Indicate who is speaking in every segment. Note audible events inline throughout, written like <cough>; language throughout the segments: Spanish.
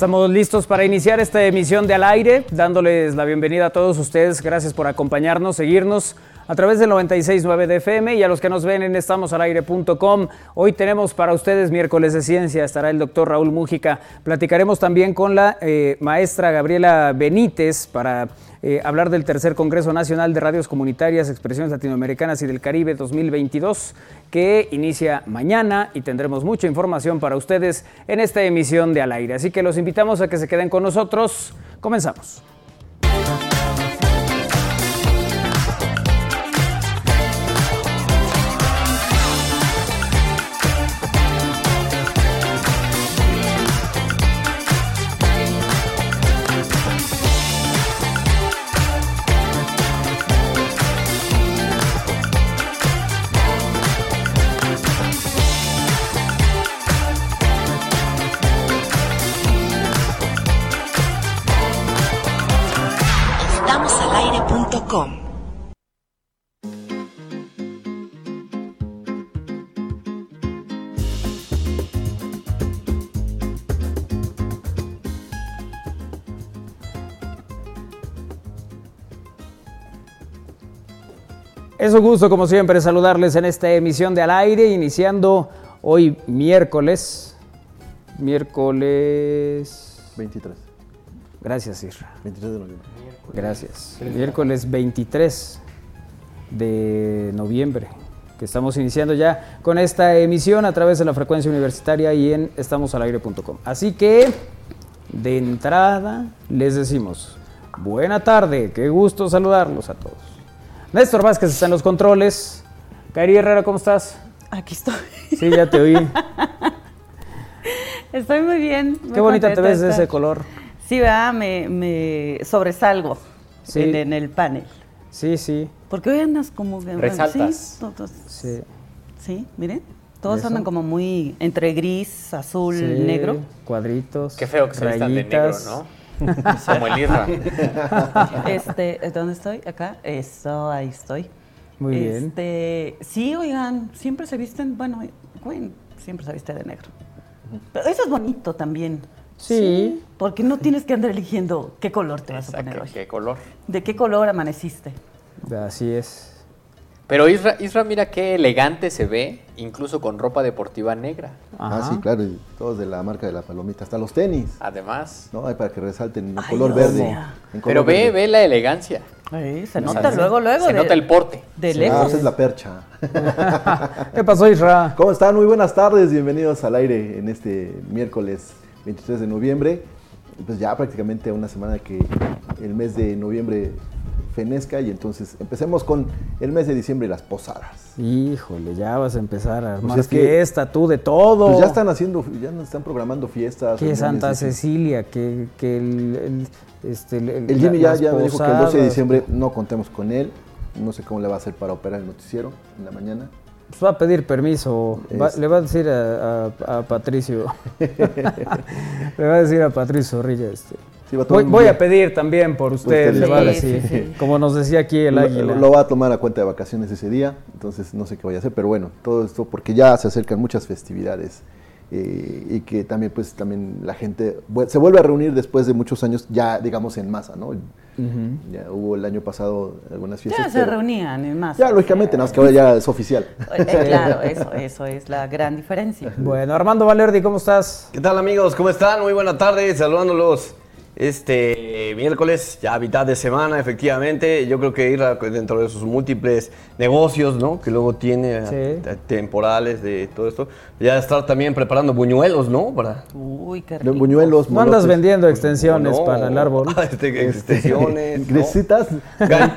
Speaker 1: estamos listos para iniciar esta emisión de Al Aire, dándoles la bienvenida a todos ustedes. Gracias por acompañarnos, seguirnos a través del 96.9 de FM y a los que nos ven en estamosalaire.com. Hoy tenemos para ustedes miércoles de ciencia, estará el doctor Raúl Mújica. Platicaremos también con la eh, maestra Gabriela Benítez para eh, hablar del tercer Congreso Nacional de Radios Comunitarias, Expresiones Latinoamericanas y del Caribe 2022, que inicia mañana y tendremos mucha información para ustedes en esta emisión de Al Aire. Así que los invitamos a que se queden con nosotros. Comenzamos. Un gusto, como siempre, saludarles en esta emisión de Al Aire, iniciando hoy miércoles. Miércoles.
Speaker 2: 23.
Speaker 1: Gracias, Isra.
Speaker 2: 23 de noviembre.
Speaker 1: Gracias. Miércoles 23 de noviembre, que estamos iniciando ya con esta emisión a través de la frecuencia universitaria y en estamosalaire.com. Así que, de entrada, les decimos, buena tarde, qué gusto saludarlos a todos. Néstor Vázquez está en los controles. Kairi Herrera, ¿cómo estás?
Speaker 3: Aquí estoy.
Speaker 1: Sí, ya te oí. <laughs>
Speaker 3: Estoy muy bien.
Speaker 1: Qué bonita te ves de ese color.
Speaker 3: Sí, ¿verdad? Me, me sobresalgo
Speaker 1: Sí.
Speaker 3: en, en el panel.
Speaker 1: Sí, sí.
Speaker 3: Porque hoy andas como que...
Speaker 4: Resaltas.
Speaker 3: Sí, todos-
Speaker 1: Sí.
Speaker 3: sí, miren. Todos andan como muy entre gris, azul,
Speaker 1: Sí,
Speaker 3: negro.
Speaker 1: Cuadritos.
Speaker 4: Qué feo que se vistan de negro. ¿no? <laughs> Como el Irra.
Speaker 3: Este, ¿dónde estoy? Acá. Eso, ahí estoy.
Speaker 1: Muy bien.
Speaker 3: Este, sí, oigan, siempre se visten, bueno, Gwen siempre se viste de negro. Pero eso es bonito también.
Speaker 1: Sí.
Speaker 3: Porque no tienes que andar eligiendo qué color te vas a poner hoy.
Speaker 4: qué color.
Speaker 3: ¿De qué color amaneciste?
Speaker 1: Así es.
Speaker 4: Pero Isra, Isra, mira qué elegante se ve, incluso con ropa deportiva negra.
Speaker 2: Ah, sí, claro, y todos de la marca de la palomita, hasta los tenis,
Speaker 4: Además.
Speaker 2: ¿no? Ahí para que resalten en
Speaker 3: Ay,
Speaker 2: color verde.
Speaker 3: mío.
Speaker 2: en color
Speaker 4: Pero ve,
Speaker 2: verde.
Speaker 4: ve la elegancia.
Speaker 3: se
Speaker 4: O sea,
Speaker 3: nota
Speaker 4: se-
Speaker 3: luego, luego.
Speaker 4: Se
Speaker 3: de-
Speaker 4: nota el porte.
Speaker 3: De
Speaker 2: Ah,
Speaker 3: lejos.
Speaker 2: esa es la percha. <laughs>
Speaker 1: ¿Qué pasó, Isra?
Speaker 2: ¿Cómo están? Muy buenas tardes, bienvenidos al aire en este miércoles 23 de noviembre. Pues ya prácticamente una semana que el mes de noviembre fenezca y entonces empecemos con el mes de diciembre y las posadas.
Speaker 1: Híjole, ya vas a empezar a armar
Speaker 2: es que-
Speaker 1: fiesta, tú de todo.
Speaker 2: Pues ya están haciendo, ya están programando fiestas.
Speaker 1: Que Santa Cecilia, que, que el, el- este,
Speaker 2: El Jimmy ya, ya me dijo que el 12 de diciembre no contemos con él. No sé cómo le va a hacer para operar el noticiero en la mañana.
Speaker 1: Pues va a pedir permiso. Va- le va a decir a, a- a Patricio. <laughs> le va a decir a Patricio Zorrilla. Este.
Speaker 2: Sí, va a tomar
Speaker 1: Voy, a pedir también por usted, le va a
Speaker 3: Sí,
Speaker 1: decir.
Speaker 3: sí, sí.
Speaker 1: Como nos decía aquí el
Speaker 2: Lo-
Speaker 1: águila.
Speaker 2: Lo, va a tomar a cuenta de vacaciones ese día, entonces no sé qué vaya a hacer, pero bueno, todo esto porque ya se acercan muchas festividades eh, y que también pues también la gente se vuelve a reunir después de muchos años ya digamos en masa, ¿no? Ya hubo el año pasado algunas fiestas.
Speaker 3: Ya se reunían, es más.
Speaker 2: Ya, lógicamente, nada más que ahora ya es oficial.
Speaker 3: Eh, claro, <laughs> eso, eso es la gran diferencia.
Speaker 1: Bueno, Armando Valerdi, ¿cómo estás?
Speaker 5: ¿Qué tal amigos? ¿Cómo están? Muy buena tarde, saludándolos este miércoles, ya a mitad de semana, efectivamente. Yo creo que ir a- dentro de sus múltiples negocios, ¿no? Que luego tiene
Speaker 1: Sí.
Speaker 5: a- temporales de todo esto. Ya estar también preparando buñuelos, ¿no? Para...
Speaker 3: Uy, qué rico.
Speaker 2: buñuelos,
Speaker 1: ¿No andas vendiendo extensiones
Speaker 5: ¿no?
Speaker 1: para el árbol? <laughs>
Speaker 5: Este, extensiones. ¿no? Gan- <laughs>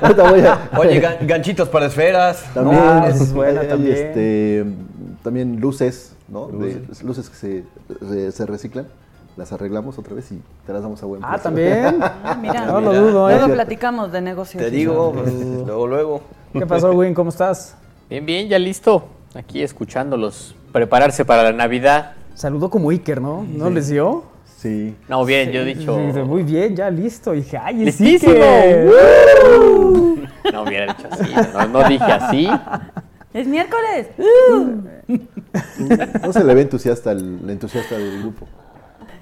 Speaker 5: <laughs> Oye, gan- ganchitos para esferas.
Speaker 1: Ah, esa es buena
Speaker 2: hay,
Speaker 1: también.
Speaker 2: este, también luces, ¿no? De- luces que se, se- se reciclan, las arreglamos otra vez y te las damos a buen
Speaker 1: Ah,
Speaker 2: precio.
Speaker 1: también. <laughs>
Speaker 3: Ah, mira,
Speaker 1: No lo
Speaker 5: Mira.
Speaker 1: dudo, ¿eh?
Speaker 3: luego platicamos de negocios.
Speaker 5: Te digo, pues, <laughs> luego, luego.
Speaker 1: ¿Qué pasó, Win? ¿Cómo estás?
Speaker 4: Bien, bien, ya listo. Aquí escuchándolos. Prepararse para la Navidad.
Speaker 1: Saludó como Iker, ¿no? ¿No les dio?
Speaker 2: Sí.
Speaker 4: No, bien, yo he dicho.
Speaker 1: Dice, Muy bien, ya listo. Y dije, ¡ay, es
Speaker 4: ¡Listísimo!
Speaker 1: Iker! <laughs>
Speaker 4: No hubiera dicho así. No, no dije así.
Speaker 3: Es miércoles.
Speaker 2: No se le ve entusiasta el, el entusiasta del grupo.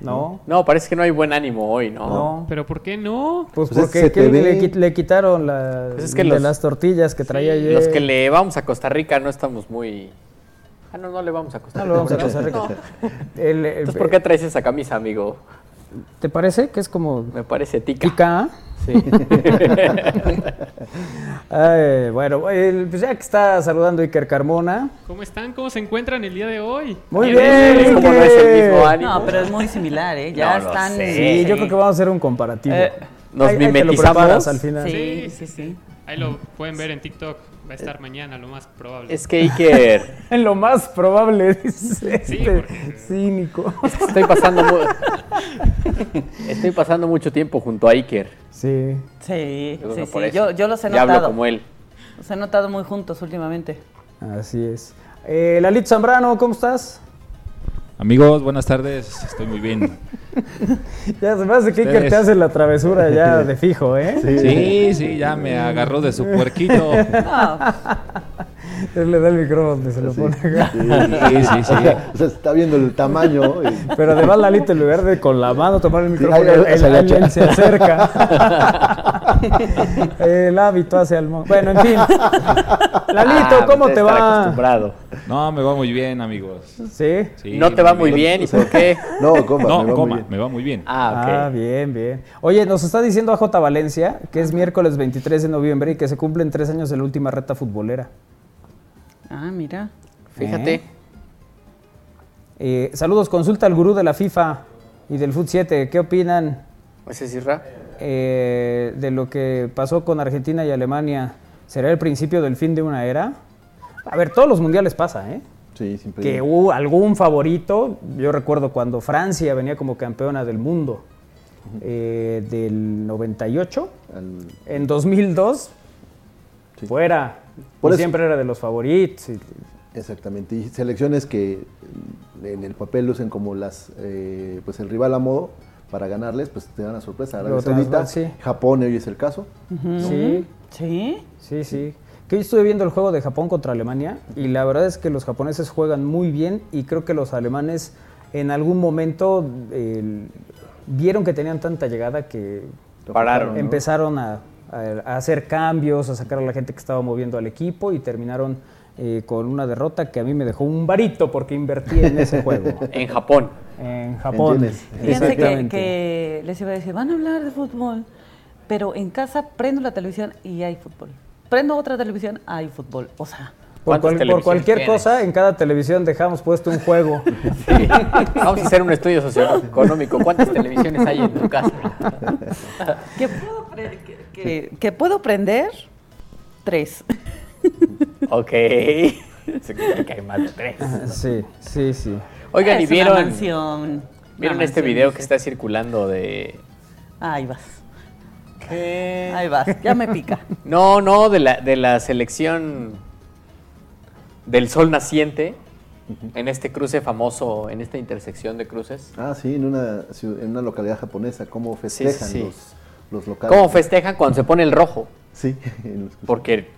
Speaker 1: No.
Speaker 4: No, parece que no hay buen ánimo hoy, ¿no?
Speaker 1: No.
Speaker 6: ¿Pero por qué no?
Speaker 1: Pues
Speaker 2: Pues
Speaker 1: porque
Speaker 2: se te
Speaker 1: ¿qué
Speaker 2: ve.
Speaker 1: le, le quitaron la,
Speaker 4: Pues es que
Speaker 1: de
Speaker 4: los-
Speaker 1: las tortillas que traía ayer.
Speaker 4: Los que le vamos a Costa Rica no estamos muy... Ah, no, no le vamos a Costa
Speaker 1: No
Speaker 4: Rica.
Speaker 1: lo vamos a. Costa Rica.
Speaker 4: No.
Speaker 1: El- el-
Speaker 4: Entonces, ¿por qué traes esa camisa, amigo?
Speaker 1: ¿Te parece que es como
Speaker 4: Me parece tica.
Speaker 1: pica?
Speaker 4: Sí. <laughs>
Speaker 1: Ay, bueno, pues ya que está saludando Iker Carmona.
Speaker 6: ¿Cómo están? ¿Cómo se encuentran el día de hoy?
Speaker 1: Muy
Speaker 4: ¿Y
Speaker 1: bien.
Speaker 4: ves cómo no es el mismo ánimo?
Speaker 3: No, pero es muy similar, ¿eh? Ya
Speaker 4: No lo
Speaker 3: están.
Speaker 4: sé.
Speaker 1: Sí, yo creo que vamos a hacer un comparativo.
Speaker 3: Eh,
Speaker 4: Nos
Speaker 1: Ahí-
Speaker 4: mimetizamos.
Speaker 1: al final.
Speaker 3: Sí,
Speaker 6: Sí.
Speaker 3: sí, sí.
Speaker 6: Ahí lo pueden ver en TikTok. Va a estar mañana, lo más probable.
Speaker 4: Es que Iker... <laughs>
Speaker 1: En lo más probable, dice
Speaker 6: Sí,
Speaker 1: este
Speaker 6: porque-
Speaker 1: cínico.
Speaker 4: Estoy pasando, mu- Estoy pasando mucho tiempo junto a Iker.
Speaker 1: Sí.
Speaker 3: Sí,
Speaker 4: Yo
Speaker 3: sí, sí. Yo, yo los he
Speaker 4: Y hablo
Speaker 3: notado.
Speaker 4: como él.
Speaker 3: Los he notado muy juntos últimamente.
Speaker 1: Así es. Eh, Lalito Zambrano, ¿cómo estás?
Speaker 7: Amigos, buenas tardes. Estoy muy bien. <laughs>
Speaker 1: Ya se me hace que Iker te hace la travesura ya <laughs> de fijo, ¿eh?
Speaker 7: Sí, sí, ya me agarró de su puerquito. <laughs>
Speaker 3: No,
Speaker 1: Él le da el micrófono donde se lo pone acá.
Speaker 7: Sí, sí, sí.
Speaker 2: O sea, se está viendo el tamaño. y-
Speaker 1: Pero además Lalito, en lugar de con la mano tomar el micrófono,
Speaker 2: ahí-
Speaker 1: él, él- se acerca. <laughs> el hábito hace al Bueno, en fin. <laughs> Lalito,
Speaker 4: Ah,
Speaker 1: ¿cómo te va?
Speaker 4: acostumbrado.
Speaker 7: No, me va muy bien, amigos.
Speaker 1: ¿Sí?
Speaker 7: Sí,
Speaker 4: no te va muy bien, ¿y por qué? <laughs>
Speaker 2: No, coma,
Speaker 7: No,
Speaker 2: me va muy
Speaker 7: coma,
Speaker 2: bien.
Speaker 7: me va muy bien.
Speaker 4: Ah, ok.
Speaker 1: Ah, bien, bien. Oye, nos está diciendo AJ Valencia que es miércoles 23 de noviembre y que se cumplen tres años de la última reta futbolera.
Speaker 3: Ah, mira.
Speaker 4: Fíjate.
Speaker 1: ¿Eh? Eh, saludos, consulta al gurú de la FIFA y del Foot 7. ¿Qué opinan
Speaker 4: ¿Ese es Isra?
Speaker 1: eh, de lo que pasó con Argentina y Alemania? ¿Será el principio del fin de una era? A ver, todos los mundiales pasa, ¿eh?
Speaker 2: Sí, siempre.
Speaker 1: Que hubo algún favorito. Yo recuerdo cuando Francia venía como campeona del mundo eh, del 98.
Speaker 2: al-
Speaker 1: En 2002,
Speaker 2: Sí.
Speaker 1: fuera.
Speaker 2: Por
Speaker 1: Y
Speaker 2: eso-
Speaker 1: siempre era de los favoritos. y-
Speaker 2: Exactamente. Y selecciones que en el papel lucen como las eh, pues el rival a modo para ganarles, pues te dan la sorpresa. Arabia Saudita,
Speaker 1: sí.
Speaker 2: Japón hoy es el caso.
Speaker 1: Sí,
Speaker 3: Sí.
Speaker 1: sí, sí. Que hoy estuve viendo el juego de Japón contra Alemania y la verdad es que los japoneses juegan muy bien y creo que los alemanes en algún momento eh, vieron que tenían tanta llegada que
Speaker 4: Pararon.
Speaker 2: ¿no?
Speaker 1: empezaron a, a- a hacer cambios, a sacar a la gente que estaba moviendo al equipo y terminaron eh, con una derrota que a mí me dejó un varito porque invertí en ese juego. <laughs>
Speaker 4: En Japón.
Speaker 1: En Japón.
Speaker 3: Fíjense que, que les iba a decir, van a hablar de fútbol, pero en casa prendo la televisión y hay fútbol. Prendo otra televisión, hay fútbol. O sea,
Speaker 1: Por,
Speaker 4: ¿Cuántas
Speaker 1: cual- por
Speaker 4: televisiones
Speaker 1: cualquier
Speaker 4: tienes?
Speaker 1: cosa, en cada televisión dejamos puesto un juego. <laughs>
Speaker 4: Sí. Vamos a hacer un estudio socioeconómico. ¿Cuántas televisiones hay en tu casa? <laughs>
Speaker 3: ¿qué puedo, pre- que, que- que puedo prender? Tres. <laughs>
Speaker 4: Ok. Se cree que hay más de tres.
Speaker 1: Sí, sí, sí.
Speaker 4: Oigan, ¿y
Speaker 3: Es una
Speaker 4: vieron,
Speaker 3: mansión,
Speaker 4: vieron
Speaker 3: una
Speaker 4: este
Speaker 3: mansión,
Speaker 4: video que está circulando de...
Speaker 3: Ahí vas,
Speaker 4: ¿Qué?
Speaker 3: ahí vas, ya me pica.
Speaker 4: No, no, de la, de la selección del sol naciente en este cruce famoso, en esta intersección de cruces.
Speaker 2: Ah, sí, en una, en una localidad japonesa, cómo festejan
Speaker 4: sí.
Speaker 2: Los, los locales.
Speaker 4: ¿Cómo festejan cuando se pone el rojo?
Speaker 2: Sí, <laughs> en los-
Speaker 4: Porque,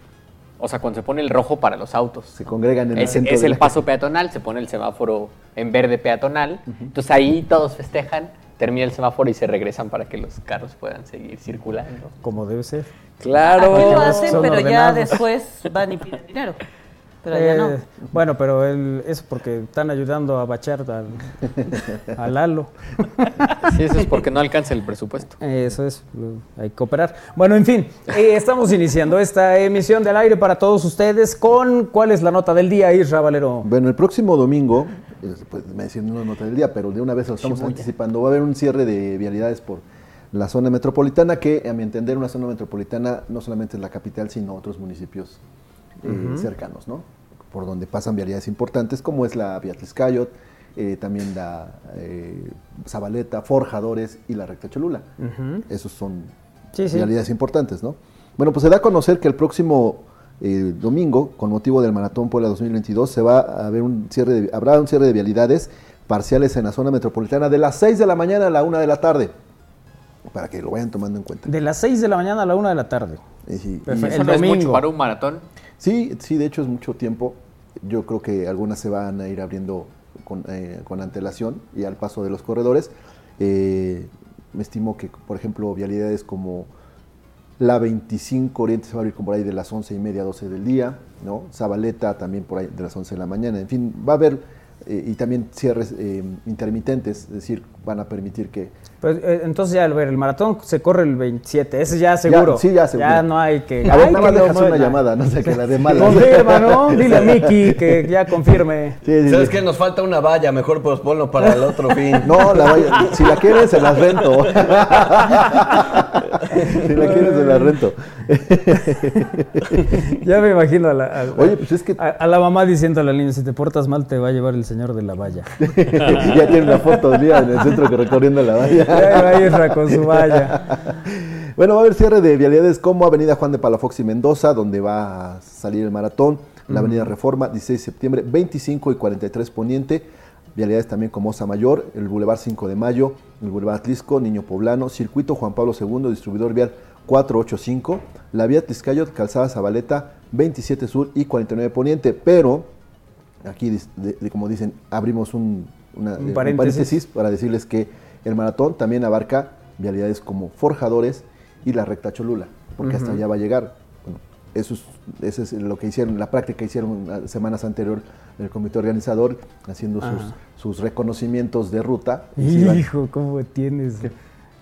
Speaker 4: o sea, cuando se pone el rojo para los autos.
Speaker 2: se congregan en el
Speaker 4: Es,
Speaker 2: centro
Speaker 4: es el
Speaker 2: la-
Speaker 4: paso peatonal, se pone el semáforo en verde peatonal. Entonces ahí todos festejan, termina el semáforo y se regresan para que los carros puedan seguir circulando.
Speaker 1: Como debe ser.
Speaker 4: Claro.
Speaker 3: Aquí lo hacen, pero ya después van y piden dinero. <laughs> Pero ya no.
Speaker 1: Eh, Bueno, pero él, eso porque están ayudando a bachar al, <laughs> a Lalo.
Speaker 4: Sí, eso es porque no alcanza el presupuesto.
Speaker 1: Eso es, hay que cooperar. Bueno, en fin, eh, estamos iniciando esta emisión del aire para todos ustedes con ¿cuál es la nota del día, Isra Valero?
Speaker 2: Bueno, el próximo domingo, pues, me decían una nota del día, pero de una vez lo estamos anticipando, va a haber un cierre de vialidades por la zona metropolitana, que a mi entender una zona metropolitana no solamente es la capital, sino otros municipios eh, cercanos, ¿no? Por donde pasan vialidades importantes, como es la Vía Tizcayot, eh, también la eh, Zabaleta, Forjadores y la Recta Cholula. Esos son
Speaker 1: Sí, sí.
Speaker 2: vialidades importantes, ¿no? Bueno, pues se da a conocer que el próximo eh, domingo, con motivo del Maratón Puebla 2022, se va a haber un cierre de, habrá un cierre de vialidades parciales en la zona metropolitana de las 6 de la mañana a la 1 de la tarde, para que lo vayan tomando en cuenta.
Speaker 1: De las 6 de la mañana a la 1 de la tarde.
Speaker 2: Y sí, y-
Speaker 1: Perfecto.
Speaker 4: Eso
Speaker 1: El
Speaker 4: no es mucho para un maratón.
Speaker 2: Sí, sí, de hecho es mucho tiempo. Yo creo que algunas se van a ir abriendo con, eh, con antelación y al paso de los corredores. Eh, me estimo que, por ejemplo, vialidades como la 25 Oriente se va a abrir como por ahí de las 11 y media a 12 del día, ¿no? Zabaleta también por ahí de las 11 de la mañana. En fin, va a haber eh, y también cierres eh, intermitentes, es decir, van a permitir que...
Speaker 1: Pues, eh, entonces ya, a ver, el maratón se corre el 27, ese ya seguro.
Speaker 2: sí, ya seguro.
Speaker 1: Ya no hay que...
Speaker 2: A ver, nada más
Speaker 1: que
Speaker 2: dejas una llamada, no sé, que la de mala.
Speaker 1: Confirma, ¿no? <laughs> Dile a Miki que ya confirme.
Speaker 2: Sí, sí,
Speaker 5: ¿Sabes
Speaker 2: sí.
Speaker 5: qué? Nos falta una valla, mejor pues ponlo para el otro fin.
Speaker 2: No, la vaya- si la quieren se las rento. <laughs> si la quieren se las rento. <laughs>
Speaker 1: Ya me imagino a la, a,
Speaker 2: Oye, pues es que-
Speaker 1: a, a la mamá diciendo a la niña, si te portas mal te va a llevar el señor de la valla. <laughs>
Speaker 2: ya tiene una foto día en el centro que recorriendo la
Speaker 1: Ya
Speaker 2: valla.
Speaker 1: va Isra con su valla. <laughs>
Speaker 2: Bueno, va a haber cierre de vialidades como Avenida Juan de Palafox y Mendoza, donde va a salir el maratón, la Avenida Reforma, 16 de septiembre, 25 y 43 Poniente, vialidades también como Osa Mayor, el Boulevard 5 de Mayo, el Boulevard Atlisco, Niño Poblano, Circuito Juan Pablo II, distribuidor vial 485, la vía Tizcayot, Calzada Zabaleta, 27 Sur y 49 Poniente, pero aquí, de- de- como dicen, abrimos un, una-
Speaker 1: Un
Speaker 2: eh, un
Speaker 1: paréntesis.
Speaker 2: paréntesis para decirles que el maratón también abarca vialidades como Forjadores y la recta Cholula, porque hasta allá va a llegar. Bueno, eso es, eso es lo que hicieron, la práctica hicieron semanas anterior el comité organizador, haciendo sus, sus reconocimientos de ruta.
Speaker 1: Hijo, ¿cómo tienes?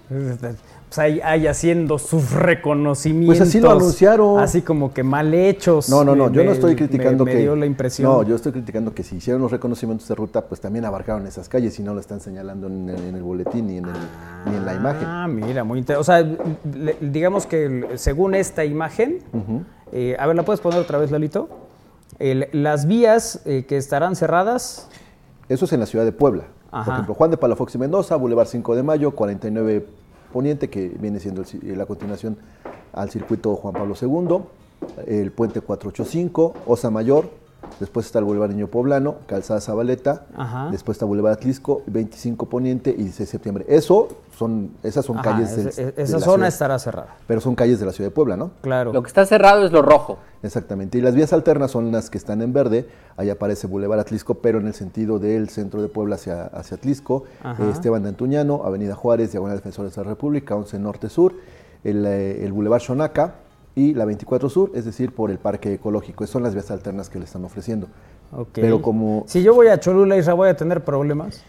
Speaker 1: Pues ahí, ahí haciendo sus reconocimientos.
Speaker 2: Pues así lo anunciaron.
Speaker 1: Así como que mal hechos.
Speaker 2: No, no, no,
Speaker 1: Me-
Speaker 2: yo no estoy criticando
Speaker 1: me,
Speaker 2: que...
Speaker 1: Me dio la impresión.
Speaker 2: No, yo estoy criticando que si hicieron los reconocimientos de ruta, pues también abarcaron esas calles y no lo están señalando en el, en el boletín ni en, el- ni en la imagen.
Speaker 1: Ah, mira, muy interesante. O sea, le- digamos que según esta imagen, eh, a ver, ¿la puedes poner otra vez, Lalito? El- las vías eh, que estarán cerradas,
Speaker 2: Eso es en la ciudad de Puebla.
Speaker 1: Ajá.
Speaker 2: Por ejemplo, Juan de Palafox y Mendoza, Boulevard 5 de Mayo, 49 Poniente, que viene siendo el ci- la continuación al circuito Juan Pablo II, el puente 485, Osa Mayor, después está el Boulevard Niño Poblano, Calzada Zabaleta,
Speaker 1: Ajá.
Speaker 2: después está Boulevard Atlisco, 25 Poniente y 16 de septiembre. Eso son, esas son
Speaker 1: ajá,
Speaker 2: calles del-
Speaker 1: ese-
Speaker 2: de
Speaker 1: esa
Speaker 2: la
Speaker 1: zona
Speaker 2: ciudad,
Speaker 1: estará cerrada.
Speaker 2: pero son calles de la ciudad de Puebla, ¿no?
Speaker 1: Claro.
Speaker 4: Lo que está cerrado es lo rojo.
Speaker 2: Exactamente. Y las vías alternas son las que están en verde. Ahí aparece Boulevard Atlisco, pero en el sentido del centro de Puebla hacia, hacia Atlisco.
Speaker 1: Ajá.
Speaker 2: Eh, Esteban de Antuñano, Avenida Juárez, Diagonal Defensores de la República, 11 Norte Sur, el, eh, el Boulevard Xonaca y la 24 Sur, es decir, por el Parque Ecológico. Esas son las vías alternas que le están ofreciendo.
Speaker 1: Ok.
Speaker 2: Pero como...
Speaker 1: Si yo voy a Cholula, Isra, voy a tener problemas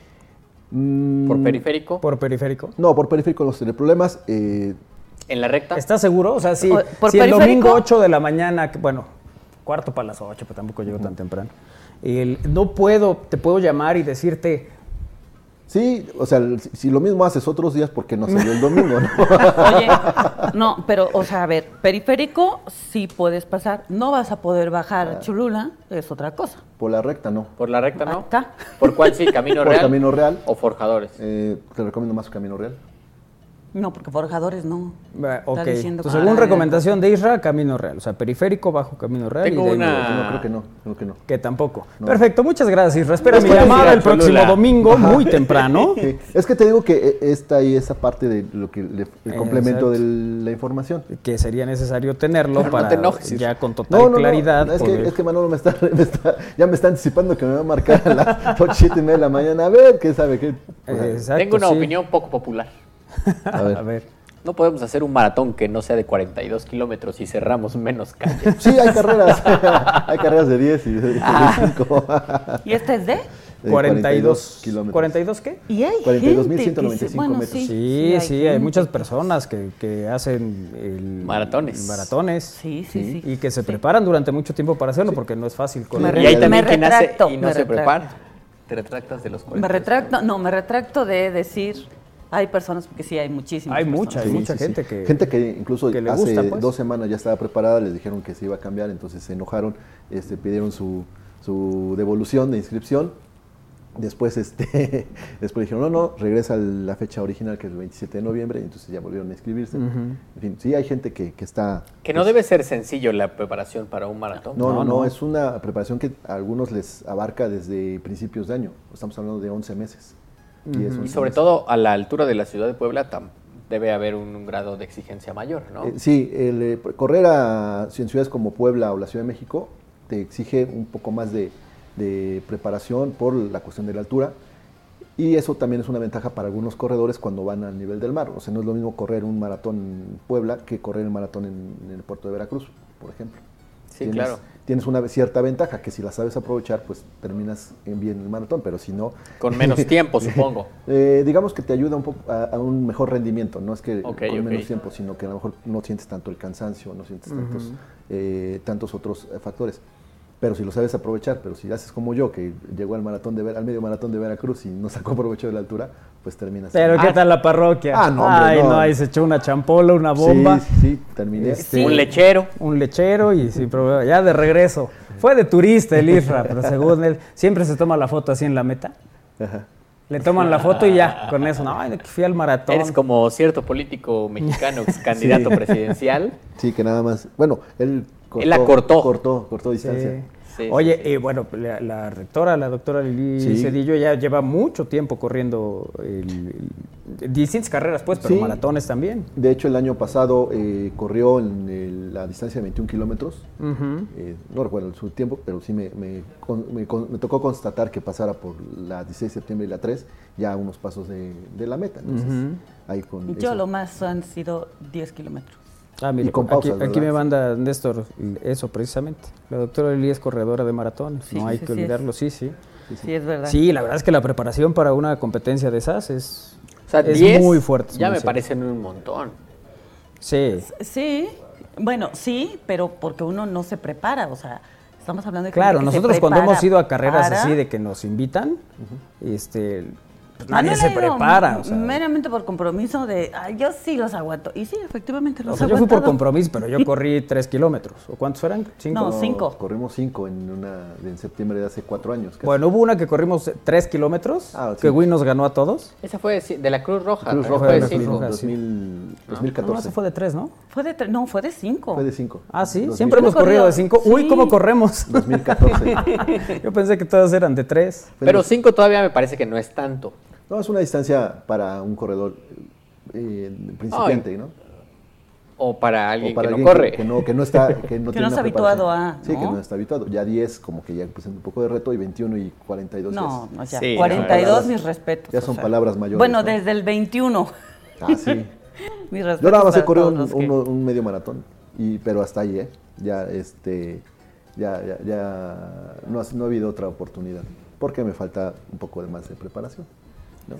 Speaker 2: mm,
Speaker 4: Por periférico.
Speaker 1: por periférico.
Speaker 2: no, por periférico no tendré problemas. eh,
Speaker 4: En la recta.
Speaker 1: ¿Estás seguro? O sea, si,
Speaker 3: por
Speaker 1: si el domingo 8 de la mañana, bueno, cuarto para las 8, pero tampoco llego tan temprano. el- no puedo, te puedo llamar y decirte,
Speaker 2: sí, o sea, si, lo mismo haces otros días, ¿por qué no salió el domingo? no? <laughs>
Speaker 3: Oye, no, pero, o sea, a ver, periférico sí puedes pasar. No vas a poder bajar a Cholula, es otra cosa.
Speaker 2: por la recta, no.
Speaker 4: Por la recta, ¿no?
Speaker 3: Acá.
Speaker 4: ¿Por cuál sí? ¿Camino
Speaker 2: Por
Speaker 4: Real?
Speaker 2: Camino Real.
Speaker 4: ¿O Forjadores?
Speaker 2: Eh, te recomiendo más Camino Real.
Speaker 3: No, porque forjadores no.
Speaker 1: "Va,
Speaker 3: Está
Speaker 1: ok,
Speaker 3: diciendo
Speaker 1: entonces, según recomendación de Isra, Camino Real. O sea, periférico bajo Camino Real.
Speaker 4: Tengo
Speaker 1: y de ahí
Speaker 4: una-.
Speaker 2: No, creo que no, creo que no.
Speaker 1: Que tampoco.
Speaker 2: No.
Speaker 1: Perfecto, muchas gracias, Isra. Espera mi llamada el próximo
Speaker 4: Cholula.
Speaker 1: domingo, muy temprano. <laughs>
Speaker 2: Sí, Es que te digo que eh, está ahí esa parte de lo que le- el complemento
Speaker 1: Exacto.
Speaker 2: de la información.
Speaker 1: que sería necesario tenerlo
Speaker 4: Pero
Speaker 1: para
Speaker 4: te enojes,
Speaker 1: ya con total
Speaker 2: No, no, no,
Speaker 1: claridad.
Speaker 2: es,
Speaker 1: poder-
Speaker 2: que, es que Manolo me está, me está- ya me está anticipando que me va a marcar a las <laughs> 8, 7 y media de la mañana. A ver, ¿qué sabe? ¿Qué?
Speaker 1: Exacto,
Speaker 4: Tengo una
Speaker 1: sí.
Speaker 4: opinión poco popular.
Speaker 2: A ver. <laughs>
Speaker 1: A ver.
Speaker 4: No podemos hacer un maratón que no sea de 42 kilómetros y cerramos menos calles.
Speaker 2: Sí, hay carreras. <laughs> hay carreras de 10 y de 5.
Speaker 3: ¿Y este es de?
Speaker 2: De
Speaker 1: 42
Speaker 2: kilómetros.
Speaker 1: ¿42 qué?
Speaker 3: Y hay
Speaker 2: 42.195
Speaker 3: gente que se- bueno,
Speaker 2: metros.
Speaker 1: Sí,
Speaker 3: Sí,
Speaker 1: sí,
Speaker 3: hay
Speaker 1: muchas personas que, que hacen el-
Speaker 4: Maratones.
Speaker 1: maratones
Speaker 3: Sí, sí, sí.
Speaker 1: y que se preparan durante mucho tiempo para hacerlo porque no es fácil.
Speaker 3: Me
Speaker 1: correr.
Speaker 4: y hay
Speaker 3: me
Speaker 4: también quien hace
Speaker 3: retracto,
Speaker 4: y no se prepara. Te retractas de los 40.
Speaker 3: Me retracto, no, me retracto de decir, hay personas, porque sí hay muchísimas
Speaker 1: Hay
Speaker 3: personas.
Speaker 1: mucha, hay
Speaker 2: Sí,
Speaker 1: mucha
Speaker 2: sí, sí.
Speaker 1: gente que...
Speaker 2: Gente que incluso
Speaker 1: que le
Speaker 2: hace
Speaker 1: gusta, pues.
Speaker 2: dos semanas ya estaba preparada, les dijeron que se iba a cambiar, entonces se enojaron, este, pidieron su, su devolución de inscripción. Después, este, <laughs> después dijeron, no, no, regresa a la fecha original, que es el 27 de noviembre, y entonces ya volvieron a inscribirse. En fin, sí hay gente que, que está...
Speaker 4: Que no debe ser sencillo la preparación para un maratón.
Speaker 2: No, no,
Speaker 1: No,
Speaker 2: no,
Speaker 1: no.
Speaker 2: es una preparación que a algunos les abarca desde principios de año. Estamos hablando de 11 meses. Y, es
Speaker 4: Y
Speaker 2: 11
Speaker 4: sobre todo a la altura de la ciudad de Puebla debe haber un, un grado de exigencia mayor, ¿no?
Speaker 2: Eh, sí, el, eh, correr a en ciudades como Puebla o la Ciudad de México te exige un poco más de, de preparación por la cuestión de la altura. Y eso también es una ventaja para algunos corredores cuando van al nivel del mar. O sea, no es lo mismo correr un maratón en Puebla que correr un maratón en, en el puerto de Veracruz, por ejemplo.
Speaker 4: Sí,
Speaker 2: Tienes-
Speaker 4: claro.
Speaker 2: Tienes una cierta ventaja que si la sabes aprovechar, pues terminas en bien el maratón, pero si no,
Speaker 4: Con menos <laughs> tiempo, supongo.
Speaker 2: eh, digamos que te ayuda un poco a, a un mejor rendimiento, no es que con menos tiempo, sino que a lo mejor no sientes tanto el cansancio, no sientes tantos, eh, tantos otros eh, factores. Pero si lo sabes aprovechar, pero si haces como yo, que llegó al maratón de Ver- al medio maratón de Veracruz y no sacó provecho de la altura, pues terminas.
Speaker 1: Pero ¿qué
Speaker 4: Ah.
Speaker 1: tal la parroquia?
Speaker 2: Ah, no, hombre,
Speaker 1: Ay,
Speaker 2: no.
Speaker 1: no, ahí se echó una champola, una bomba,
Speaker 2: Sí, sí, sí, terminé.
Speaker 1: Este-
Speaker 4: Un lechero.
Speaker 1: un lechero y sin problema, ya de regreso. Fue de turista el Isra, pero según él, siempre se toma la foto así en la meta.
Speaker 2: Ajá.
Speaker 1: Le toman la foto y ya, con eso, no, ay, que fui al maratón.
Speaker 4: Eres como cierto político mexicano, ex <laughs> candidato
Speaker 2: Sí.
Speaker 4: presidencial.
Speaker 2: Sí, que nada más. Bueno, él
Speaker 4: Él la cortó.
Speaker 2: Cortó, cortó distancia.
Speaker 4: Sí,
Speaker 1: Oye,
Speaker 4: sí, sí.
Speaker 1: y bueno, la, la rectora, la doctora Lili
Speaker 2: Sí.
Speaker 1: Cedillo, ya lleva mucho tiempo corriendo el- el- distintas carreras, pues, pero
Speaker 2: Sí.
Speaker 1: maratones también.
Speaker 2: De hecho, el año pasado eh, corrió en el- la distancia de 21 kilómetros. Eh, no recuerdo su tiempo, pero sí me, me con- me con- me tocó constatar que pasara por la 16 de septiembre y la 3, ya a unos pasos de, de la meta. Entonces, ahí con
Speaker 3: Yo
Speaker 2: eso.
Speaker 3: lo más han sido 10 kilómetros.
Speaker 1: Ah, mira,
Speaker 2: Y con
Speaker 1: aquí,
Speaker 2: pausas,
Speaker 1: aquí
Speaker 2: ¿verdad?
Speaker 1: me manda Néstor eso precisamente. La doctora Lili es corredora de maratones,
Speaker 3: Sí,
Speaker 1: no hay
Speaker 3: sí,
Speaker 1: que
Speaker 3: sí,
Speaker 1: olvidarlo, sí, sí.
Speaker 3: Sí, es verdad.
Speaker 1: Sí, la verdad es que la preparación para una competencia de esas es,
Speaker 4: O sea,
Speaker 1: es
Speaker 4: 10
Speaker 1: muy fuerte.
Speaker 4: Ya
Speaker 1: muy
Speaker 4: me
Speaker 1: serio.
Speaker 4: parecen un montón.
Speaker 1: Sí,
Speaker 3: Sí, bueno, sí, pero porque uno no se prepara, o sea, estamos hablando de
Speaker 1: claro,
Speaker 3: que se
Speaker 1: nosotros cuando hemos ido a carreras
Speaker 3: para-
Speaker 1: así de que nos invitan, este, pues
Speaker 3: Ah,
Speaker 1: nadie
Speaker 3: no
Speaker 1: se prepara. o sea,
Speaker 3: meramente por compromiso de, "Ay, yo sí los aguanto. Y sí, efectivamente los
Speaker 1: o sea,
Speaker 3: he
Speaker 1: yo fui por compromiso, pero yo <laughs> corrí tres kilómetros. ¿O cuántos eran? ¿Cinco?
Speaker 3: No, cinco.
Speaker 2: Corrimos 5 en, una, en septiembre de hace cuatro años. casi.
Speaker 1: Bueno, hubo una que corrimos tres kilómetros,
Speaker 2: Ah, sí.
Speaker 1: que Win nos ganó a todos.
Speaker 4: Esa fue de de la Cruz Roja.
Speaker 2: Cruz. Roja
Speaker 4: fue
Speaker 2: de
Speaker 4: de
Speaker 1: la Cruz
Speaker 4: cinco.
Speaker 1: Roja.
Speaker 2: 2000,
Speaker 1: No,
Speaker 2: 2014.
Speaker 1: fue de tres, ¿no?
Speaker 3: Fue de tre- no, fue de cinco.
Speaker 2: Fue de 5.
Speaker 1: Ah, sí,
Speaker 2: 2000.
Speaker 1: siempre hemos corrido de cinco. Uy,
Speaker 3: sí.
Speaker 1: ¿cómo corremos?
Speaker 2: 2014. <laughs>
Speaker 1: Yo pensé que todas eran de tres.
Speaker 4: Pero 5 todavía me parece que no es tanto.
Speaker 2: No, es una distancia para un corredor eh, principiante, ¿no?
Speaker 4: O para alguien
Speaker 2: o para
Speaker 4: que no corre.
Speaker 2: Que, no, que no está, que no, <laughs>
Speaker 3: Que
Speaker 2: tiene
Speaker 3: no está habituado a,
Speaker 2: Sí, que
Speaker 3: ¿no?
Speaker 2: está habituado. Ya 10 como que ya presenta un poco de reto y 21 y 42
Speaker 3: No, no, ya.
Speaker 4: Sí,
Speaker 3: 42,
Speaker 2: no,
Speaker 3: mis respetos.
Speaker 2: ya
Speaker 3: o
Speaker 2: son
Speaker 3: sea.
Speaker 2: palabras mayores,
Speaker 3: Bueno,
Speaker 2: ¿no?
Speaker 3: desde el 21.
Speaker 2: Ah, sí. <laughs>
Speaker 3: mis respetos.
Speaker 2: Yo nada más he corrido un,
Speaker 3: que-
Speaker 2: medio maratón, y, pero hasta ahí, ¿eh? Ya, este, ya, ya, ya no, ha, no ha habido otra oportunidad, porque me falta un poco de más de preparación. ¿No?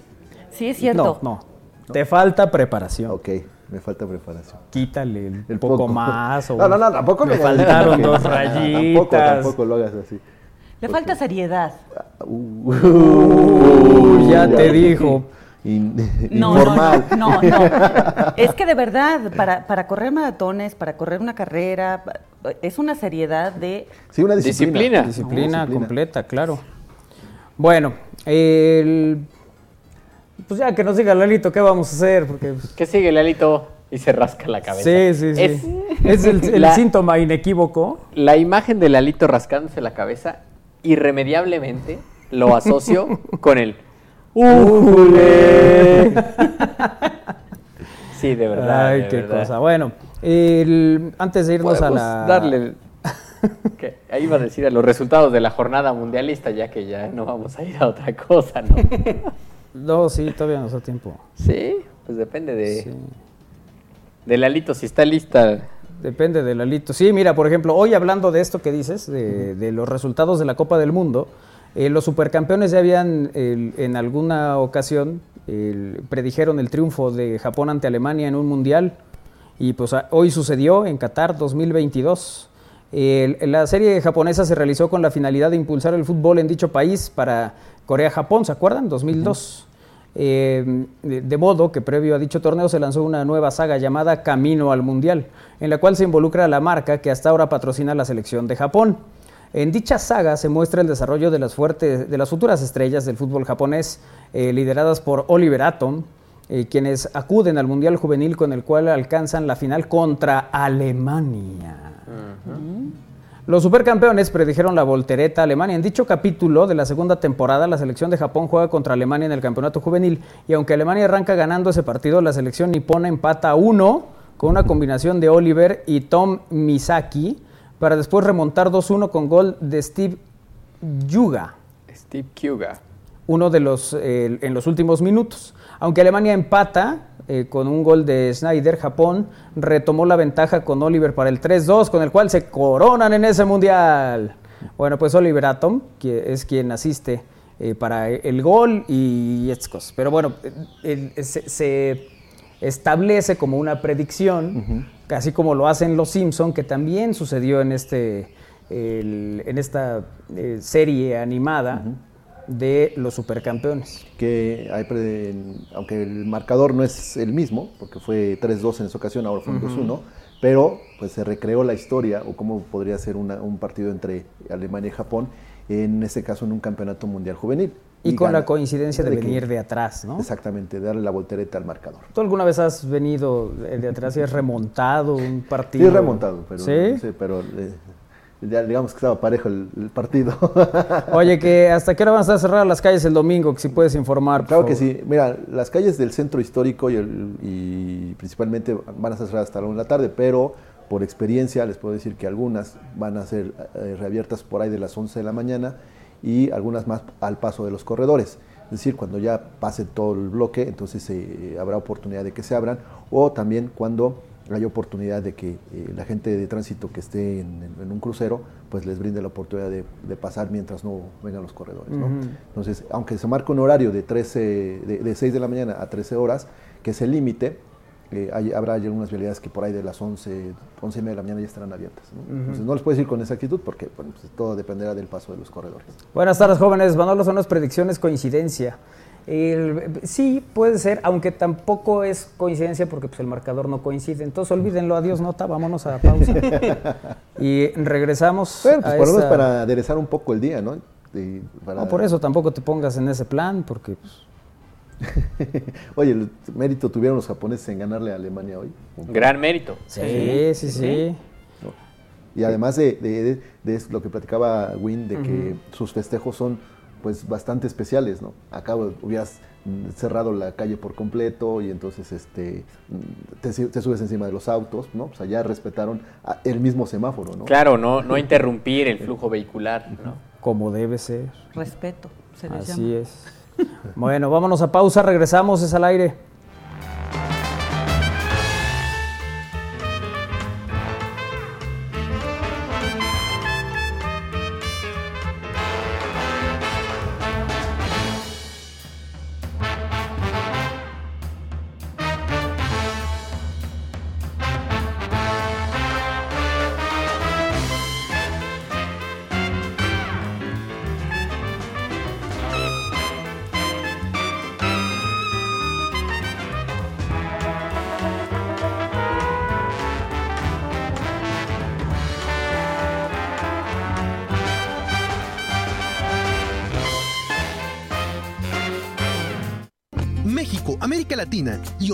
Speaker 3: Sí, es cierto.
Speaker 1: No, no. Te falta preparación.
Speaker 2: Ok, me falta preparación.
Speaker 1: Quítale el,
Speaker 2: El
Speaker 1: poco,
Speaker 2: poco.
Speaker 1: más. O
Speaker 2: No, no, no, tampoco
Speaker 1: me faltaron <laughs>
Speaker 2: tampoco,
Speaker 1: dos rayitas.
Speaker 2: Tampoco, tampoco lo hagas así.
Speaker 3: Le falta seriedad.
Speaker 2: Uh,
Speaker 1: Uy, ya te dijo.
Speaker 2: In-
Speaker 3: No,
Speaker 2: informal.
Speaker 3: no, no, no, no. Es que de verdad, para, para correr maratones, para correr una carrera, es una seriedad de...
Speaker 2: Sí, una disciplina.
Speaker 4: Disciplina.
Speaker 1: Disciplina,
Speaker 2: Disciplina.
Speaker 1: completa, claro. Bueno, el... pues ya que nos diga Lalito qué vamos a hacer, porque pues,
Speaker 4: ¿Qué sigue, Lalito? Y se rasca la cabeza.
Speaker 1: sí, sí, sí.
Speaker 4: Es,
Speaker 1: Es, el, el
Speaker 4: la-
Speaker 1: síntoma inequívoco.
Speaker 4: La imagen de Lalito rascándose la cabeza, irremediablemente lo asocio <laughs> con el ¡Ujule! <laughs> Sí, de verdad.
Speaker 1: Ay,
Speaker 4: de
Speaker 1: qué
Speaker 4: verdad.
Speaker 1: cosa. Bueno, el- antes de irnos a la...
Speaker 4: darle. <laughs> ahí iba a decir a los resultados de la jornada mundialista, ya que ya no vamos a ir a otra cosa, ¿no?
Speaker 1: No, sí, todavía nos da tiempo.
Speaker 4: sí, pues depende de,
Speaker 1: Sí.
Speaker 4: de Lalito, si está lista.
Speaker 1: Depende del alito. Sí, mira, por ejemplo, hoy hablando de esto que dices, de, de los resultados de la Copa del Mundo, eh, los supercampeones ya habían en alguna ocasión predijeron el triunfo de Japón ante Alemania en un mundial y pues a- hoy sucedió en Qatar 2022. El- la serie japonesa se realizó con la finalidad de impulsar el fútbol en dicho país para Corea-Japón, ¿se acuerdan? 2002. Eh, de, de modo que previo a dicho torneo se lanzó una nueva saga llamada Camino al Mundial, en la cual se involucra la marca que hasta ahora patrocina la selección de Japón. En dicha saga se muestra el desarrollo de las, fuertes, de las futuras estrellas del fútbol japonés, eh, lideradas por Oliver Atom, eh, quienes acuden al Mundial Juvenil con el cual alcanzan la final contra Alemania. Los supercampeones predijeron la voltereta a Alemania. En dicho capítulo de la segunda temporada, la selección de Japón juega contra Alemania en el campeonato juvenil. Y aunque Alemania arranca ganando ese partido, la selección nipona empata a uno con una combinación de Oliver y Tom Misaki para después remontar 2-1 con gol de Steve Yuga.
Speaker 4: Steve Kuga.
Speaker 1: uno de los eh, en los últimos minutos. Aunque Alemania empata eh, con un gol de Snyder, Japón retomó la ventaja con Oliver para el 3-2, con el cual se coronan en ese mundial. Bueno, pues Oliver Atom, que es quien asiste eh, para el gol y estas cosas. Pero bueno, el- se, se establece como una predicción, casi como lo hacen los Simpson, que también sucedió en este el- en esta eh, serie animada de los supercampeones.
Speaker 2: que hay aunque el marcador no es el mismo, porque fue 3-2 en esa ocasión, ahora fue un 2-1, pero pues se recreó la historia o cómo podría ser una- un partido entre Alemania y Japón, en este caso en un campeonato mundial juvenil.
Speaker 1: Y, con
Speaker 2: gana-
Speaker 1: la coincidencia de venir de atrás, ¿no?
Speaker 2: Exactamente, darle la voltereta al marcador.
Speaker 1: ¿Tú alguna vez has venido de atrás y has remontado un partido?
Speaker 2: Sí, remontado, pero,
Speaker 1: ¿Sí?
Speaker 2: sí, pero eh, ya digamos que estaba parejo el, el partido. <laughs>
Speaker 1: Oye, que ¿hasta qué hora van a estar cerradas las calles el domingo? Que si puedes informar,
Speaker 2: Claro que sí. Mira, las calles del centro histórico y, el- y principalmente van a estar cerradas hasta la 1 de la tarde, pero por experiencia les puedo decir que algunas van a ser eh, reabiertas por ahí de las 11 de la mañana y algunas más al paso de los corredores. Es decir, cuando ya pase todo el bloque, entonces eh, habrá oportunidad de que se abran o también cuando hay oportunidad de que eh, la gente de tránsito que esté en, en un crucero, pues les brinde la oportunidad de, de pasar mientras no vengan los corredores. ¿no? Entonces, aunque se marca un horario de, 13, de, de 6 de la mañana a 13 horas, que es el límite, eh, hay- habrá ya unas vialidades que por ahí de las 11, 11 y media de la mañana ya estarán abiertas. ¿no? Entonces, no les puedo decir con exactitud porque bueno, pues, todo dependerá del paso de los corredores.
Speaker 1: Buenas tardes, jóvenes. Manolo, son las predicciones coincidencia. El- sí, puede ser, aunque tampoco es coincidencia porque pues, el marcador no coincide. Entonces, olvídenlo. Adiós, nota. Vámonos a pausa. <laughs> y regresamos.
Speaker 2: Bueno, pues
Speaker 1: a
Speaker 2: por lo menos para aderezar un poco el día, ¿no? Y para-
Speaker 1: No, por eso tampoco te pongas en ese plan, porque pues, <laughs>
Speaker 2: Oye, el mérito tuvieron los japoneses en ganarle a Alemania hoy.
Speaker 4: Gran mérito.
Speaker 1: sí, sí, sí.
Speaker 2: Y además de, de- de- de eso, lo que platicaba Win, de que sus festejos son pues bastante especiales, ¿no? Acá hubieras cerrado la calle por completo y entonces este te, subes encima de los autos, ¿no? Pues allá respetaron a- el mismo semáforo, ¿no?
Speaker 4: Claro, no, no interrumpir el flujo vehicular. ¿no?
Speaker 1: Como debe ser.
Speaker 3: Respeto, se les
Speaker 1: Así
Speaker 3: llama.
Speaker 1: es. Bueno, vámonos a pausa. Regresamos. Es al aire.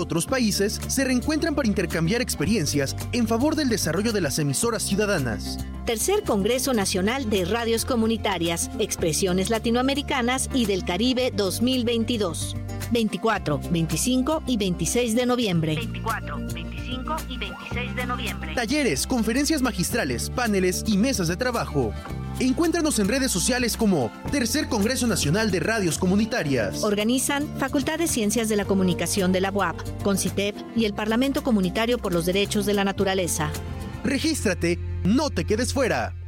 Speaker 8: Otros países se reencuentran para intercambiar experiencias en favor del desarrollo de las emisoras ciudadanas.
Speaker 9: Tercer Congreso Nacional de Radios Comunitarias, Expresiones Latinoamericanas y del Caribe 2022. 24, 25 y 26 de noviembre. 24, 25 y 26 de noviembre.
Speaker 8: Talleres, conferencias magistrales, paneles y mesas de trabajo. Encuéntranos en redes sociales como Tercer Congreso Nacional de Radios Comunitarias.
Speaker 9: Organizan Facultad de Ciencias de la Comunicación de la UAP, CONCITEP y el Parlamento Comunitario por los Derechos de la Naturaleza.
Speaker 8: Regístrate, no te quedes fuera.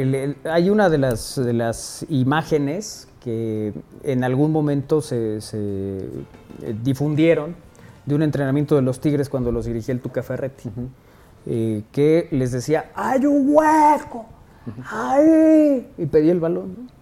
Speaker 1: El- el- hay una de las, de las imágenes que en algún momento se, se, eh, difundieron de un entrenamiento de los Tigres cuando los dirigía el Tuca Ferretti, eh, que les decía, ¡hay un hueco! ¡Ay! Y pedía el balón. ¿no?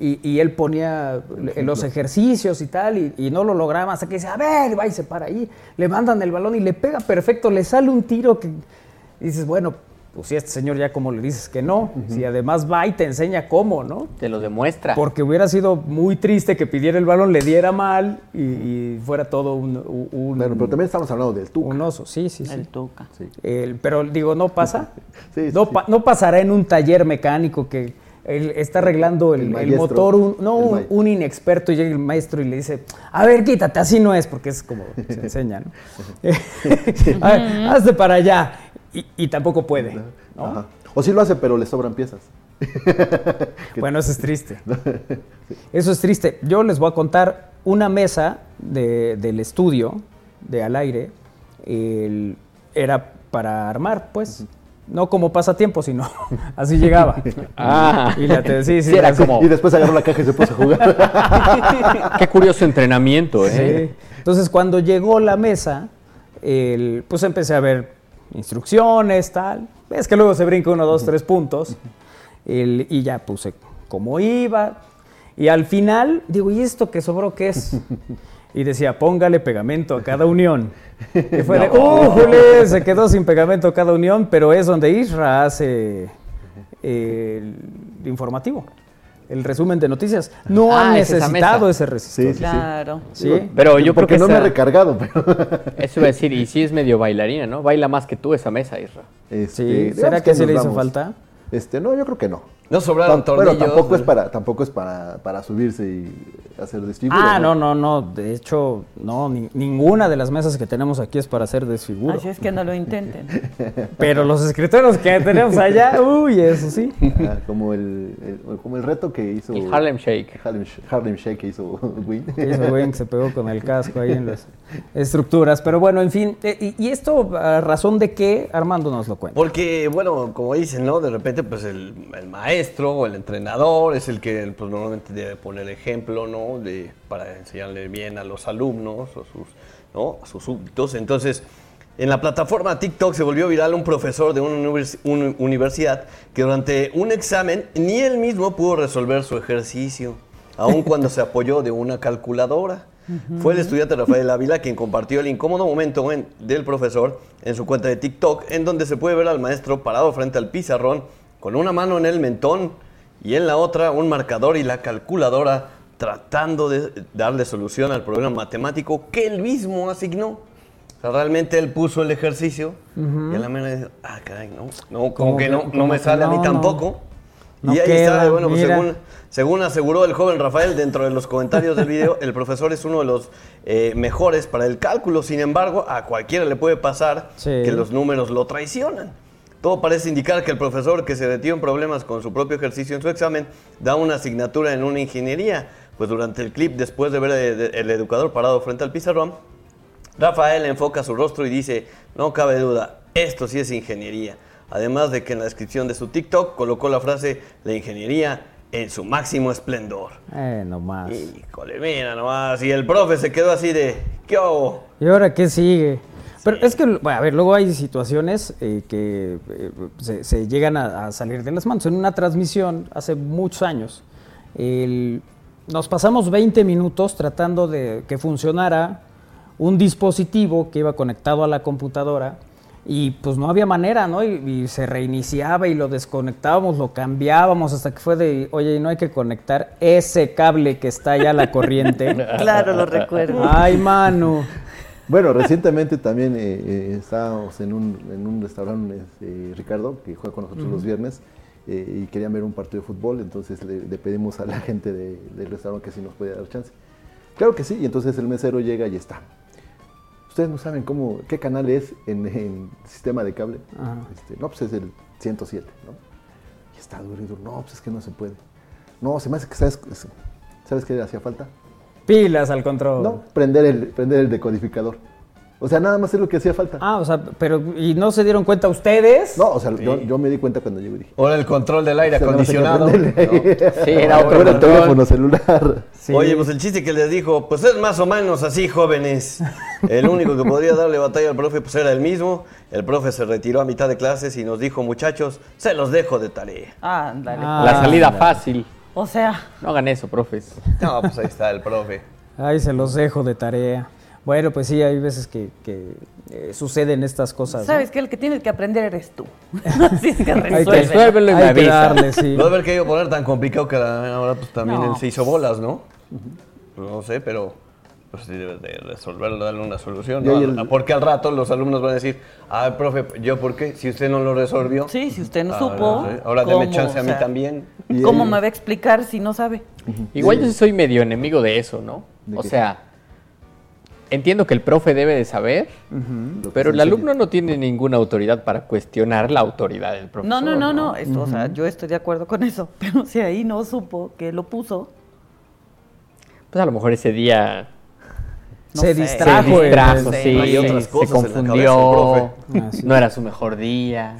Speaker 1: Y, y él ponía los ejercicios y tal, y, y no lo lograba hasta que dice, a ver, va y se para ahí. Le mandan el balón y le pega perfecto, le sale un tiro que y dices, bueno, pues si este señor ya como le dices que no, si además va y te enseña cómo, ¿no?
Speaker 4: Te lo demuestra.
Speaker 1: Porque hubiera sido muy triste que pidiera el balón, le diera mal y, y fuera todo un,
Speaker 2: Bueno, pero también estamos hablando del Tuca.
Speaker 1: un oso. Sí, sí, sí.
Speaker 3: El Tuca.
Speaker 2: Sí.
Speaker 1: El- pero digo, no pasa. <laughs>
Speaker 2: Sí, sí,
Speaker 1: no,
Speaker 2: sí.
Speaker 1: pa- no pasará en un taller mecánico que él está arreglando el,
Speaker 2: El
Speaker 1: el
Speaker 2: maestro.
Speaker 1: motor, un, no,
Speaker 2: El
Speaker 1: un,
Speaker 2: ma-
Speaker 1: un inexperto y llega el maestro y le dice, a ver, quítate, así no es, porque es como se <laughs> enseña, ¿no? <laughs> A ver, hazte para allá. Y, y tampoco puede. ¿no?
Speaker 2: Ajá. O sí lo hace, pero le sobran piezas. <laughs>
Speaker 1: Bueno, eso es triste. <laughs> Eso es triste. Yo les voy a contar una mesa de- del estudio de al aire. el- era para armar, pues. No como pasatiempo, sino <laughs> así llegaba.
Speaker 4: Ah.
Speaker 1: Y la te- sí, sí,
Speaker 4: Sí, era
Speaker 1: así.
Speaker 4: como-
Speaker 2: Y después agarró la caja y se puso a jugar.
Speaker 4: Qué curioso entrenamiento, ¿eh?
Speaker 1: Sí. Entonces, cuando llegó la mesa, el- pues empecé a ver instrucciones, tal. Es que luego se brinca uno, dos, tres puntos. El- y ya puse cómo iba. Y al final, digo, ¿y esto que sobró qué es? <laughs> Y decía, póngale pegamento a cada unión. Y fue de, ¡újule! Se quedó sin pegamento a cada unión, pero es donde Isra hace el informativo, el resumen de noticias. No
Speaker 4: Ah,
Speaker 1: han necesitado ese resistor.
Speaker 2: Sí.
Speaker 3: Claro.
Speaker 1: Sí.
Speaker 4: Pero yo creo
Speaker 2: Porque
Speaker 4: que
Speaker 2: no me he recargado, pero. <laughs>
Speaker 4: Eso iba a decir, y sí es medio bailarina, ¿no? Baila más que tú esa mesa, Isra.
Speaker 2: Este,
Speaker 1: Sí,
Speaker 2: digamos
Speaker 1: ¿será que sí
Speaker 2: nos
Speaker 1: le hizo
Speaker 2: vamos.
Speaker 1: falta?
Speaker 2: Este, no, yo creo que no.
Speaker 5: No sobraron
Speaker 2: Tam- bueno,
Speaker 5: tornillos.
Speaker 2: tampoco es para, tampoco es para, para subirse y hacer desfiguras.
Speaker 1: Ah, no, no, no. De hecho, no, ni- ninguna de las mesas que tenemos aquí es para hacer desfiguro.
Speaker 3: Así es que no lo intenten. <laughs>
Speaker 1: Pero los escritorios que tenemos allá, uy, eso sí.
Speaker 2: Ah, como el, el- como el reto que hizo
Speaker 4: Y Harlem Shake.
Speaker 2: Harlem, Sh- Harlem Shake que hizo <laughs> Win.
Speaker 1: Que hizo se pegó con el casco ahí en las estructuras. Pero bueno, en fin. eh, y, y esto, a razón de qué, Armando nos lo cuenta.
Speaker 5: Porque, bueno, como dicen, ¿no? De repente, pues el, el maestro o el entrenador es el que pues, normalmente debe poner ejemplo, ¿no? De, para enseñarle bien a los alumnos o sus, ¿no? a sus súbditos. Entonces, en la plataforma TikTok se volvió viral un profesor de una univers- una universidad que durante un examen ni él mismo pudo resolver su ejercicio, aun cuando se apoyó de una calculadora. Fue el estudiante Rafael Ávila quien compartió el incómodo momento en- del profesor en su cuenta de TikTok, en donde se puede ver al maestro parado frente al pizarrón con una mano en el mentón y en la otra un marcador y la calculadora tratando de darle solución al problema matemático que él mismo asignó. O sea, realmente él puso el ejercicio y a la mera dice, ah, caray, no, no, como que no, no me sale a mí
Speaker 1: no,
Speaker 5: tampoco.
Speaker 1: no
Speaker 5: y ahí
Speaker 1: queda,
Speaker 5: está, bueno, pues según, según aseguró el joven Rafael dentro de los comentarios del video, el profesor es uno de los eh, mejores para el cálculo. Sin embargo, a cualquiera le puede pasar
Speaker 1: Sí.
Speaker 5: que los números lo traicionan. Todo parece indicar que el profesor que se metió en problemas con su propio ejercicio en su examen da una asignatura en una ingeniería. Pues durante el clip, después de ver el educador parado frente al pizarrón, Rafael enfoca su rostro y dice, no cabe duda, esto sí es ingeniería. Además de que en la descripción de su TikTok colocó la frase, la ingeniería en su máximo esplendor.
Speaker 1: Eh, nomás.
Speaker 5: Híjole, mira nomás. Y el profe se quedó así de, ¿qué hago?
Speaker 1: ¿Y ahora qué sigue? Pero es que, bueno, a ver, luego hay situaciones eh, que eh, se, se llegan a, a salir de las manos. En una transmisión hace muchos años, el- nos pasamos 20 minutos tratando de que funcionara un dispositivo que iba conectado a la computadora y pues no había manera, ¿no? Y, y se reiniciaba y lo desconectábamos, lo cambiábamos hasta que fue de, oye, no hay que conectar ese cable que está allá a la corriente. <laughs>
Speaker 3: Claro, lo recuerdo.
Speaker 1: Ay, mano.
Speaker 2: Bueno, recientemente también eh, eh, estábamos en un, en un restaurante, eh, Ricardo, que juega con nosotros los viernes, y querían ver un partido de fútbol, entonces le, le pedimos a la <laughs> gente de- del restaurante que si nos podía dar chance. Claro que sí, y entonces el mesero llega y está. Ustedes no saben cómo, qué canal es en, en sistema de cable. Este, no, pues es el 107, ¿no? Y está duro y duro. No, pues es que no se puede. No, se me hace que sabes, ¿sabes qué le hacía falta?
Speaker 1: Pilas al control.
Speaker 2: No, prender el, prender el decodificador. O sea, nada más es lo que hacía falta.
Speaker 1: Ah, o sea, pero ¿y no se dieron cuenta ustedes?
Speaker 2: No, o sea, yo, yo me di cuenta cuando llego y dije.
Speaker 5: Ahora el control del aire
Speaker 2: "Se me hace que
Speaker 5: acondicionado. <laughs>
Speaker 4: Sí, era otro control.
Speaker 2: teléfono celular.
Speaker 1: Sí.
Speaker 5: Oye, pues el chiste que les dijo, pues es más o menos así, jóvenes. El único que podría darle batalla al profe pues era el mismo. El profe se retiró a mitad de clases y nos dijo, muchachos, se los dejo de tarea.
Speaker 3: Ándale.
Speaker 1: Ah.
Speaker 4: La salida fácil.
Speaker 3: O sea,
Speaker 4: No hagan eso, profes.
Speaker 5: No, pues ahí está el profe.
Speaker 1: Ahí se los dejo de tarea. Bueno, pues sí, hay veces que, que, eh, suceden estas cosas. ¿no?
Speaker 3: sabes que el que tienes que aprender eres tú. <laughs> <laughs> Así es que
Speaker 1: Hay que,
Speaker 3: resuelve.
Speaker 4: Resuélvelo
Speaker 1: hay que darle, sí.
Speaker 5: No haber querido poner tan complicado que ahora pues también
Speaker 3: No.
Speaker 5: él se hizo bolas, ¿no? No sé, pero pues sí debes de resolverlo, darle una solución. ¿no?
Speaker 2: el-
Speaker 5: Porque al rato los alumnos van a decir, ah, profe, ¿yo por qué? Si usted no lo resolvió.
Speaker 3: Sí, si usted no
Speaker 5: Ah,
Speaker 3: supo.
Speaker 5: no sé. Ahora deme
Speaker 3: ¿cómo?
Speaker 5: chance a
Speaker 3: O
Speaker 5: mí también.
Speaker 2: Y
Speaker 3: ¿Cómo me va a explicar si no sabe?
Speaker 4: Igual yo sí soy medio enemigo de eso, ¿no?
Speaker 2: ¿De
Speaker 4: O
Speaker 2: qué?
Speaker 4: sea, entiendo que el profe debe de saber, pero el alumno no tiene ninguna autoridad para cuestionar la autoridad del profesor.
Speaker 3: No, no, no, no. Esto, O sea, yo estoy de acuerdo con eso. <laughs> Pero si ahí no supo que lo puso,
Speaker 4: Pues a lo mejor ese día
Speaker 3: no
Speaker 1: Se
Speaker 3: sé.
Speaker 1: distrajo.
Speaker 4: se distrajo, sí,
Speaker 5: Hay otras
Speaker 4: se
Speaker 5: cosas cabeza del
Speaker 4: confundió. <laughs>
Speaker 1: Ah, sí.
Speaker 4: no era su mejor día.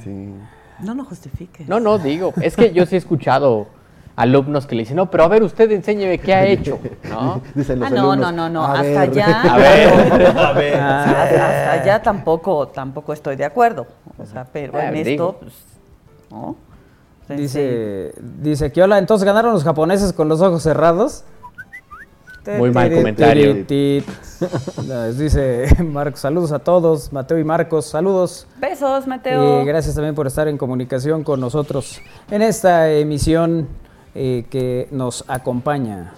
Speaker 3: No lo justifique.
Speaker 4: No, no, digo, es que yo sí he escuchado alumnos que le dicen, no, pero a ver, usted enséñeme qué ha hecho, ¿no? <laughs>
Speaker 2: Dicen los
Speaker 3: Ah, no,
Speaker 2: alumnos,
Speaker 3: no, no, no.
Speaker 2: "A
Speaker 3: Hasta
Speaker 2: ver".
Speaker 3: allá. <laughs>
Speaker 4: A ver.
Speaker 5: A ver.
Speaker 1: Ah,
Speaker 3: Hasta, allá tampoco, tampoco estoy de acuerdo. O sea, pero
Speaker 4: Ah,
Speaker 3: en
Speaker 4: digo.
Speaker 3: esto, pues, ¿no? Sí,
Speaker 1: Dice, dice que hola, entonces ganaron los japoneses con los ojos cerrados.
Speaker 4: Muy mal comentario. <laughs>
Speaker 1: Dice <laughs> Marcos, saludos a todos. Mateo y Marcos, saludos.
Speaker 3: Besos, Mateo.
Speaker 1: Y gracias también por estar en comunicación con nosotros en esta emisión eh, que nos acompaña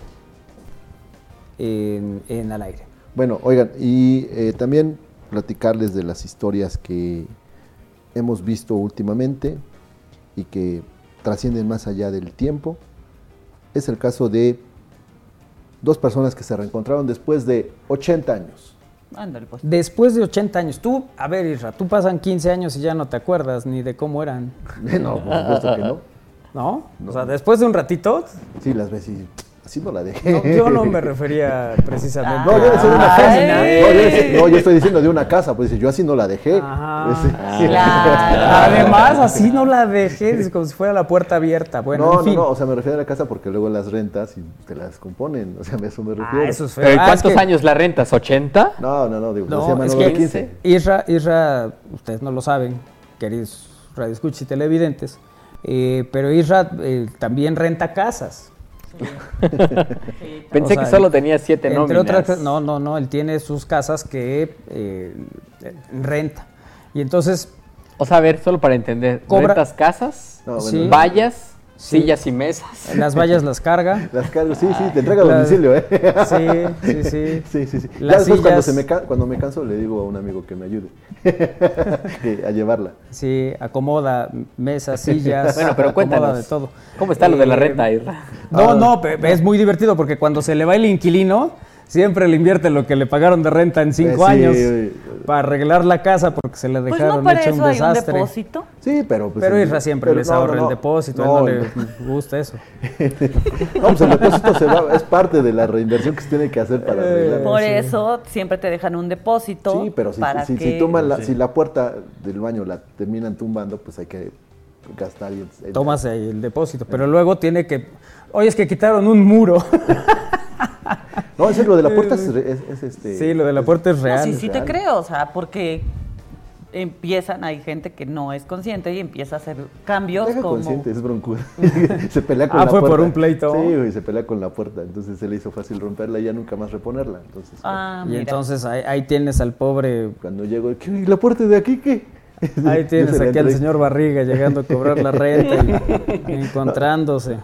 Speaker 1: en, en al aire.
Speaker 2: Bueno, oigan, y eh, también platicarles de las historias que hemos visto últimamente y que trascienden más allá del tiempo. Es el caso de dos personas que se reencontraron después de 80 años.
Speaker 3: Ándale, pues.
Speaker 1: Después de 80 años, tú, a ver, Isra, tú pasan 15 años y ya no te acuerdas ni de cómo eran, <laughs>
Speaker 2: No, por supuesto que no.
Speaker 1: ¿no? O sea, después de un ratito,
Speaker 2: Sí, las ves y así no la dejé.
Speaker 1: no, yo no me refería precisamente.
Speaker 2: No, yo decía de una casa. No, yo, decía- no, yo estoy diciendo de una casa, pues yo así no la dejé.
Speaker 1: Ajá. <laughs>
Speaker 3: Claro.
Speaker 1: Además, así no la dejé, es como si fuera la puerta abierta. Bueno,
Speaker 2: no,
Speaker 1: en fin.
Speaker 2: no, no, o sea, me refiero a la casa porque luego las rentas y te las componen, o sea, a eso me refiero.
Speaker 1: Ah, eso es feo.
Speaker 4: Pero ¿y
Speaker 1: Ah,
Speaker 4: ¿Cuántos
Speaker 1: es que-
Speaker 4: años la rentas? ¿80?
Speaker 2: No, no, no, digo,
Speaker 1: No, es que
Speaker 2: 15.
Speaker 1: Isra, Isra, ustedes no lo saben, queridos radioescuchas y televidentes, eh, pero Isra eh, también renta casas. <laughs>
Speaker 4: Pensé
Speaker 1: O sea,
Speaker 4: que solo tenía siete
Speaker 1: Entre
Speaker 4: nóminas.
Speaker 1: otras no, no, no, él tiene sus casas que eh, renta. Y entonces,
Speaker 4: O sea, a ver, solo para entender.
Speaker 1: Cobra-
Speaker 4: ¿Rentas casas?
Speaker 2: No, bueno,
Speaker 1: Sí.
Speaker 4: ¿Vallas?
Speaker 1: Sí.
Speaker 4: ¿Sillas y mesas?
Speaker 1: las vallas las carga. <laughs>
Speaker 2: Las cargo, sí, sí, te entrega a domicilio, ¿eh?
Speaker 1: Sí, sí, <laughs> sí.
Speaker 2: Sí, sí, sí. Ya
Speaker 1: Las
Speaker 2: después cuando,
Speaker 1: sillas-
Speaker 2: se me cuando me canso le digo a un amigo que me ayude <laughs> a llevarla.
Speaker 1: Sí, acomoda mesas, sillas.
Speaker 4: Bueno, pero
Speaker 1: acomoda
Speaker 4: cuéntanos.
Speaker 1: de todo.
Speaker 4: ¿Cómo está lo de la
Speaker 1: Eh,
Speaker 4: renta, Isra?
Speaker 1: No, no, pe- es muy divertido porque cuando se le va el inquilino, siempre le invierte lo que le pagaron de renta en cinco
Speaker 2: Eh, sí,
Speaker 1: años
Speaker 2: eh,
Speaker 1: para arreglar la casa porque se le
Speaker 3: Pues
Speaker 1: dejaron
Speaker 3: no para
Speaker 1: hecho
Speaker 3: eso
Speaker 1: un
Speaker 3: hay un
Speaker 1: desastre.
Speaker 3: depósito.
Speaker 2: Sí, pero pues...
Speaker 1: pero
Speaker 2: el-
Speaker 1: Isra siempre
Speaker 2: pero
Speaker 1: les
Speaker 2: no,
Speaker 1: ahorra
Speaker 2: no,
Speaker 1: el
Speaker 2: no.
Speaker 1: depósito,
Speaker 2: No,
Speaker 1: a él no le <laughs> gusta eso. <laughs>
Speaker 2: No, pues el depósito se va, es parte de la reinversión que se tiene que hacer para arreglar.
Speaker 3: Por
Speaker 1: sí.
Speaker 3: eso siempre te dejan un depósito.
Speaker 2: Sí, pero si,
Speaker 3: para
Speaker 2: si,
Speaker 3: que...
Speaker 2: si tumban la, si la puerta del baño la terminan tumbando, pues hay que gastar. y-
Speaker 1: Tomas ahí el depósito, pero luego tiene que... Oye, es que quitaron un muro. <laughs>
Speaker 2: No, lo de la puerta es, es- es este...
Speaker 1: sí, lo de la puerta es
Speaker 3: No,
Speaker 1: real.
Speaker 3: sí, sí te creo, o sea, porque empiezan, hay gente que no es consciente y empieza a hacer cambios
Speaker 2: Deja
Speaker 3: como...
Speaker 2: consciente, es broncuda. <laughs> <laughs> se pelea con
Speaker 1: Ah,
Speaker 2: la
Speaker 1: fue por
Speaker 2: puerta.
Speaker 1: un pleito.
Speaker 2: Sí, güey, se pelea con la puerta. Entonces se le hizo fácil romperla y ya nunca más reponerla. Entonces,
Speaker 3: Ah,
Speaker 1: Y
Speaker 3: mira.
Speaker 1: entonces ahí, ahí tienes al pobre...
Speaker 2: cuando llego, ¿qué? ¿Y la puerta de aquí qué? <laughs>
Speaker 1: Ahí tienes aquí al señor Barriga llegando a cobrar la renta y <laughs> encontrándose.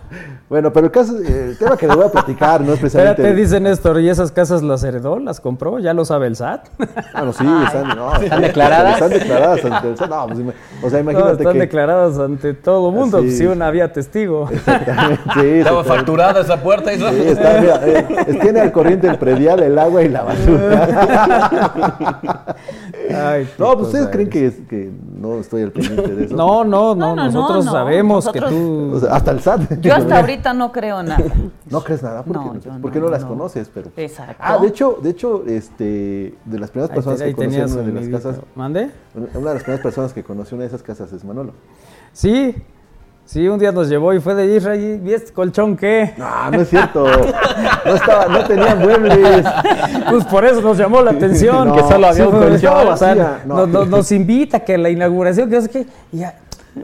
Speaker 2: Bueno, pero el caso, eh, el tema que le voy a platicar no es precisamente...
Speaker 1: Espérate, dice Néstor, ¿y esas casas las heredó? ¿Las compró? ¿Ya lo sabe el SAT?
Speaker 2: Ah, no, sí, <laughs> están, no,
Speaker 4: ¿Están declaradas?
Speaker 2: Están declaradas ante el SAT. No, pues, ima- o sea,
Speaker 1: No,
Speaker 2: imagínate
Speaker 1: están
Speaker 2: que...
Speaker 1: declaradas ante todo mundo,
Speaker 2: Así.
Speaker 1: si una había testigo.
Speaker 2: Exactamente, sí,
Speaker 5: Estaba facturada esa puerta, Isra.
Speaker 2: Sí, está, mira, eh, tiene al corriente el predial, el agua y la basura.
Speaker 1: Ay,
Speaker 2: No, pues ustedes creen que, que no estoy al pendiente de eso.
Speaker 1: No, no, no,
Speaker 3: No, no,
Speaker 1: nosotros
Speaker 3: no, no,
Speaker 1: sabemos
Speaker 3: nosotros-
Speaker 1: que tú...
Speaker 2: O sea, hasta el SAT.
Speaker 3: Yo hasta <laughs> ahorita no creo nada.
Speaker 2: No crees nada, porque
Speaker 3: No,
Speaker 2: no,
Speaker 3: yo
Speaker 2: porque
Speaker 3: no,
Speaker 2: no las
Speaker 3: no.
Speaker 2: conoces, pero.
Speaker 3: Exacto.
Speaker 2: Ah, de hecho, de hecho, este, de las primeras personas
Speaker 1: ahí
Speaker 2: que conocí en una de las casas,
Speaker 1: ¿Mande?
Speaker 2: una una de las primeras personas que conocí en una de esas casas es Manolo.
Speaker 1: Sí, sí, un día nos llevó y fue de Israel. ¿Y este colchón qué?
Speaker 2: No, no es cierto. No estaba, no tenía muebles.
Speaker 1: Pues por eso nos llamó la atención,
Speaker 2: No,
Speaker 1: que solo había
Speaker 2: sí,
Speaker 1: un colchón. o sea,
Speaker 2: no.
Speaker 1: nos, nos- nos invita que la inauguración, que qué. Y ya,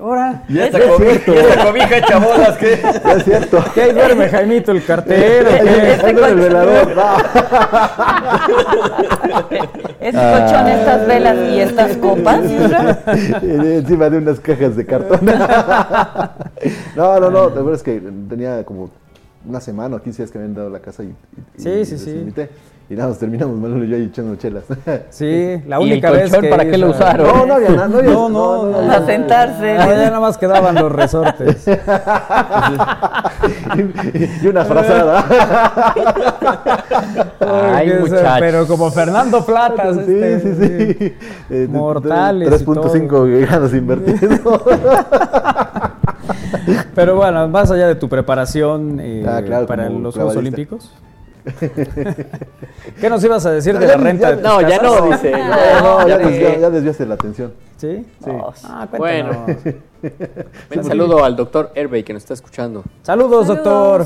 Speaker 1: ahora,
Speaker 5: Y esta,
Speaker 2: Es
Speaker 5: cobi-
Speaker 2: cierto.
Speaker 5: y esta cobija hecha bolas, ¿qué?
Speaker 2: No es cierto.
Speaker 1: ¿qué ahí duerme Jaimito el cartero? <laughs> ¿Qué?
Speaker 2: Ahí duerme el velador. No. <laughs> <laughs>
Speaker 3: Ese colchón, estas velas y estas copas. <laughs>
Speaker 2: Encima de unas cajas de cartón. <laughs> No, no, no. La verdad es que tenía como una semana o 15 días que me habían dado la casa y, y-
Speaker 1: Sí,
Speaker 2: y
Speaker 1: sí,
Speaker 2: les
Speaker 1: sí.
Speaker 2: invité. Y nada, nos terminamos Manolo y yo ahí echando chelas. <laughs>
Speaker 1: Sí, <laughs> la
Speaker 4: ¿Y el
Speaker 1: única vez
Speaker 4: colchón
Speaker 1: que
Speaker 4: para qué lo usaron?
Speaker 2: No, no había nada. No, había,
Speaker 1: No, no, no,
Speaker 3: A sentarse.
Speaker 1: Ah, ya nada más quedaban los resortes. <laughs>
Speaker 2: y una frazada.
Speaker 4: Ay, muchachos.
Speaker 1: Pero como Fernando Platas.
Speaker 2: Sí,
Speaker 1: este,
Speaker 2: sí, sí. Eh,
Speaker 1: Mortales y
Speaker 2: 3.5 grados invertidos.
Speaker 1: Pero bueno, más allá de tu preparación eh,
Speaker 2: Ah, claro,
Speaker 1: para
Speaker 2: como
Speaker 1: los Juegos. Olímpicos. <laughs> ¿Qué nos ibas a decir de la renta?
Speaker 4: No, ya no, dice. <laughs>
Speaker 2: No, no, ya, desviaste la atención.
Speaker 1: ¿Sí?
Speaker 2: Sí.
Speaker 1: Ah,
Speaker 4: Bueno. <laughs> Un saludo al doctor Herbey que nos está escuchando.
Speaker 1: Saludos, doctor.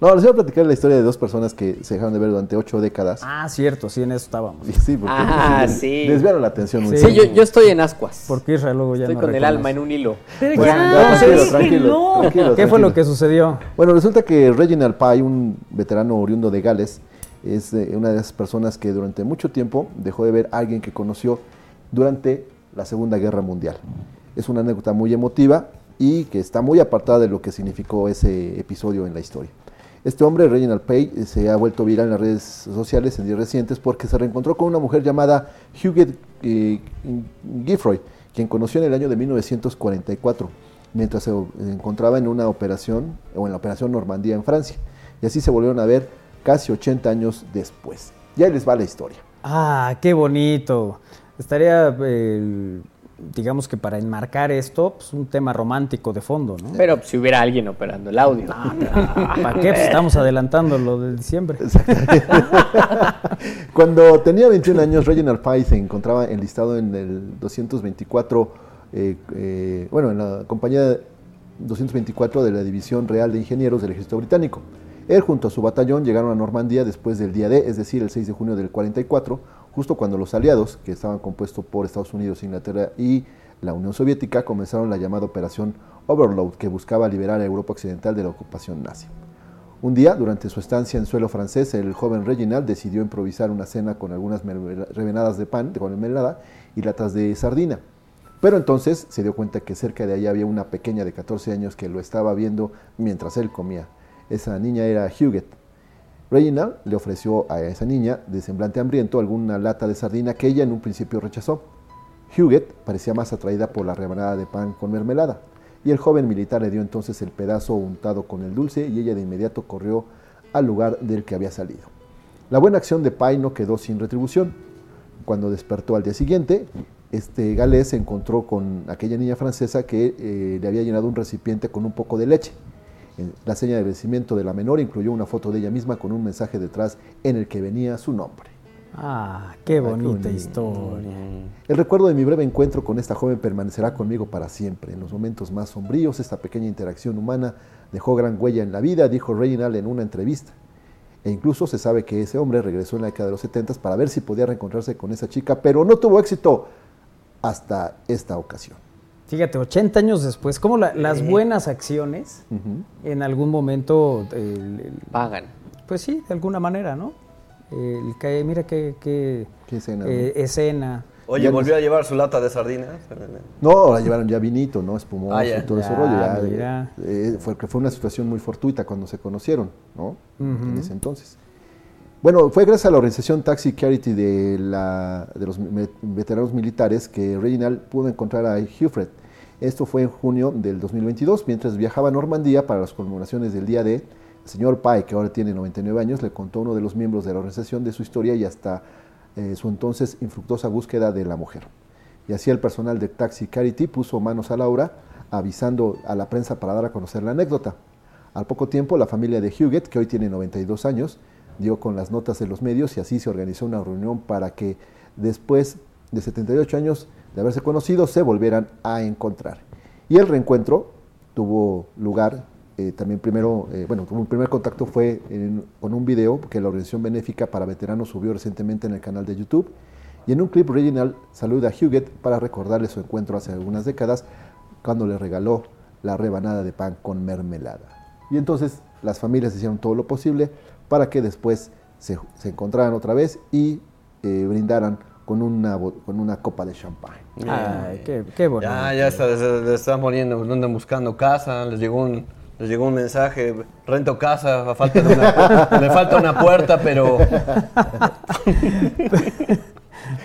Speaker 2: No, les voy a platicar la historia de dos personas que se dejaron de ver durante ocho décadas.
Speaker 1: Ah, cierto, sí, en eso estábamos. <laughs>
Speaker 2: Sí, porque
Speaker 4: Ah, <laughs>
Speaker 2: des-
Speaker 4: sí.
Speaker 2: desviaron la atención. un
Speaker 1: Sí.
Speaker 4: Sí, yo, yo estoy en ascuas.
Speaker 1: Porque Israel luego ya
Speaker 4: Estoy
Speaker 1: no
Speaker 4: con el alma en un hilo.
Speaker 3: Pero
Speaker 1: Bueno,
Speaker 3: ya,
Speaker 2: Ya, tranquilo,
Speaker 3: déjenlo.
Speaker 2: tranquilo, tranquilo,
Speaker 1: ¿Qué fue lo que sucedió?
Speaker 2: Bueno, resulta que Reginald Pye, un veterano oriundo de Gales, es eh, una de las personas que durante mucho tiempo dejó de ver a alguien que conoció durante la Segunda Guerra Mundial. Es una anécdota muy emotiva y que está muy apartada de lo que significó ese episodio en la historia. Este hombre, Reginald Pye, eh, se ha vuelto viral en las redes sociales en días recientes porque se reencontró con una mujer llamada Huguette eh, Giffroy, quien conoció en el año de 1944, mientras se encontraba en una operación, o en la operación Normandía en Francia. Y así se volvieron a ver casi 80 años después. Y ahí les va la historia.
Speaker 1: Ah, qué bonito. Estaría, eh, digamos que para enmarcar esto, pues, un tema romántico de fondo, ¿no?
Speaker 4: Pero pues, si hubiera alguien operando el audio.
Speaker 1: ¿Para qué? Pues estamos adelantando lo de diciembre. <laughs>
Speaker 2: Cuando tenía 21 años, Reginald Pye se encontraba enlistado en el 224, eh, eh, bueno, en la compañía 224 de la División Real de Ingenieros del Ejército Británico. Él junto a su batallón llegaron a Normandía después del día D, es decir, el 6 de junio del 44, justo cuando los aliados, que estaban compuestos por Estados Unidos, Inglaterra y la Unión Soviética, comenzaron la llamada Operación Overload, que buscaba liberar a Europa Occidental de la ocupación nazi. Un día, durante su estancia en suelo francés, el joven Reginald decidió improvisar una cena con algunas revenadas de pan con mermelada y latas de sardina. Pero entonces se dio cuenta que cerca de ahí había una pequeña de 14 años que lo estaba viendo mientras él comía. Esa niña era Huguette. Reginald le ofreció a esa niña, de semblante hambriento, alguna lata de sardina que ella en un principio rechazó. Huguette parecía más atraída por la rebanada de pan con mermelada, y el joven militar le dio entonces el pedazo untado con el dulce y ella de inmediato corrió al lugar del que había salido. La buena acción de Pye no quedó sin retribución. Cuando despertó al día siguiente, este galés se encontró con aquella niña francesa que eh, le había llenado un recipiente con un poco de leche. La seña de vencimiento de la menor incluyó una foto de ella misma con un mensaje detrás en el que venía su nombre.
Speaker 1: Ah, qué bonita historia.
Speaker 2: El recuerdo de mi breve encuentro con esta joven permanecerá conmigo para siempre. En los momentos más sombríos, esta pequeña interacción humana dejó gran huella en la vida, dijo Reginald en una entrevista. E incluso se sabe que ese hombre regresó en la década de los 70 para ver si podía reencontrarse con esa chica, pero no tuvo éxito hasta esta ocasión.
Speaker 1: Fíjate, 80 años después, como la- las buenas acciones en algún momento, el- el-
Speaker 4: Pagan.
Speaker 1: pues sí, de alguna manera, ¿no? El que, mira qué, qué,
Speaker 2: Qué escena, ¿no?
Speaker 1: eh, escena.
Speaker 5: Oye,
Speaker 2: Ya
Speaker 5: ¿volvió a llevar su lata de sardinas?
Speaker 2: No, la llevaron ya vinito, ¿no? Espumoso
Speaker 5: Ah,
Speaker 2: y todo ese
Speaker 1: Ya,
Speaker 2: rollo. ya,
Speaker 1: mira.
Speaker 2: eh, fue, que fue una situación muy fortuita cuando se conocieron, ¿no? En ese entonces. Bueno, fue gracias a la organización Taxi Charity de, la, de los veteranos militares que Reginald pudo encontrar a Hufred. Esto fue en junio del 2022, mientras viajaba a Normandía para las conmemoraciones del Día de el señor Pye, que ahora tiene 99 años, le contó a uno de los miembros de la organización de su historia y hasta eh, su entonces infructuosa búsqueda de la mujer. Y así el personal de Taxi Carity puso manos a la obra, avisando a la prensa para dar a conocer la anécdota. Al poco tiempo, la familia de Huguet, que hoy tiene 92 años, dio con las notas de los medios y así se organizó una reunión para que después de 78 años de haberse conocido se volvieran a encontrar. Y el reencuentro tuvo lugar eh, también primero, eh, bueno, como primer contacto fue con un video que la organización benéfica para veteranos subió recientemente en el canal de YouTube. Y en un clip original saluda a Huguet para recordarle su encuentro hace algunas décadas cuando le regaló la rebanada de pan con mermelada. Y entonces las familias hicieron todo lo posible para que después se, se encontraran otra vez y eh, brindaran con una, con una copa de champán.
Speaker 1: Ay, qué, qué bonito.
Speaker 5: Ya, ya está, se, están poniendo, andan buscando casa, les llegó un, les llegó un mensaje, rento casa, falta de una- <laughs> me falta una puerta, pero <laughs>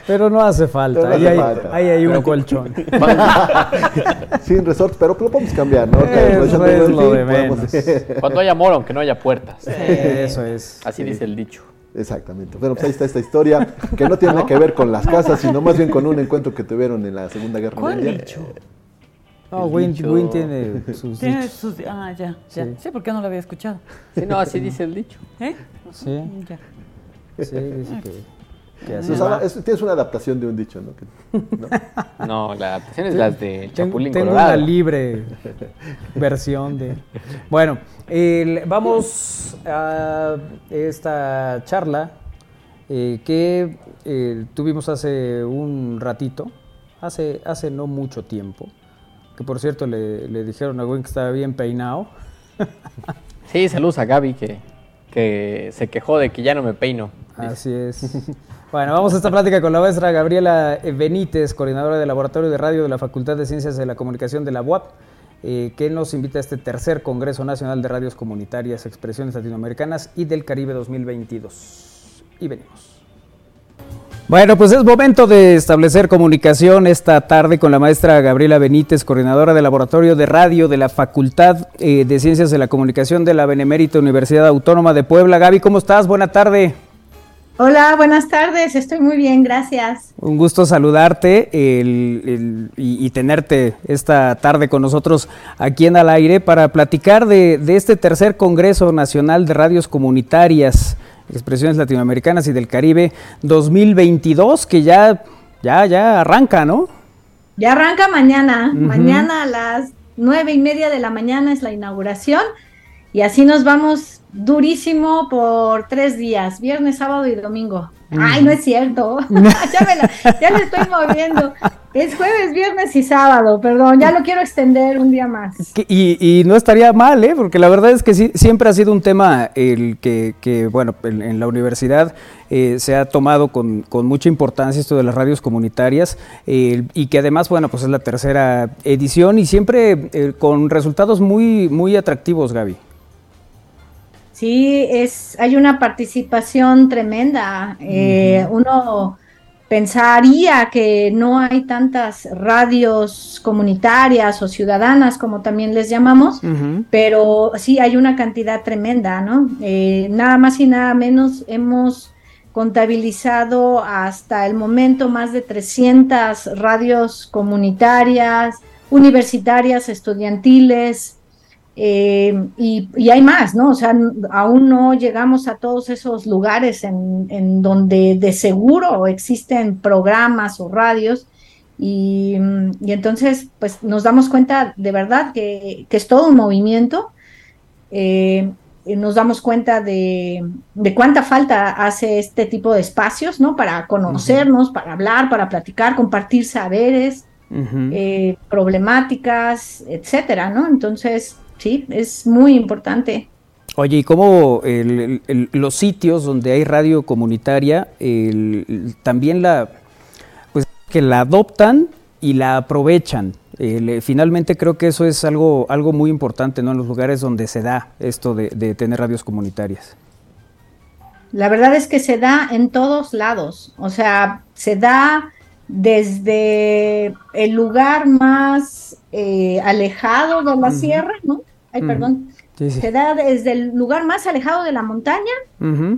Speaker 1: Pero no hace falta.
Speaker 2: No
Speaker 1: ahí,
Speaker 2: hace
Speaker 1: hay,
Speaker 2: falta.
Speaker 1: ahí hay un
Speaker 4: Pero-
Speaker 1: colchón. <laughs>
Speaker 2: Sin resort, pero lo podemos cambiar, ¿no?
Speaker 1: Eso es lo de
Speaker 2: podemos-
Speaker 4: Cuando hay amor, aunque no haya puertas.
Speaker 1: Eso es.
Speaker 4: Así dice el dicho.
Speaker 2: Exactamente. Bueno, pues ahí está esta historia <laughs> que no tiene nada que ver con las casas, sino más bien con un encuentro que tuvieron en la Segunda Guerra
Speaker 3: ¿Cuál
Speaker 2: Mundial.
Speaker 3: dicho?
Speaker 1: No,
Speaker 4: El
Speaker 1: Win, tiene sus
Speaker 3: Tiene
Speaker 1: dichos.
Speaker 3: sus- ah, ya, ya.
Speaker 1: Sí.
Speaker 3: Sí. porque no lo había escuchado.
Speaker 4: Sí, no, así dice el dicho.
Speaker 3: ¿Eh?
Speaker 1: Sí,
Speaker 3: Ya.
Speaker 1: sí, dice que,
Speaker 2: sea,
Speaker 1: va.
Speaker 2: es- tienes una adaptación de un dicho, ¿no? Que- ¿no? <laughs>
Speaker 4: No, la adaptación es las de Chapulín
Speaker 1: tengo
Speaker 4: Colorado.
Speaker 1: una libre <laughs> versión de. Bueno, el- vamos a esta charla eh, que eh, tuvimos hace un ratito, hace, hace no mucho tiempo. Que por cierto le, le dijeron a Gwen que estaba bien peinado.
Speaker 4: Sí, saludos a Gaby que, que se quejó de que ya no me peino.
Speaker 1: Así es. <laughs> Bueno, vamos a esta plática con la maestra Gabriela Benítez, coordinadora del Laboratorio de Radio de la Facultad de Ciencias de la Comunicación de la UAP, eh, que nos invita a este tercer Congreso Nacional de Radios Comunitarias, Expresiones Latinoamericanas y del Caribe 2022. Y venimos. Bueno, pues es momento de establecer comunicación esta tarde con la maestra Gabriela Benítez, coordinadora del Laboratorio de Radio de la Facultad eh, de Ciencias de la Comunicación de la Benemérita Universidad Autónoma de Puebla. Gaby, ¿cómo estás? Buena tarde.
Speaker 10: Hola, buenas tardes. Estoy muy bien, gracias.
Speaker 1: Un gusto saludarte el- el- y, y tenerte esta tarde con nosotros aquí en Al Aire para platicar de, de este tercer Congreso Nacional de Radios Comunitarias, Expresiones Latinoamericanas y del Caribe 2022, que ya, ya, ya arranca, ¿no?
Speaker 10: Ya arranca mañana. Mañana a las nueve y media de la mañana es la inauguración y así nos vamos durísimo por tres días, viernes, sábado y domingo. Ay, no es cierto. <laughs> <laughs> ya, me la, ya le estoy moviendo. Es jueves, viernes y sábado, perdón. Ya lo quiero extender un día más.
Speaker 1: Y, y no estaría mal, ¿eh? porque la verdad es que sí, siempre ha sido un tema el que, que, bueno, en, en la universidad eh, se ha tomado con, con mucha importancia esto de las radios comunitarias eh, y que además, bueno, pues es la tercera edición y siempre eh, con resultados muy, muy atractivos, Gaby.
Speaker 10: Sí, es, hay una participación tremenda. Eh, Uno pensaría que no hay tantas radios comunitarias o ciudadanas, como también les llamamos, pero sí hay una cantidad tremenda, ¿no? Eh, nada más y nada menos hemos contabilizado hasta el momento más de 300 radios comunitarias, universitarias, estudiantiles, eh, y, y hay más, ¿no? O sea, aún no llegamos a todos esos lugares en, en donde de seguro existen programas o radios y, y entonces pues nos damos cuenta de verdad que, que es todo un movimiento. eh, nos damos cuenta de, de cuánta falta hace este tipo de espacios, ¿no? Para conocernos, para hablar, para platicar, compartir saberes eh, problemáticas, etcétera, ¿no? Entonces, sí, es muy importante.
Speaker 1: Oye, ¿y cómo el- el- el- los sitios donde hay radio comunitaria el- también la, pues que la adoptan y la aprovechan? Eh, finalmente creo que eso es algo, algo muy importante, ¿no? En los lugares donde se da esto de, de tener radios comunitarias.
Speaker 10: La verdad es que se da en todos lados, o sea, se da desde el lugar más eh, alejado de la sierra, ¿no? Ay, perdón.
Speaker 1: Sí, sí.
Speaker 10: Se da desde el lugar más alejado de la montaña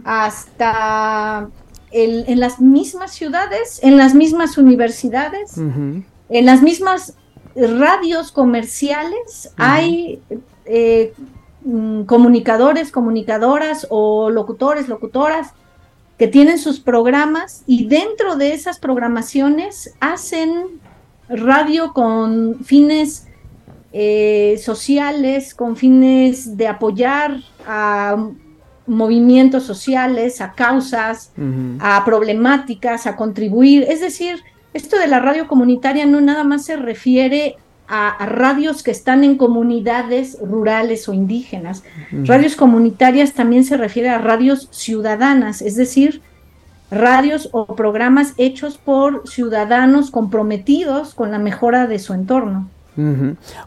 Speaker 10: hasta en las mismas ciudades, en las mismas universidades, en las mismas radios comerciales, hay eh, mm, comunicadores, comunicadoras o locutores, locutoras que tienen sus programas y dentro de esas programaciones hacen radio con fines eh, sociales, con fines de apoyar a movimientos sociales, a causas, a problemáticas, a contribuir. Es decir, esto de la radio comunitaria no nada más se refiere a, radios que están en comunidades rurales o indígenas. Radios comunitarias también se refiere a radios ciudadanas, es decir, radios o programas hechos por ciudadanos comprometidos con la mejora de su entorno.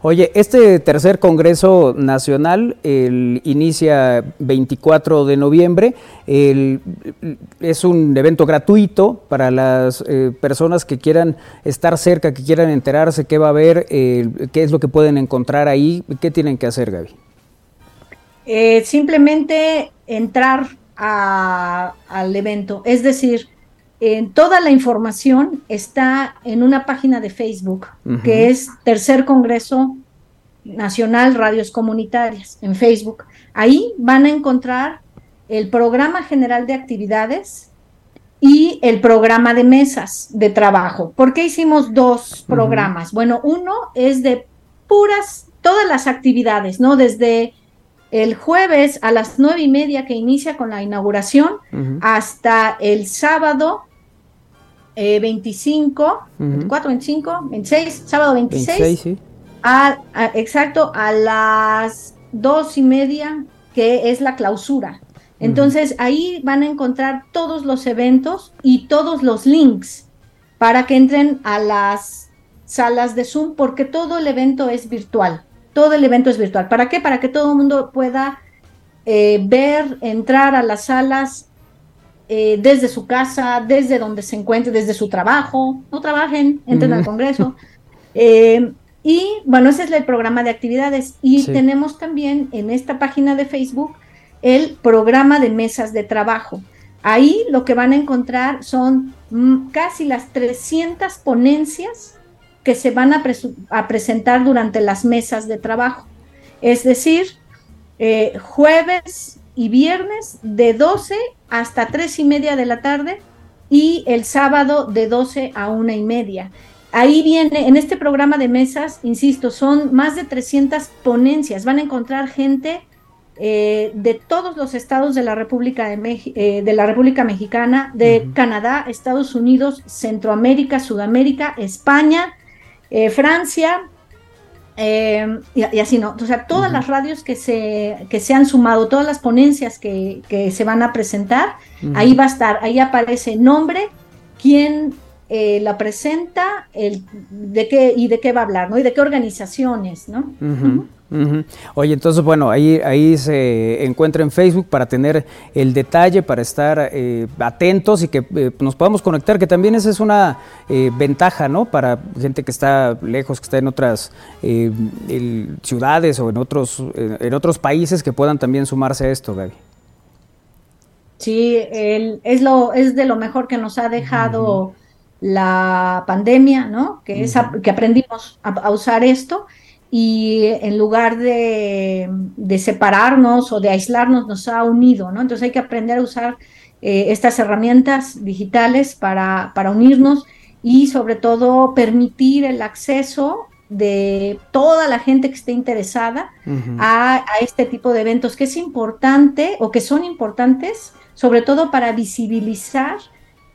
Speaker 1: Oye, este tercer Congreso Nacional el, inicia 24 de noviembre. es un evento gratuito para las eh, personas que quieran estar cerca, que quieran enterarse qué va a haber, qué es lo que pueden encontrar ahí. ¿Qué tienen que hacer, Gaby?
Speaker 10: Eh, simplemente entrar al evento. Es decir, toda la información está en una página de Facebook que es Tercer Congreso Nacional Radios Comunitarias en Facebook. Ahí van a encontrar el programa general de actividades y el programa de mesas de trabajo. ¿Por qué hicimos dos programas? Bueno, uno es de puras, todas las actividades, ¿no? Desde el jueves a las nueve y media que inicia con la inauguración hasta el sábado 25, 24, 25, 26, sábado 26. exacto, a las dos y media, que es la clausura. Entonces ahí van a encontrar todos los eventos y todos los links para que entren a las salas de Zoom, porque todo el evento es virtual. Todo el evento es virtual. ¿Para qué? Para que todo el mundo pueda eh, ver, entrar a las salas eh, desde su casa, desde donde se encuentre, desde su trabajo. No trabajen, entren al Congreso. Eh, y bueno, ese es el programa de actividades. Y tenemos también en esta página de Facebook el programa de mesas de trabajo. Ahí lo que van a encontrar son mm, casi las 300 ponencias que se van a, presentar durante las mesas de trabajo. Es decir, eh, jueves y viernes de 12 hasta 3 y media de la tarde y el sábado de 12 a una y media. Ahí viene, en este programa de mesas, insisto, son más de 300 ponencias. Van a encontrar gente eh, de todos los estados de la República, de, eh, de la República Mexicana, de Canadá, Estados Unidos, Centroamérica, Sudamérica, España, eh, Francia, eh, y, así no, o sea, todas las radios que se, que se han sumado, todas las ponencias que, se van a presentar, ahí va a estar, ahí aparece nombre, quién eh, la presenta, el, de qué y de qué va a hablar, ¿no? Y de qué organizaciones, ¿no?
Speaker 1: Oye, entonces, bueno, ahí, ahí se encuentra en Facebook para tener el detalle, para estar eh, atentos y que eh, nos podamos conectar, que también esa es una eh, ventaja, ¿no? Para gente que está lejos, que está en otras ciudades o en otros, en otros países que puedan también sumarse a esto, Gaby.
Speaker 10: Sí, es, lo, es de lo mejor que nos ha dejado la pandemia, ¿no? Que, es que aprendimos a usar esto y en lugar de, separarnos o de aislarnos, nos ha unido, ¿no? Entonces hay que aprender a usar eh, estas herramientas digitales para, unirnos y sobre todo permitir el acceso de toda la gente que esté interesada a, a, este tipo de eventos, que es importante o que son importantes, sobre todo para visibilizar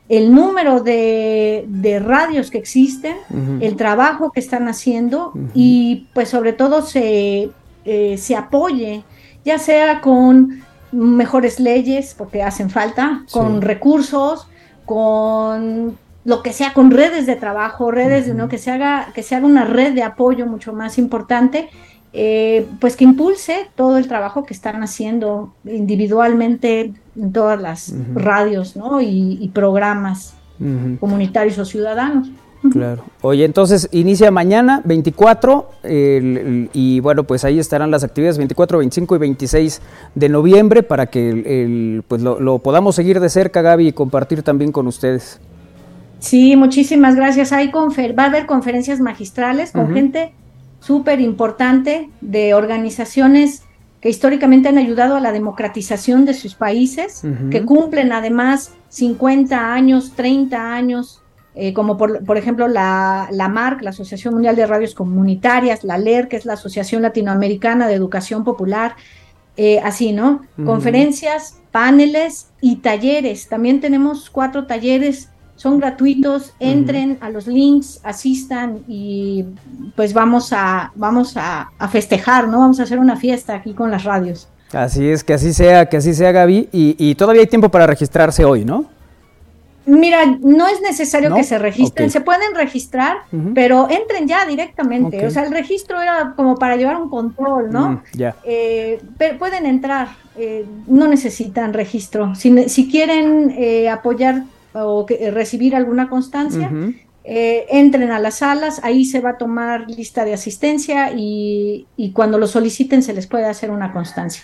Speaker 10: el número de, radios que existen, el trabajo que están haciendo y pues sobre todo se, eh, se apoye, ya sea con mejores leyes, porque hacen falta, con recursos, con lo que sea, con redes de trabajo, redes, ¿no? que, se haga, que se haga una red de apoyo mucho más importante eh, pues que impulse todo el trabajo que están haciendo individualmente en todas las radios ¿no? y, programas comunitarios o ciudadanos.
Speaker 1: Claro. Oye, entonces inicia mañana 24 el- el- y bueno, pues ahí estarán las actividades 24, 25 y 26 de noviembre para que el- pues lo, lo podamos seguir de cerca, Gaby, y compartir también con ustedes.
Speaker 10: Sí, muchísimas gracias. Hay confer- va a haber conferencias magistrales con gente súper importante de organizaciones que históricamente han ayudado a la democratización de sus países, que cumplen además 50 años, 30 años, eh, como por, por ejemplo la, la MARC, la Asociación Mundial de Radios Comunitarias, la LER, que es la Asociación Latinoamericana de Educación Popular, eh, así, ¿no? Conferencias, paneles y talleres. También tenemos cuatro talleres, son gratuitos, entren a los links, asistan y pues vamos a, vamos a, a festejar, ¿no? Vamos a hacer una fiesta aquí con las radios.
Speaker 1: Así es, que así sea, que así sea, Gaby. Y, y todavía hay tiempo para registrarse hoy, ¿no?
Speaker 10: Mira, no es necesario
Speaker 1: ¿No?
Speaker 10: que se registren, se pueden registrar, pero entren ya directamente. O sea, el registro era como para llevar un control, ¿no?
Speaker 1: Mm, ya.
Speaker 10: Eh, pero pueden entrar, eh, no necesitan registro. Si, si quieren eh, apoyar o que- eh, recibir alguna constancia, eh, entren a las salas, ahí se va a tomar lista de asistencia y, y cuando lo soliciten se les puede hacer una constancia.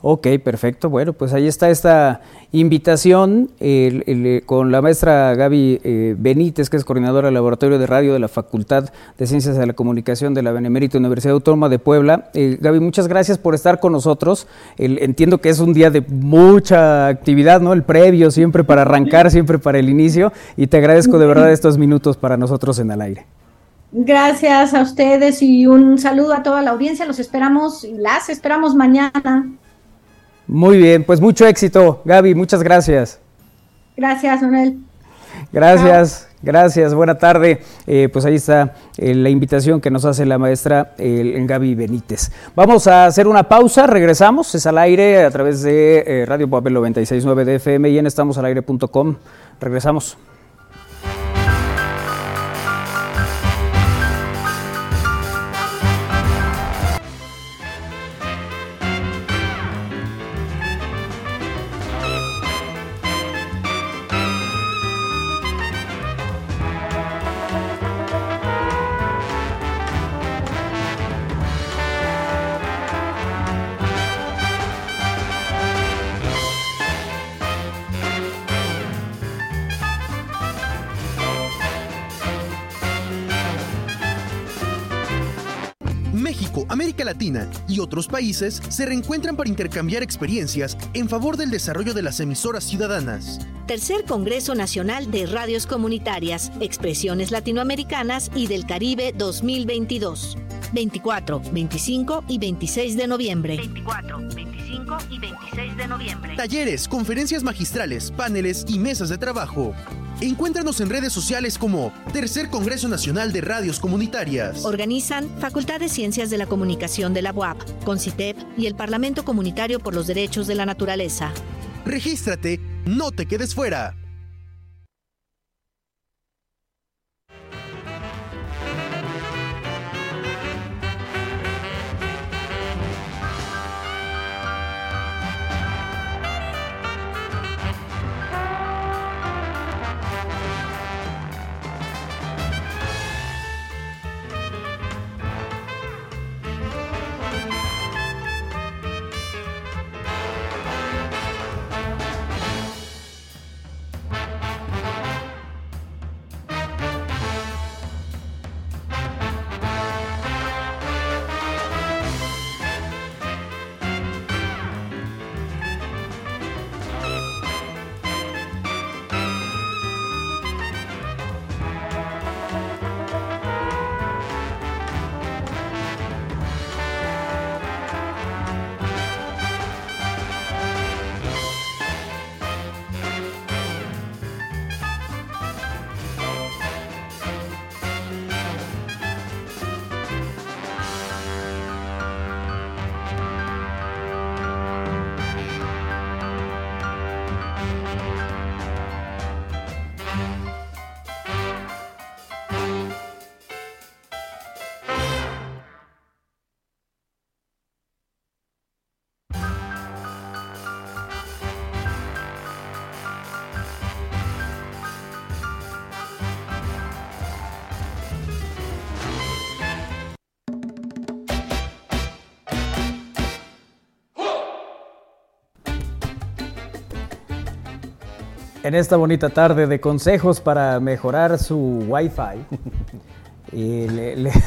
Speaker 1: Ok, perfecto. Bueno, pues ahí está esta invitación el- el, eh, con la maestra Gaby eh, Benítez, que es coordinadora del Laboratorio de Radio de la Facultad de Ciencias de la Comunicación de la Benemérita Universidad Autónoma de Puebla. Eh, Gaby, muchas gracias por estar con nosotros. El- entiendo que es un día de mucha actividad, ¿no? El previo, siempre para arrancar, siempre para el inicio. Y te agradezco de verdad estos minutos para nosotros en el aire.
Speaker 10: Gracias a ustedes y un saludo a toda la audiencia. Los esperamos y las esperamos mañana.
Speaker 1: Muy bien, pues mucho éxito, Gaby, muchas gracias.
Speaker 10: Gracias, Manuel.
Speaker 1: Gracias, gracias, buena tarde. Eh, pues ahí está eh, la invitación que nos hace la maestra eh, Gaby Benítez. Vamos a hacer una pausa, regresamos, es al aire a través de eh, Radio Papel 969 de FM y en estamosalaire.com. Regresamos.
Speaker 8: América Latina y otros países se reencuentran para intercambiar experiencias en favor del desarrollo de las emisoras ciudadanas.
Speaker 9: Tercer Congreso Nacional de Radios Comunitarias, Expresiones Latinoamericanas y del Caribe 2022. 24, 25 y 26 de noviembre. 24, 25 y 26 de noviembre.
Speaker 8: Talleres, conferencias magistrales, paneles y mesas de trabajo. Encuéntranos en redes sociales como Tercer Congreso Nacional de Radios Comunitarias.
Speaker 9: Organizan Facultad de Ciencias de la Comunicación de la UAP, CONCITEP y el Parlamento Comunitario por los Derechos de la Naturaleza.
Speaker 8: Regístrate, no te quedes fuera.
Speaker 1: En esta bonita tarde de consejos para mejorar su Wi-Fi, <laughs> y le- le- <laughs>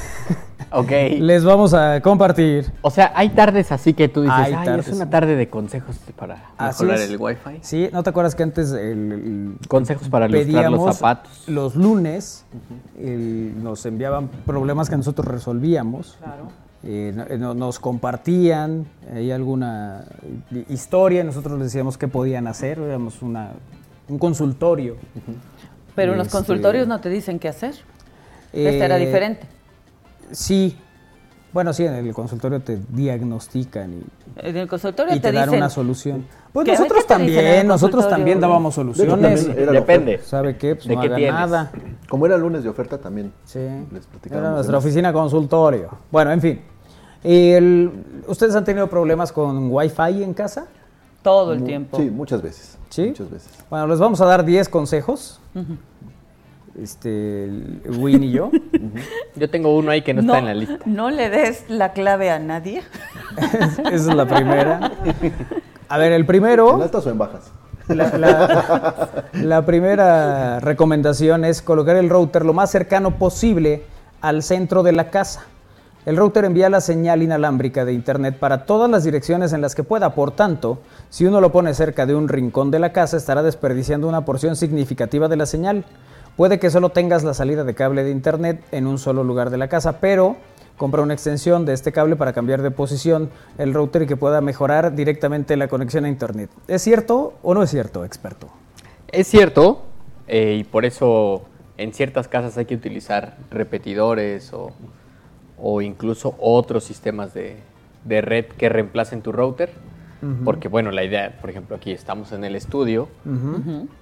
Speaker 4: Ok.
Speaker 1: les vamos a compartir.
Speaker 4: O sea, hay tardes así que tú dices, ay,
Speaker 1: tardes,
Speaker 4: es una tarde de consejos para
Speaker 1: Así
Speaker 4: mejorar
Speaker 1: es.
Speaker 4: el wifi.
Speaker 1: Sí, ¿no te acuerdas que antes el, el-
Speaker 4: Consejos para ilustrar los zapatos.
Speaker 1: los lunes, el- nos enviaban problemas que nosotros resolvíamos. Eh, no- no- nos compartían hay alguna eh, historia, nosotros les decíamos qué podían hacer, éramos una, un consultorio.
Speaker 3: Pero en los
Speaker 1: Este,
Speaker 3: consultorios no te dicen qué hacer. Este era
Speaker 1: eh,
Speaker 3: diferente.
Speaker 1: Sí, bueno, sí, en el consultorio te diagnostican y,
Speaker 3: En el consultorio
Speaker 1: y te,
Speaker 3: te,
Speaker 1: dan
Speaker 3: dicen.
Speaker 1: una solución. Pues
Speaker 3: ¿Qué-
Speaker 1: nosotros también, nosotros también dábamos soluciones.
Speaker 2: también era
Speaker 4: Depende.
Speaker 1: ¿Sabe qué? Pues
Speaker 4: ¿De
Speaker 1: no
Speaker 4: qué
Speaker 1: haga nada.
Speaker 2: Como era lunes de oferta también.
Speaker 1: Sí.
Speaker 2: Les
Speaker 1: Era nuestra oficina consultorio. Bueno, en fin. El- ¿Ustedes han tenido problemas con Wi-Fi en casa?
Speaker 3: Todo el
Speaker 2: Mu-
Speaker 3: tiempo.
Speaker 2: Sí, muchas veces.
Speaker 1: ¿Sí?
Speaker 2: Muchas veces.
Speaker 1: Bueno, les vamos a dar 10 consejos. Este, Win y yo. <laughs>
Speaker 4: Yo tengo uno ahí que no, está en la lista.
Speaker 3: no le des la clave a nadie. <laughs>
Speaker 1: Esa es la primera. A ver, el
Speaker 2: ¿En
Speaker 1: primero,
Speaker 2: altas o en bajas?
Speaker 1: la, la- la primera recomendación es colocar el router lo más cercano posible al centro de la casa. El router envía la señal inalámbrica de Internet para todas las direcciones en las que pueda. Por tanto, si uno lo pone cerca de un rincón de la casa, estará desperdiciando una porción significativa de la señal. Puede que solo tengas la salida de cable de Internet en un solo lugar de la casa, pero compra una extensión de este cable para cambiar de posición el router y que pueda mejorar directamente la conexión a Internet. ¿Es cierto o no es cierto, experto?
Speaker 4: Es cierto, eh, y por eso en ciertas casas hay que utilizar repetidores o, o incluso otros sistemas de, de red que reemplacen tu router. Porque bueno, la idea, por ejemplo, aquí estamos en el estudio.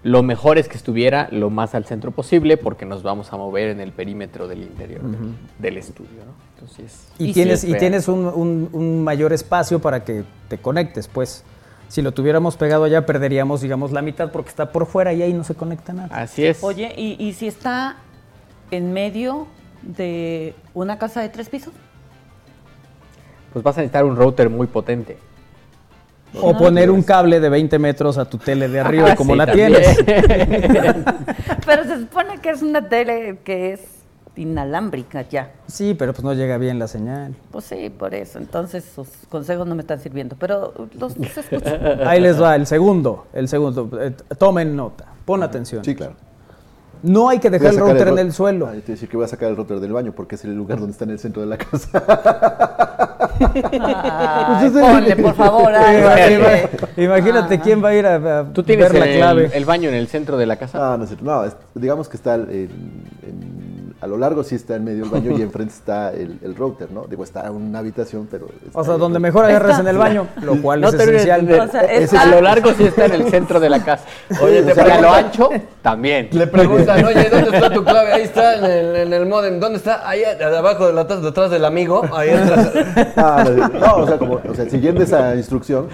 Speaker 4: Lo mejor es que estuviera lo más al centro posible porque nos vamos a mover en el perímetro del interior del, del estudio. ¿no? Entonces,
Speaker 1: Y,
Speaker 3: Y
Speaker 1: tienes,
Speaker 4: sí,
Speaker 1: y
Speaker 4: es
Speaker 1: tienes un, un- un mayor espacio para que te conectes, pues. Si lo tuviéramos pegado allá, perderíamos, digamos, la mitad porque está por fuera y ahí no se conecta nada.
Speaker 4: así es.
Speaker 3: Oye, ¿y, y si está en medio de una casa de tres pisos?
Speaker 4: Pues vas a necesitar un router muy potente.
Speaker 1: O poner un cable de 20 metros a tu tele de arriba,
Speaker 4: Ah,
Speaker 1: como
Speaker 4: sí,
Speaker 1: la
Speaker 4: también.
Speaker 1: tienes. <laughs>
Speaker 3: Pero se supone que es una tele que es inalámbrica ya.
Speaker 1: Sí, pero pues no llega bien la señal.
Speaker 3: Pues sí, por eso. Entonces sus consejos no me están sirviendo. Pero los escucho.
Speaker 1: Ahí les va el segundo, el segundo. Eh, tomen nota, pon atención.
Speaker 2: Sí, claro.
Speaker 1: No hay que dejar el router en
Speaker 2: ro-
Speaker 1: el suelo.
Speaker 2: Ah, yo te decir que voy a sacar el router del baño porque es el lugar donde está en el centro de la casa. <laughs>
Speaker 3: Ay, ponle, por favor, de-
Speaker 1: Imagínate quién va a ir a, a
Speaker 4: ¿Tú tienes
Speaker 1: ver la
Speaker 4: el,
Speaker 1: clave.
Speaker 4: el baño en el centro de la casa?
Speaker 2: Ah, no es cierto. No, es- digamos que está el- en- en- a lo largo sí está en medio del baño y enfrente está el, el router, ¿no? Digo, está en una habitación, pero... está
Speaker 1: O sea, donde mejor agarres en el baño, lo cual es esencial.
Speaker 4: de-
Speaker 3: O sea, está-
Speaker 4: a lo largo sí está en el centro de la casa. <laughs>
Speaker 5: Oye, te preguntan-
Speaker 4: lo <laughs> ancho también.
Speaker 5: Le preguntan, oye, ¿dónde está tu clave? Ahí está, en el, en el modem. ¿Dónde está? Ahí abajo, de la taza, detrás del amigo. Ahí atrás.
Speaker 2: Ah, no, o sea, como, o sea, siguiendo esa instrucción,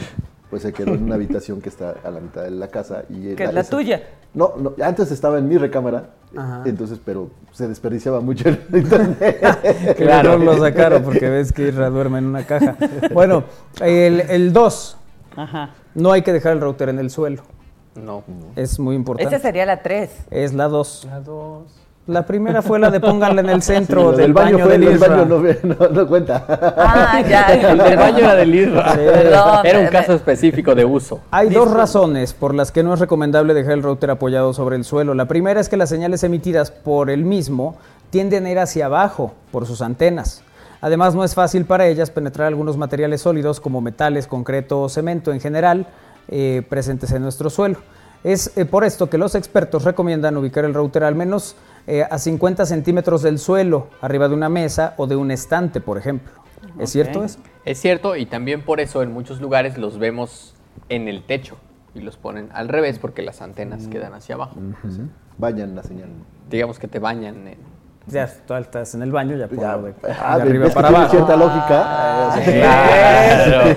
Speaker 2: pues se quedó en una habitación que está a la mitad de la casa. Y
Speaker 3: Que es la
Speaker 2: esa-
Speaker 3: tuya.
Speaker 2: No, no, antes estaba en mi recámara,
Speaker 1: Ajá.
Speaker 2: entonces, pero se desperdiciaba mucho el internet. <laughs>
Speaker 1: Mejor lo sacaron porque ves que Isra duerme en una caja. Bueno, el 2.
Speaker 3: Ajá.
Speaker 1: No hay que dejar el router en el suelo.
Speaker 4: No.
Speaker 1: Es muy importante.
Speaker 3: Esa sería la tres.
Speaker 1: Es la 2. La primera fue la de pónganla en el centro del baño,
Speaker 2: fue-
Speaker 1: del
Speaker 2: el baño no, ve- no- no cuenta.
Speaker 3: Ah, ya. <laughs>
Speaker 4: El del baño era del Isra.
Speaker 3: Perdón,
Speaker 4: Era un caso específico de uso.
Speaker 1: Hay dos razones por las que no es recomendable dejar el router apoyado sobre el suelo. La primera es que las señales emitidas por el mismo tienden a ir hacia abajo por sus antenas. Además, no es fácil para ellas penetrar algunos materiales sólidos como metales, concreto o cemento en general eh, presentes en nuestro suelo. Es eh, por esto que los expertos recomiendan ubicar el router al menos eh, a 50 centímetros del suelo, arriba de una mesa o de un estante, por ejemplo. ¿Es cierto eso?
Speaker 4: Es cierto, y también por eso en muchos lugares los vemos en el techo y los ponen al revés porque las antenas quedan hacia abajo.
Speaker 2: Vayan la señal.
Speaker 4: Digamos que te bañan en...
Speaker 1: Ya tú estás en el baño, ya
Speaker 2: Ya,
Speaker 1: de,
Speaker 2: ah,
Speaker 1: de arriba para abajo.
Speaker 2: cierta lógica.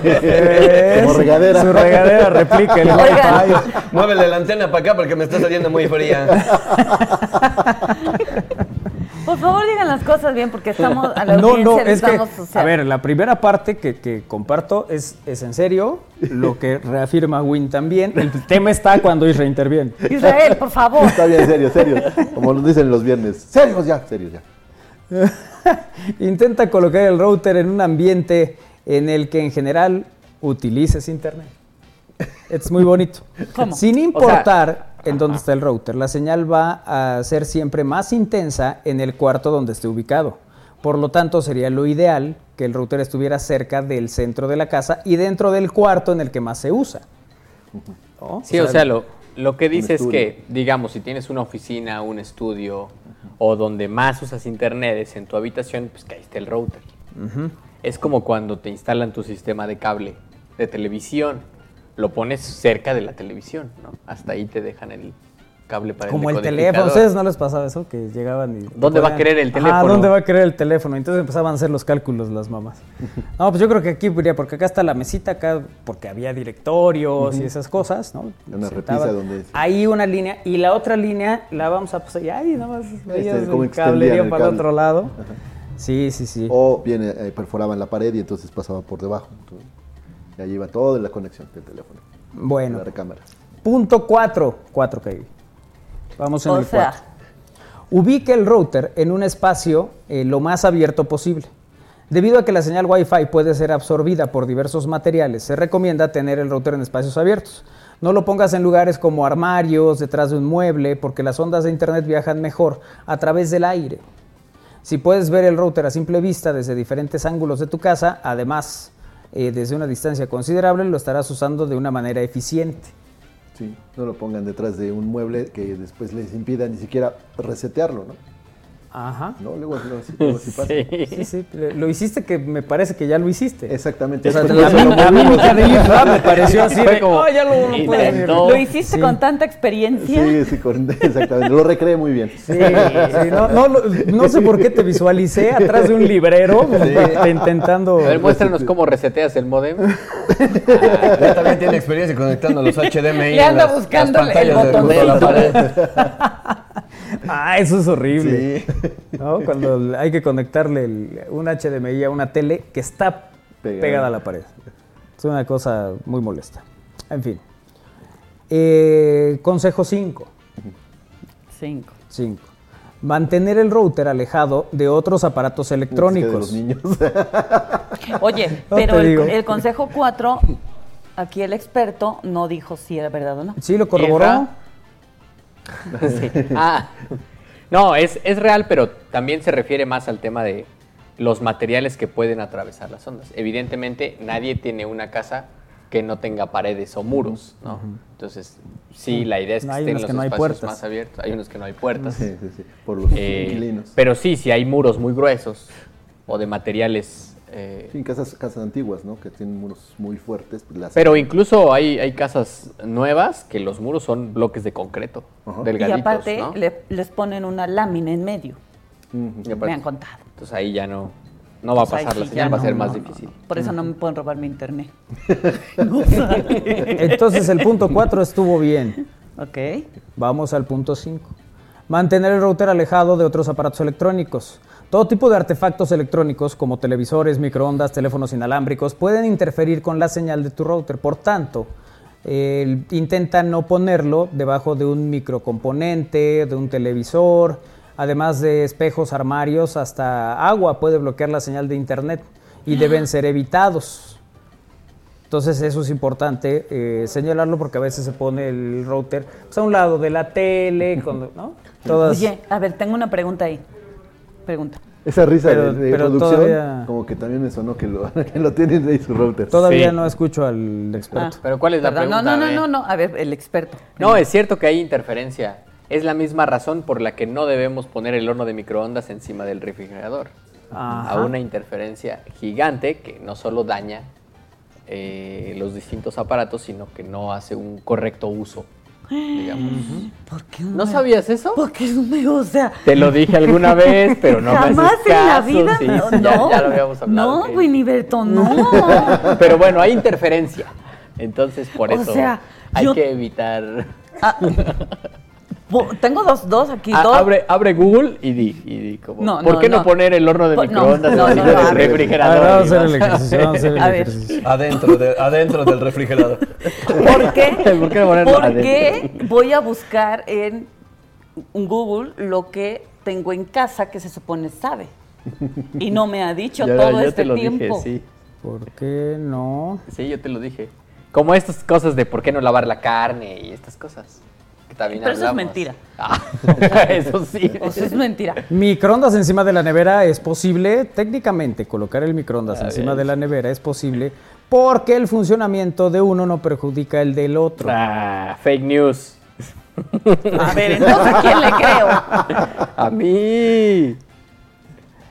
Speaker 1: ¿Ves? <laughs>
Speaker 2: Como regadera.
Speaker 1: Su regadera replica el.
Speaker 5: Muévele la antena para acá porque me está saliendo muy fría. <laughs>
Speaker 3: Favor digan las cosas bien porque estamos a la <laughs>
Speaker 1: No,
Speaker 3: audiencia
Speaker 1: no, es que, a ver, la primera parte que, que comparto es, es en serio, lo que reafirma Win también. El tema está cuando Isra interviene.
Speaker 3: Israel, por favor.
Speaker 2: Está bien, serio, serio. Como nos dicen los viernes. Serios ya, serios ya. <laughs>
Speaker 1: Intenta colocar el router en un ambiente en el que en general utilices internet. Es muy bonito.
Speaker 3: ¿Cómo?
Speaker 1: Sin importar en dónde está el router, la señal va a ser siempre más intensa en el cuarto donde esté ubicado. Por lo tanto, sería lo ideal que el router estuviera cerca del centro de la casa y dentro del cuarto en el que más se usa. ¿No?
Speaker 4: Sí, o sea, lo, lo que dice es que, digamos, si tienes una oficina, un estudio o donde más usas internet es en tu habitación, pues que ahí esté el router. Es como cuando te instalan tu sistema de cable de televisión. Lo pones cerca de la televisión, ¿no? Hasta ahí te dejan el cable para
Speaker 1: Como el
Speaker 4: el
Speaker 1: teléfono, ¿a
Speaker 4: decodificador.
Speaker 1: ustedes no les pasaba eso? Que llegaban y...
Speaker 4: ¿Dónde va a querer el
Speaker 1: Ah,
Speaker 4: teléfono?
Speaker 1: ¿dónde va a querer el teléfono? Entonces empezaban a hacer los cálculos las mamás. <laughs> No, pues yo creo que aquí iría, porque acá está la mesita, acá, porque había directorios y esas cosas, ¿no?
Speaker 2: Una repisa donde es.
Speaker 1: Ahí una línea, y la otra línea la vamos a pasar, y ahí nada más veías
Speaker 2: Este,
Speaker 1: el cablerío
Speaker 2: el
Speaker 1: para el otro lado.
Speaker 2: Ajá.
Speaker 1: Sí, sí, sí.
Speaker 2: O bien eh, perforaban la pared y entonces pasaba por debajo. Entonces, y ahí iba toda la conexión del teléfono.
Speaker 1: Bueno.
Speaker 2: La recámara.
Speaker 1: Punto 4, 4 que Vamos en
Speaker 3: O
Speaker 1: el
Speaker 3: sea.
Speaker 1: 4. Ubique el router en un espacio eh, lo más abierto posible. Debido a que la señal Wi-Fi puede ser absorbida por diversos materiales, se recomienda tener el router en espacios abiertos. No lo pongas en lugares como armarios, detrás de un mueble, porque las ondas de internet viajan mejor a través del aire. Si puedes ver el router a simple vista desde diferentes ángulos de tu casa, además eh, desde una distancia considerable, lo estarás usando de una manera eficiente.
Speaker 2: Sí, no lo pongan detrás de un mueble que después les impida ni siquiera resetearlo, ¿no?
Speaker 1: Ajá.
Speaker 2: No, luego, luego sí, <laughs> luego sí pasa.
Speaker 1: Sí, sí, lo hiciste que me parece que ya lo hiciste.
Speaker 2: Exactamente.
Speaker 1: O sea, la, la mímica de Isra me pareció así
Speaker 4: Fue como,
Speaker 1: "Oh, ya lo, no puedo decir".
Speaker 4: intentó.
Speaker 3: ¿Lo hiciste
Speaker 1: Sí.
Speaker 3: con tanta experiencia?
Speaker 2: Sí, sí, con- <laughs> exactamente. Lo recreé muy bien.
Speaker 1: Sí, <laughs> sí, no, no, no sé por qué te visualicé atrás de un librero te- intentando...
Speaker 4: A ver, muéstranos cómo reseteas el modem.
Speaker 5: Ya también tiene experiencia conectando los HDMI.
Speaker 3: Le anda buscando el
Speaker 5: pantallas de la pared.
Speaker 1: Ah, eso es horrible.
Speaker 2: Sí.
Speaker 1: ¿no? Cuando hay que conectarle el- un HDMI a una tele que está
Speaker 2: Pegada.
Speaker 1: pegada, a la pared. Es una cosa muy molesta. En fin. Eh, consejo 5.
Speaker 3: Cinco.
Speaker 1: 5. Mantener el router alejado de otros aparatos
Speaker 2: de
Speaker 1: electrónicos.
Speaker 2: los niños. <laughs>
Speaker 3: Oye,
Speaker 1: No
Speaker 3: pero el, el consejo 4, aquí el experto no dijo si era verdad o no.
Speaker 1: Sí, lo corroboró. <laughs>
Speaker 4: Sí. Ah, no, es, es real, pero también se refiere más al tema de los materiales que pueden atravesar las ondas. Evidentemente, nadie tiene una casa que no tenga paredes o muros, ¿no? Entonces, sí, la idea es que
Speaker 1: Hay
Speaker 4: estén los
Speaker 1: que no
Speaker 4: espacios más abiertos. Hay unos que no hay puertas.
Speaker 2: Sí, sí, sí. Por los
Speaker 4: Eh,
Speaker 2: inquilinos.
Speaker 4: pero sí, si hay muros muy gruesos o de materiales... eh,
Speaker 2: Sí, en casas, casas antiguas, ¿no? Que tienen muros muy fuertes. pues, las-
Speaker 4: pero incluso hay, hay casas nuevas que los muros son bloques de concreto,
Speaker 2: Ajá.
Speaker 3: Y
Speaker 4: delgaditos,
Speaker 3: aparte
Speaker 4: ¿no?
Speaker 3: le- les ponen una lámina en medio.
Speaker 2: Ujú.
Speaker 4: Y aparte-
Speaker 3: Me han contado.
Speaker 4: Entonces ahí ya no, no va a
Speaker 3: Pues
Speaker 4: pasar, la señal va a ser
Speaker 3: no,
Speaker 4: más
Speaker 3: no,
Speaker 4: difícil.
Speaker 3: Por eso no me pueden robar mi internet. <laughs> <laughs>
Speaker 1: Entonces el punto 4 estuvo bien.
Speaker 3: ok.
Speaker 1: Vamos al punto 5. Mantener el router alejado de otros aparatos electrónicos. Todo tipo de artefactos electrónicos como televisores, microondas, teléfonos inalámbricos pueden interferir con la señal de tu router. Por tanto, eh, intenta no ponerlo debajo de un microcomponente, de un televisor, además de espejos, armarios, hasta agua puede bloquear la señal de internet y deben ser evitados. Entonces eso es importante eh, señalarlo porque a veces se pone el router pues, a un lado de la tele, cuando, ¿no? <laughs> Todas,
Speaker 3: Oye, a ver, tengo una pregunta ahí. Pregunta.
Speaker 2: Esa risa
Speaker 1: Pero-
Speaker 2: de, de
Speaker 1: pero
Speaker 2: producción,
Speaker 1: todavía-
Speaker 2: como que también me sonó que lo, <laughs> que lo tienen ahí su router.
Speaker 1: todavía
Speaker 4: Sí.
Speaker 1: no escucho al experto.
Speaker 3: Ah,
Speaker 4: Pero ¿cuál es la
Speaker 3: perdón,
Speaker 4: pregunta?
Speaker 3: No, no, no, no, no. A ver, el experto.
Speaker 4: No, es cierto que hay interferencia. Es la misma razón por la que no debemos poner el horno de microondas encima del refrigerador.
Speaker 1: Ajá.
Speaker 4: A una interferencia gigante que no solo daña eh, los distintos aparatos, sino que no hace un correcto uso, digamos.
Speaker 3: ¿Por qué
Speaker 4: ¿No sabías eso?
Speaker 3: Porque es un o sea,
Speaker 4: Te lo dije alguna vez, pero no
Speaker 3: jamás
Speaker 4: me
Speaker 3: en la vida.
Speaker 4: Sí,
Speaker 3: no,
Speaker 4: sí, ya,
Speaker 3: no,
Speaker 4: ya lo habíamos hablado.
Speaker 3: No,
Speaker 4: que-
Speaker 3: Winiberto, no. <laughs>
Speaker 4: Pero bueno, hay interferencia. Entonces, por
Speaker 3: O
Speaker 4: eso
Speaker 3: sea,
Speaker 4: hay
Speaker 3: yo-
Speaker 4: que evitar.
Speaker 3: Ah, <laughs> Tengo dos, dos aquí,
Speaker 4: Ah,
Speaker 3: dos.
Speaker 4: abre, abre Google y di, y di como,
Speaker 3: No,
Speaker 4: ¿por
Speaker 3: no,
Speaker 4: qué no,
Speaker 3: no.
Speaker 4: poner el horno de
Speaker 3: Po- no,
Speaker 4: microondas
Speaker 3: no,
Speaker 4: encima
Speaker 3: no, no,
Speaker 4: del refrigerador?
Speaker 1: A ver, vamos a hacer el <laughs> ejercicio, vamos a hacer el
Speaker 3: A ver.
Speaker 1: ejercicio.
Speaker 5: Adentro, de- adentro del refrigerador.
Speaker 3: ¿Por qué? <laughs>
Speaker 4: ¿Por qué ponerlo
Speaker 3: ¿Por
Speaker 4: adentro?
Speaker 3: qué voy a buscar en Google lo que tengo en casa que se supone sabe? Y no me ha dicho <laughs>
Speaker 4: Yo-
Speaker 3: todo
Speaker 4: yo
Speaker 3: este
Speaker 4: te lo
Speaker 3: tiempo.
Speaker 4: dije, sí.
Speaker 1: ¿Por qué no?
Speaker 4: Sí, yo te lo dije. Como estas cosas de por qué no lavar la carne y estas cosas. También
Speaker 3: Pero eso es mentira.
Speaker 4: Ah, <laughs> eso sí.
Speaker 3: O sea, es mentira.
Speaker 1: Microondas encima de la nevera es posible, técnicamente colocar el microondas encima de la nevera es posible porque el funcionamiento de uno no perjudica el del otro.
Speaker 4: Ah, fake news.
Speaker 3: A ver, entonces, ¿a quién le creo? <laughs>
Speaker 4: A mí.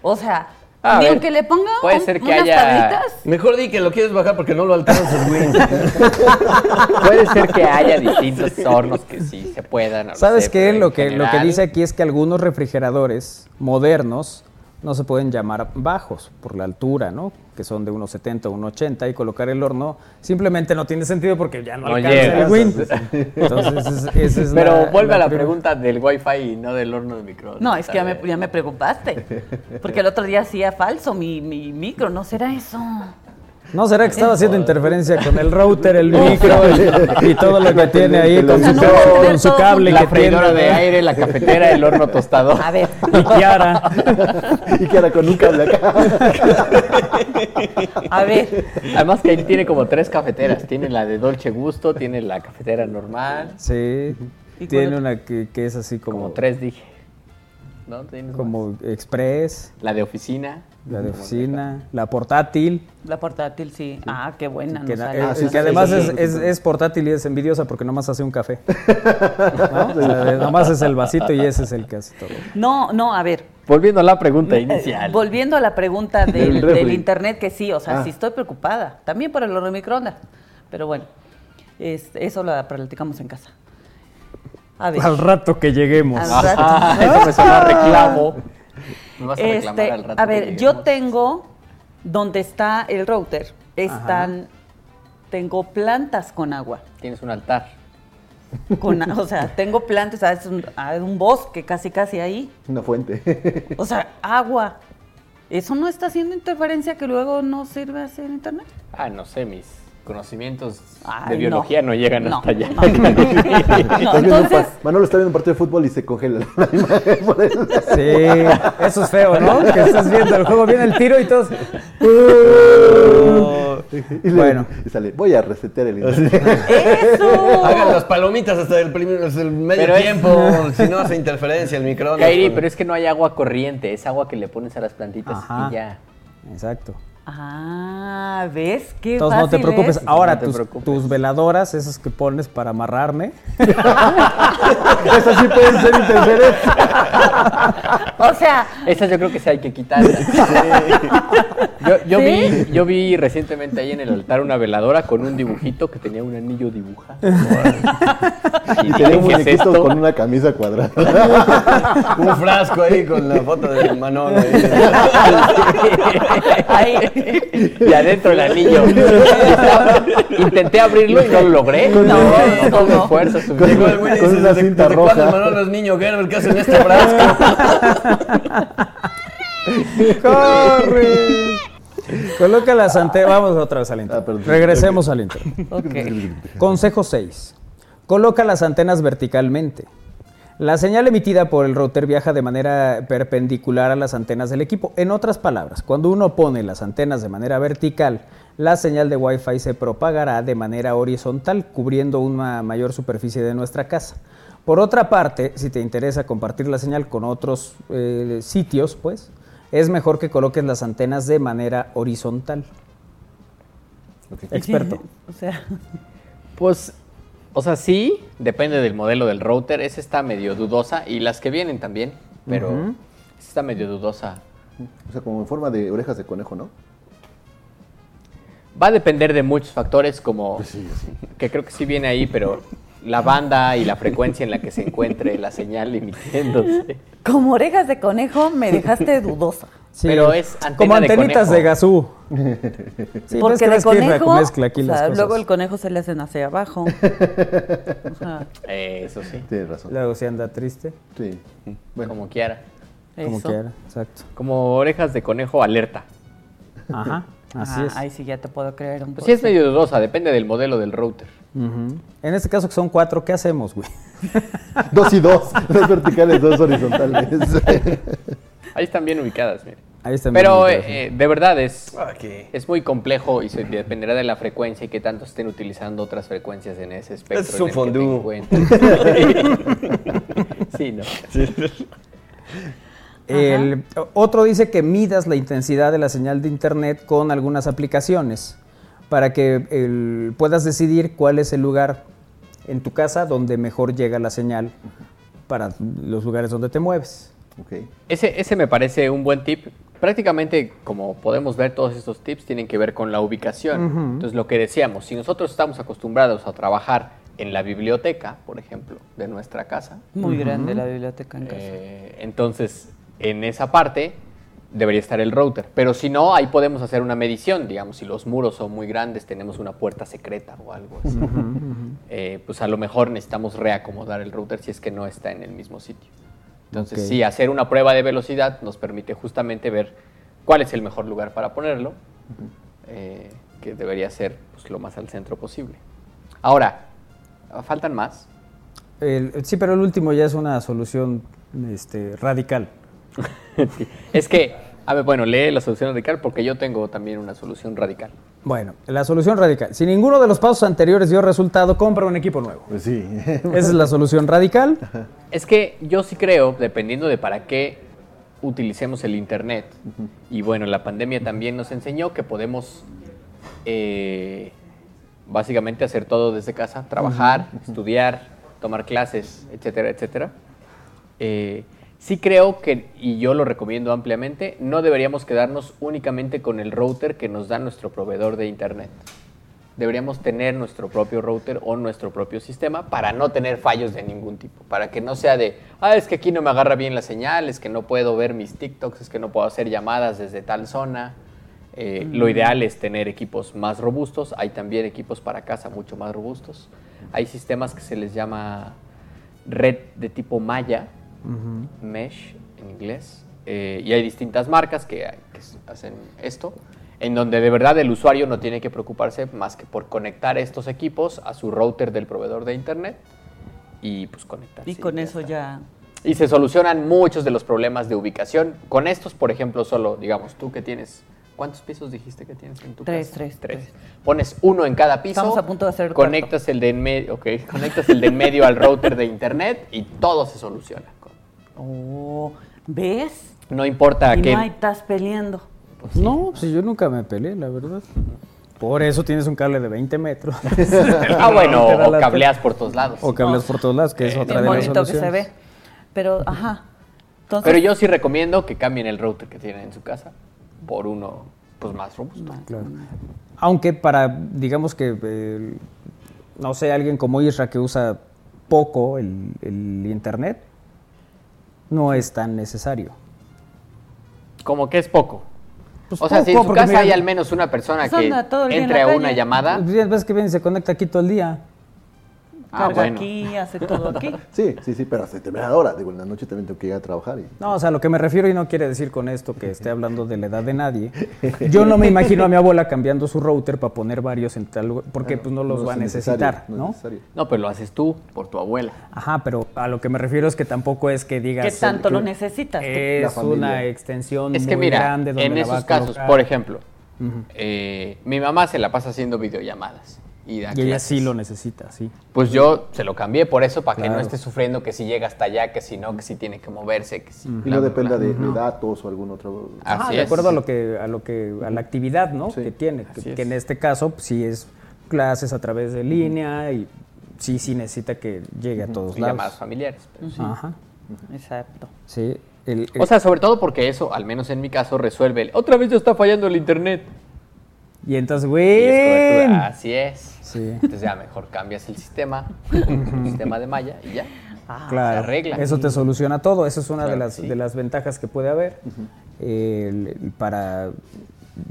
Speaker 3: O sea,
Speaker 4: A
Speaker 3: ni
Speaker 4: ver,
Speaker 3: aunque le ponga
Speaker 4: puede
Speaker 3: un-
Speaker 4: ser que
Speaker 3: unas
Speaker 4: haya-
Speaker 3: tablitas.
Speaker 5: Mejor di que lo quieres bajar porque no lo alcanzas, güey. <laughs>
Speaker 4: Puede ser que haya distintos hornos que sí se puedan. no lo
Speaker 1: ¿Sabes
Speaker 4: sé,
Speaker 1: qué? Lo que, lo que dice aquí es que algunos refrigeradores modernos no se pueden llamar bajos por la altura, ¿no? Que son de 1,70 o 1,80 y colocar el horno simplemente no tiene sentido porque ya no,
Speaker 4: No
Speaker 1: alcanza el Win. Entonces, es- esa es
Speaker 4: Pero
Speaker 1: la-
Speaker 4: vuelve a la
Speaker 1: prim-
Speaker 4: pregunta del wifi y no del horno de microondas.
Speaker 3: No, es que ya me, ya me preocupaste. Porque el otro día hacía falso mi, mi micro, ¿no será eso?
Speaker 1: ¿No será que estaba haciendo interferencia con el router, el micro y, y todo lo que tiene ahí con su, con su cable
Speaker 4: La
Speaker 1: que tiene?
Speaker 4: freidora de aire, la cafetera, el horno tostador.
Speaker 3: A ver,
Speaker 1: Y Kiara.
Speaker 2: y era con un cable acá.
Speaker 3: a ver.
Speaker 4: Además que ahí tiene como tres cafeteras. Tiene la de Dolce Gusto, tiene la cafetera normal.
Speaker 1: Sí.
Speaker 3: ¿Y
Speaker 1: Tiene una que, que es así como,
Speaker 4: Como tres dije. ¿No? ¿Tienes más?
Speaker 1: como express,
Speaker 4: La de oficina.
Speaker 1: la de oficina, la portátil.
Speaker 3: La portátil, sí. Ah, qué buena.
Speaker 1: Que,
Speaker 3: no
Speaker 1: na-
Speaker 3: sale.
Speaker 2: Ah, sí,
Speaker 1: que
Speaker 2: sí,
Speaker 1: además
Speaker 2: sí,
Speaker 1: es,
Speaker 2: sí,
Speaker 1: es- es portátil y es envidiosa porque nomás hace un café. <laughs> ¿No? Nomás es el vasito y ese es el que hace todo.
Speaker 3: No, no, a ver.
Speaker 4: Volviendo a la pregunta inicial.
Speaker 3: Volviendo a la pregunta <laughs> del, internet, que sí, o sea,
Speaker 2: Ah.
Speaker 3: sí estoy preocupada. También por el horno de microondas. Pero bueno, es- eso lo platicamos en casa. A ver.
Speaker 1: Al rato que lleguemos.
Speaker 3: Al rato.
Speaker 4: Ah, eso me suena a reclamo. Me vas a reclamar
Speaker 3: Este,
Speaker 4: al rato.
Speaker 3: a ver, yo tengo donde está el router, están, tengo plantas con agua.
Speaker 4: Tienes un altar.
Speaker 3: Con, o sea, tengo plantas, ¿sabes? Un, hay un bosque casi casi ahí.
Speaker 2: Una fuente.
Speaker 3: O sea, agua. ¿Eso no está haciendo interferencia que luego no sirve hacer internet?
Speaker 4: Ah, no sé, mis conocimientos
Speaker 3: Ay,
Speaker 4: de biología no, llegan
Speaker 3: No,
Speaker 4: hasta allá. <laughs>
Speaker 3: no. Entonces,
Speaker 2: Manolo está viendo un partido de fútbol y se congela.
Speaker 1: Sí, eso es feo, ¿no? Que estás viendo el juego, viene el tiro y todos. <laughs>
Speaker 2: Y le-
Speaker 1: Bueno.
Speaker 2: y sale, voy a resetear el internet. <laughs>
Speaker 3: ¡Eso!
Speaker 5: Hagan las palomitas hasta el, primer, hasta el medio
Speaker 4: Pero es-
Speaker 5: tiempo, si no hace interferencia el microondas.
Speaker 4: Kairi, pero es que no hay agua corriente, es agua que le pones a las plantitas
Speaker 1: Ajá.
Speaker 4: y ya.
Speaker 1: Exacto.
Speaker 3: Ah, ¿ves? Qué
Speaker 1: Entonces no te
Speaker 3: fácil
Speaker 1: preocupes.
Speaker 3: es.
Speaker 1: Ahora,
Speaker 4: No te
Speaker 1: tus,
Speaker 4: preocupes.
Speaker 1: tus veladoras, esas que pones para amarrarme. <laughs>
Speaker 2: Esas sí pueden ser interferencias.
Speaker 3: O sea,
Speaker 4: Esas yo creo que sí hay que quitarlas. <laughs> Yo, yo
Speaker 3: ¿Sí?
Speaker 4: vi, yo vi recientemente ahí en el altar una veladora con un dibujito que tenía un anillo dibujado. <laughs>
Speaker 2: Y tenía un
Speaker 4: ¿qué es
Speaker 2: muñequito con una camisa cuadrada.
Speaker 5: Un frasco ahí con la foto de Manolo. ahí.
Speaker 4: Y adentro el anillo. <laughs> Intenté abrirlo y no lo logré.
Speaker 3: No,
Speaker 4: no
Speaker 3: no,
Speaker 4: tuve
Speaker 3: no.
Speaker 4: fuerza
Speaker 2: Con-
Speaker 5: Llegó el güey y
Speaker 2: Con
Speaker 5: dice,
Speaker 2: una
Speaker 5: "¿Desde-
Speaker 2: cinta
Speaker 5: cuándo
Speaker 2: roja?"
Speaker 5: el Manolo es niño Gerber? ¿Qué hace en este frasco? <laughs>
Speaker 1: ¡Corre! Coloca las antenas. Vamos otra vez al
Speaker 2: Ah,
Speaker 1: internet.
Speaker 2: perdón.
Speaker 1: Regresemos al internet.
Speaker 3: Ok. <laughs>
Speaker 1: Consejo 6. Coloca las antenas verticalmente. La señal emitida por el router viaja de manera perpendicular a las antenas del equipo. En otras palabras, cuando uno pone las antenas de manera vertical, la señal de Wi-Fi se propagará de manera horizontal, cubriendo una mayor superficie de nuestra casa. Por otra parte, si te interesa compartir la señal con otros eh, sitios, pues, es mejor que coloques las antenas de manera horizontal. Experto.
Speaker 3: O sea,
Speaker 4: Pues, o sea, sí, depende del modelo del router. Esa está medio dudosa y las que vienen también, pero esa está medio dudosa.
Speaker 2: O sea, como en forma de orejas de conejo, ¿no?
Speaker 4: Va a depender de muchos factores, como
Speaker 2: Pues sí, sí.
Speaker 4: que creo que sí viene ahí, pero la banda y la frecuencia en la que se encuentre la señal emitiéndose.
Speaker 3: como orejas de conejo me dejaste dudosa.
Speaker 1: Sí,
Speaker 4: Pero es antena
Speaker 1: como
Speaker 4: de
Speaker 1: antenitas
Speaker 4: conejo.
Speaker 1: de gasú. Sí,
Speaker 3: Porque
Speaker 1: que
Speaker 3: de conejo,
Speaker 1: mezcla aquí
Speaker 3: o
Speaker 1: las
Speaker 3: sea,
Speaker 1: cosas.
Speaker 3: luego el conejo se le hacen hacia abajo. <laughs> O sea,
Speaker 4: Eso sí,
Speaker 2: Tienes razón.
Speaker 1: Luego si anda triste,
Speaker 2: Sí. Bueno,
Speaker 4: como quiera.
Speaker 1: como
Speaker 3: eso.
Speaker 1: quiera, exacto.
Speaker 4: Como orejas de conejo alerta.
Speaker 1: Ajá, así
Speaker 3: Ah,
Speaker 1: es.
Speaker 3: Ahí sí ya te puedo creer un
Speaker 4: Pues
Speaker 3: poco.
Speaker 4: sí es medio dudosa, depende del modelo del router.
Speaker 1: En este caso que son cuatro, ¿qué hacemos, güey? <laughs>
Speaker 2: dos y dos. <laughs> Dos verticales, dos horizontales. <laughs>
Speaker 4: Ahí están bien ubicadas, mire.
Speaker 1: Ahí están bien
Speaker 4: Pero
Speaker 1: ubicadas,
Speaker 4: eh, de verdad es, es muy complejo y se dependerá de la frecuencia y que tanto estén utilizando otras frecuencias en ese espectro.
Speaker 5: Es un fondue.
Speaker 4: sí, no.
Speaker 1: El, otro dice que midas la intensidad de la señal de internet con algunas aplicaciones para que el- puedas decidir cuál es el lugar en tu casa donde mejor llega la señal para los lugares donde te mueves.
Speaker 2: ok.
Speaker 4: Ese, ese me parece un buen tip. Prácticamente, como podemos ver, todos estos tips tienen que ver con la ubicación. Entonces, lo que decíamos, si nosotros estamos acostumbrados a trabajar en la biblioteca, por ejemplo, de nuestra casa,
Speaker 3: Muy grande la biblioteca en casa.
Speaker 4: eh, entonces en esa parte debería estar el router. Pero si no, ahí podemos hacer una medición, digamos, si los muros son muy grandes, tenemos una puerta secreta o algo así. Eh, pues a lo mejor necesitamos reacomodar el router si es que no está en el mismo sitio. Entonces,
Speaker 1: Ok.
Speaker 4: sí, hacer una prueba de velocidad nos permite justamente ver cuál es el mejor lugar para ponerlo, eh, que debería ser pues, lo más al centro posible. Ahora, ¿faltan más?
Speaker 1: El- sí, pero el último ya es una solución este, radical.
Speaker 4: Es que, a ver, bueno, lee la solución radical porque yo tengo también una solución radical.
Speaker 1: Bueno, la solución radical. Si ninguno de los pasos anteriores dio resultado, compra un equipo nuevo.
Speaker 2: Pues sí.
Speaker 1: Esa es la solución radical.
Speaker 4: Es que yo sí creo, dependiendo de para qué utilicemos el Internet, y bueno, la pandemia también nos enseñó que podemos eh, básicamente hacer todo desde casa, trabajar, estudiar, tomar clases, etcétera, etcétera. Eh, sí creo que, y yo lo recomiendo ampliamente, no deberíamos quedarnos únicamente con el router que nos da nuestro proveedor de Internet. Deberíamos tener nuestro propio router o nuestro propio sistema para no tener fallos de ningún tipo. Para que no sea de, ah, es que aquí no me agarra bien la señal, es que no puedo ver mis TikToks, es que no puedo hacer llamadas desde tal zona. Eh, Lo ideal es tener equipos más robustos. Hay también equipos para casa mucho más robustos. Hay sistemas que se les llama red de tipo malla, mesh en inglés, eh, y hay distintas marcas que, que hacen esto, en donde de verdad el usuario no tiene que preocuparse más que por conectar estos equipos a su router del proveedor de internet y pues conectar.
Speaker 3: Y con eso ya.
Speaker 4: Y se solucionan muchos de los problemas de ubicación. Con estos, por ejemplo, solo, digamos, tú que tienes... ¿Cuántos pisos dijiste que tienes en tu
Speaker 3: Tres,
Speaker 4: casa?
Speaker 3: tres, tres.
Speaker 4: Pones uno en cada piso.
Speaker 3: Estamos a punto de hacer el
Speaker 4: Conectas el de en medio, ok, <laughs> conectas el de en medio al router de internet y todo se soluciona.
Speaker 3: Oh, ¿Ves?
Speaker 4: No importa
Speaker 3: y
Speaker 4: qué.
Speaker 3: no estás peleando.
Speaker 1: No, pues yo nunca me peleé, la verdad. Por eso tienes un cable de 20 metros. <laughs>
Speaker 4: Ah, bueno, o cableas por todos lados.
Speaker 1: O cableas por todos lados, que es otra
Speaker 3: Bien
Speaker 1: de las
Speaker 3: bonito que se
Speaker 1: soluciones.
Speaker 3: ve. Pero, ajá. Entonces,
Speaker 4: Pero yo sí recomiendo que cambien el router que tienen en su casa por uno pues más robusto.
Speaker 1: Claro. Aunque para, digamos que, eh, no sé, alguien como Isra que usa poco el, el internet, no es tan necesario.
Speaker 4: Como que es poco.
Speaker 1: Pues
Speaker 4: o sea, si en su casa
Speaker 1: mira,
Speaker 4: hay al menos una persona
Speaker 3: Pues
Speaker 4: que entre a una llamada.
Speaker 1: Pues, ves que viene y se conecta aquí todo el día.
Speaker 4: Ah,
Speaker 3: carga
Speaker 4: bueno.
Speaker 3: aquí, hace todo aquí. <laughs>
Speaker 2: Sí, sí, sí, pero hasta determinada hora. Digo, en la noche también tengo que ir a trabajar. Y...
Speaker 1: No, o sea, lo que me refiero y no quiere decir con esto que esté hablando de la edad de nadie. <laughs> Yo no me imagino a mi abuela cambiando su router para poner varios en tal lugar, porque pues no los va a necesitar,
Speaker 2: no
Speaker 1: ¿no?
Speaker 4: pero lo haces tú por tu abuela.
Speaker 1: Ajá, pero a lo que me refiero es que tampoco es que digas...
Speaker 3: ¿Qué tanto
Speaker 1: que
Speaker 3: lo necesitas?
Speaker 1: Es una extensión
Speaker 4: Es que
Speaker 1: muy
Speaker 4: mira,
Speaker 1: grande donde
Speaker 4: en
Speaker 1: la va
Speaker 4: esos
Speaker 1: a
Speaker 4: casos, por ejemplo, eh, mi mamá se la pasa haciendo videollamadas. Y,
Speaker 1: Y ella sí lo necesita, sí.
Speaker 4: Pues yo se lo cambié por eso, para que no esté sufriendo que si llega hasta allá, que si no, que si tiene que moverse, que si...
Speaker 2: Y
Speaker 4: bla,
Speaker 2: no dependa
Speaker 4: bla.
Speaker 2: de, de datos o algún otro.
Speaker 4: Así
Speaker 1: Ajá, de
Speaker 4: es.
Speaker 1: acuerdo a lo que a lo que a la actividad, ¿no?
Speaker 2: Sí.
Speaker 1: Que tiene, que, en este caso pues, sí es clases a través de línea y sí sí necesita que llegue a todos
Speaker 4: Y
Speaker 1: lados.
Speaker 4: llamadas familiares. pero sí.
Speaker 1: Ajá.
Speaker 3: Exacto.
Speaker 1: Sí. el-
Speaker 4: O sea, sobre todo porque eso, al menos en mi caso, resuelve el... Otra vez ya está fallando el internet.
Speaker 1: y entonces, güey.
Speaker 4: Así es.
Speaker 1: Sí.
Speaker 4: Entonces ya mejor cambias el sistema, un sistema de malla y ya.
Speaker 3: Ah,
Speaker 1: Claro,
Speaker 4: arregla.
Speaker 1: eso te soluciona todo. Esa es una de las,
Speaker 4: sí.
Speaker 1: de las ventajas que puede haber el- el- para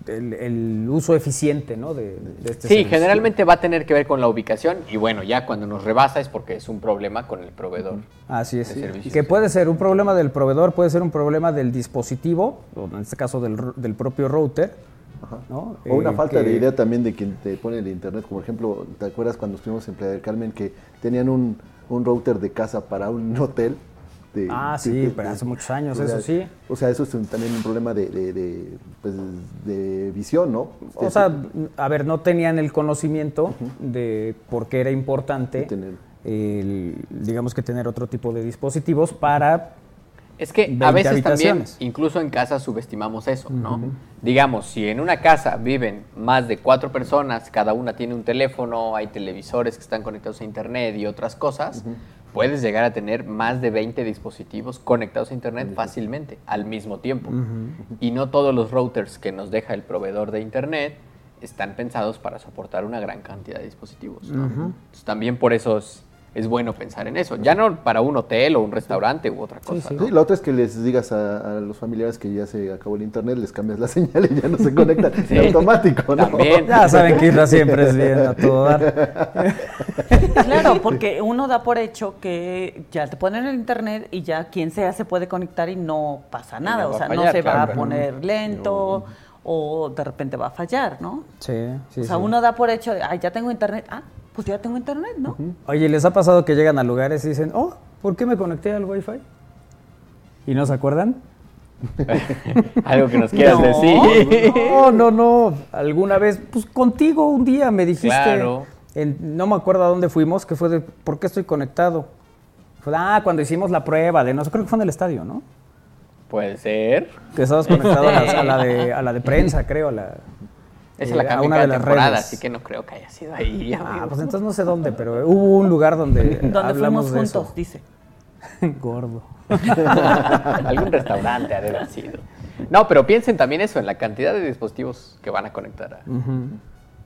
Speaker 1: el, el uso eficiente ¿no? de, de este
Speaker 4: Sí,
Speaker 1: servicio.
Speaker 4: generalmente va a tener que ver con la ubicación y bueno, ya cuando nos rebasa es porque es un problema con el proveedor.
Speaker 1: Así es. Que puede ser un problema del proveedor, puede ser un problema del dispositivo, o en este caso del, del propio router. ¿No?
Speaker 2: O una
Speaker 1: Eh,
Speaker 2: falta
Speaker 1: que-
Speaker 2: de idea también de quien te pone el internet. Como ejemplo, ¿te acuerdas cuando estuvimos en Playa del Carmen que tenían un, un router de casa para un <laughs> hotel? de-
Speaker 1: Ah, sí,
Speaker 2: de-
Speaker 1: pero
Speaker 2: de-
Speaker 1: hace muchos años, eso sí.
Speaker 2: O sea, eso es un- también un problema de, pues, de visión, ¿no?
Speaker 1: O sea, a ver, no tenían el conocimiento de por qué era importante, el- digamos que tener otro tipo de dispositivos para
Speaker 4: Es que
Speaker 1: 20
Speaker 4: a veces también, incluso en casa, subestimamos eso, ¿no? Digamos, si en una casa viven más de cuatro personas, cada una tiene un teléfono, hay televisores que están conectados a internet y otras cosas, puedes llegar a tener más de 20 dispositivos conectados a internet fácilmente, al mismo tiempo. Y no todos los routers que nos deja el proveedor de internet están pensados para soportar una gran cantidad de dispositivos. ¿no? Entonces, también por eso es, es bueno pensar en eso. Ya no para un hotel o un restaurante u otra cosa. ¿no?
Speaker 2: Sí, la otra es que les digas a, a los familiares que ya se acabó el internet, les cambias la <laughs> señal y ya no se conectan
Speaker 4: Sí.
Speaker 2: en automático, ¿no?
Speaker 4: También.
Speaker 1: Ya saben que Isra siempre es bien a todo dar. <laughs>
Speaker 3: Claro, porque uno da por hecho que ya te ponen el internet y ya quien sea se puede conectar y no pasa nada.
Speaker 4: no
Speaker 3: o sea, no se va
Speaker 4: claro.
Speaker 3: a poner lento o de repente va a fallar, ¿no?
Speaker 1: Sí, sí,
Speaker 3: o sea,
Speaker 1: sí.
Speaker 3: uno da por hecho, de, ay, ya tengo internet. Ah, pues ya tengo internet, ¿no?
Speaker 1: Oye, ¿les ha pasado que llegan a lugares y dicen, oh, ¿por qué me conecté al Wi-Fi? ¿Y no se acuerdan? <laughs>
Speaker 4: Algo que nos quieras
Speaker 1: No,
Speaker 4: decir.
Speaker 1: No, no, no. Alguna vez, pues contigo un día me dijiste,
Speaker 4: Claro.
Speaker 1: en- no me acuerdo a dónde fuimos, que fue de, ¿por qué estoy conectado? Fue, ah, cuando hicimos la prueba de, no sé, creo que fue en el estadio, ¿no?
Speaker 4: Puede ser.
Speaker 1: Que estabas conectado a, la, a la de, <laughs> a la de prensa, creo, a la...
Speaker 4: Esa
Speaker 1: eh,
Speaker 4: la
Speaker 1: a
Speaker 4: cambian
Speaker 1: una
Speaker 4: cada
Speaker 1: de las
Speaker 4: temporada,
Speaker 1: redes.
Speaker 4: así que no creo que haya sido ahí.
Speaker 1: Ah, pues entonces no sé dónde, pero hubo un lugar donde, <laughs>
Speaker 3: Donde
Speaker 1: hablamos
Speaker 3: fuimos
Speaker 1: de
Speaker 3: juntos,
Speaker 1: eso.
Speaker 3: dice. <laughs>
Speaker 1: Gordo. <laughs>
Speaker 4: Algún restaurante ha de haber sido. No, pero piensen también eso, en la cantidad de dispositivos que van a conectar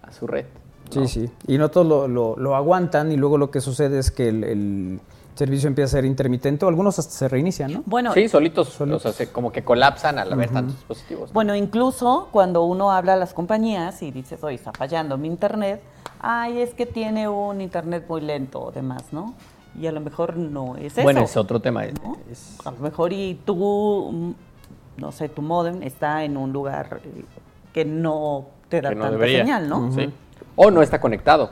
Speaker 4: a, su red.
Speaker 1: Sí, sí. Y no todos lo, lo- lo aguantan y luego lo que sucede es que el, el servicio empieza a ser intermitente o algunos hasta se reinician, ¿no?
Speaker 3: Bueno,
Speaker 4: sí, solitos, o sea, se- como que colapsan al haber tantos dispositivos.
Speaker 3: Bueno, incluso cuando uno habla a las compañías y dices, oye, está fallando mi internet, ay, es que tiene un internet muy lento o demás, ¿no? Y a lo mejor no es eso.
Speaker 4: Bueno, es otro tema.
Speaker 3: ¿no? A lo mejor y tú, mm, no sé, tu modem está en un lugar eh, que no te da
Speaker 4: no
Speaker 3: tanta
Speaker 4: debería.
Speaker 3: señal, ¿no?
Speaker 4: Sí. O no está conectado.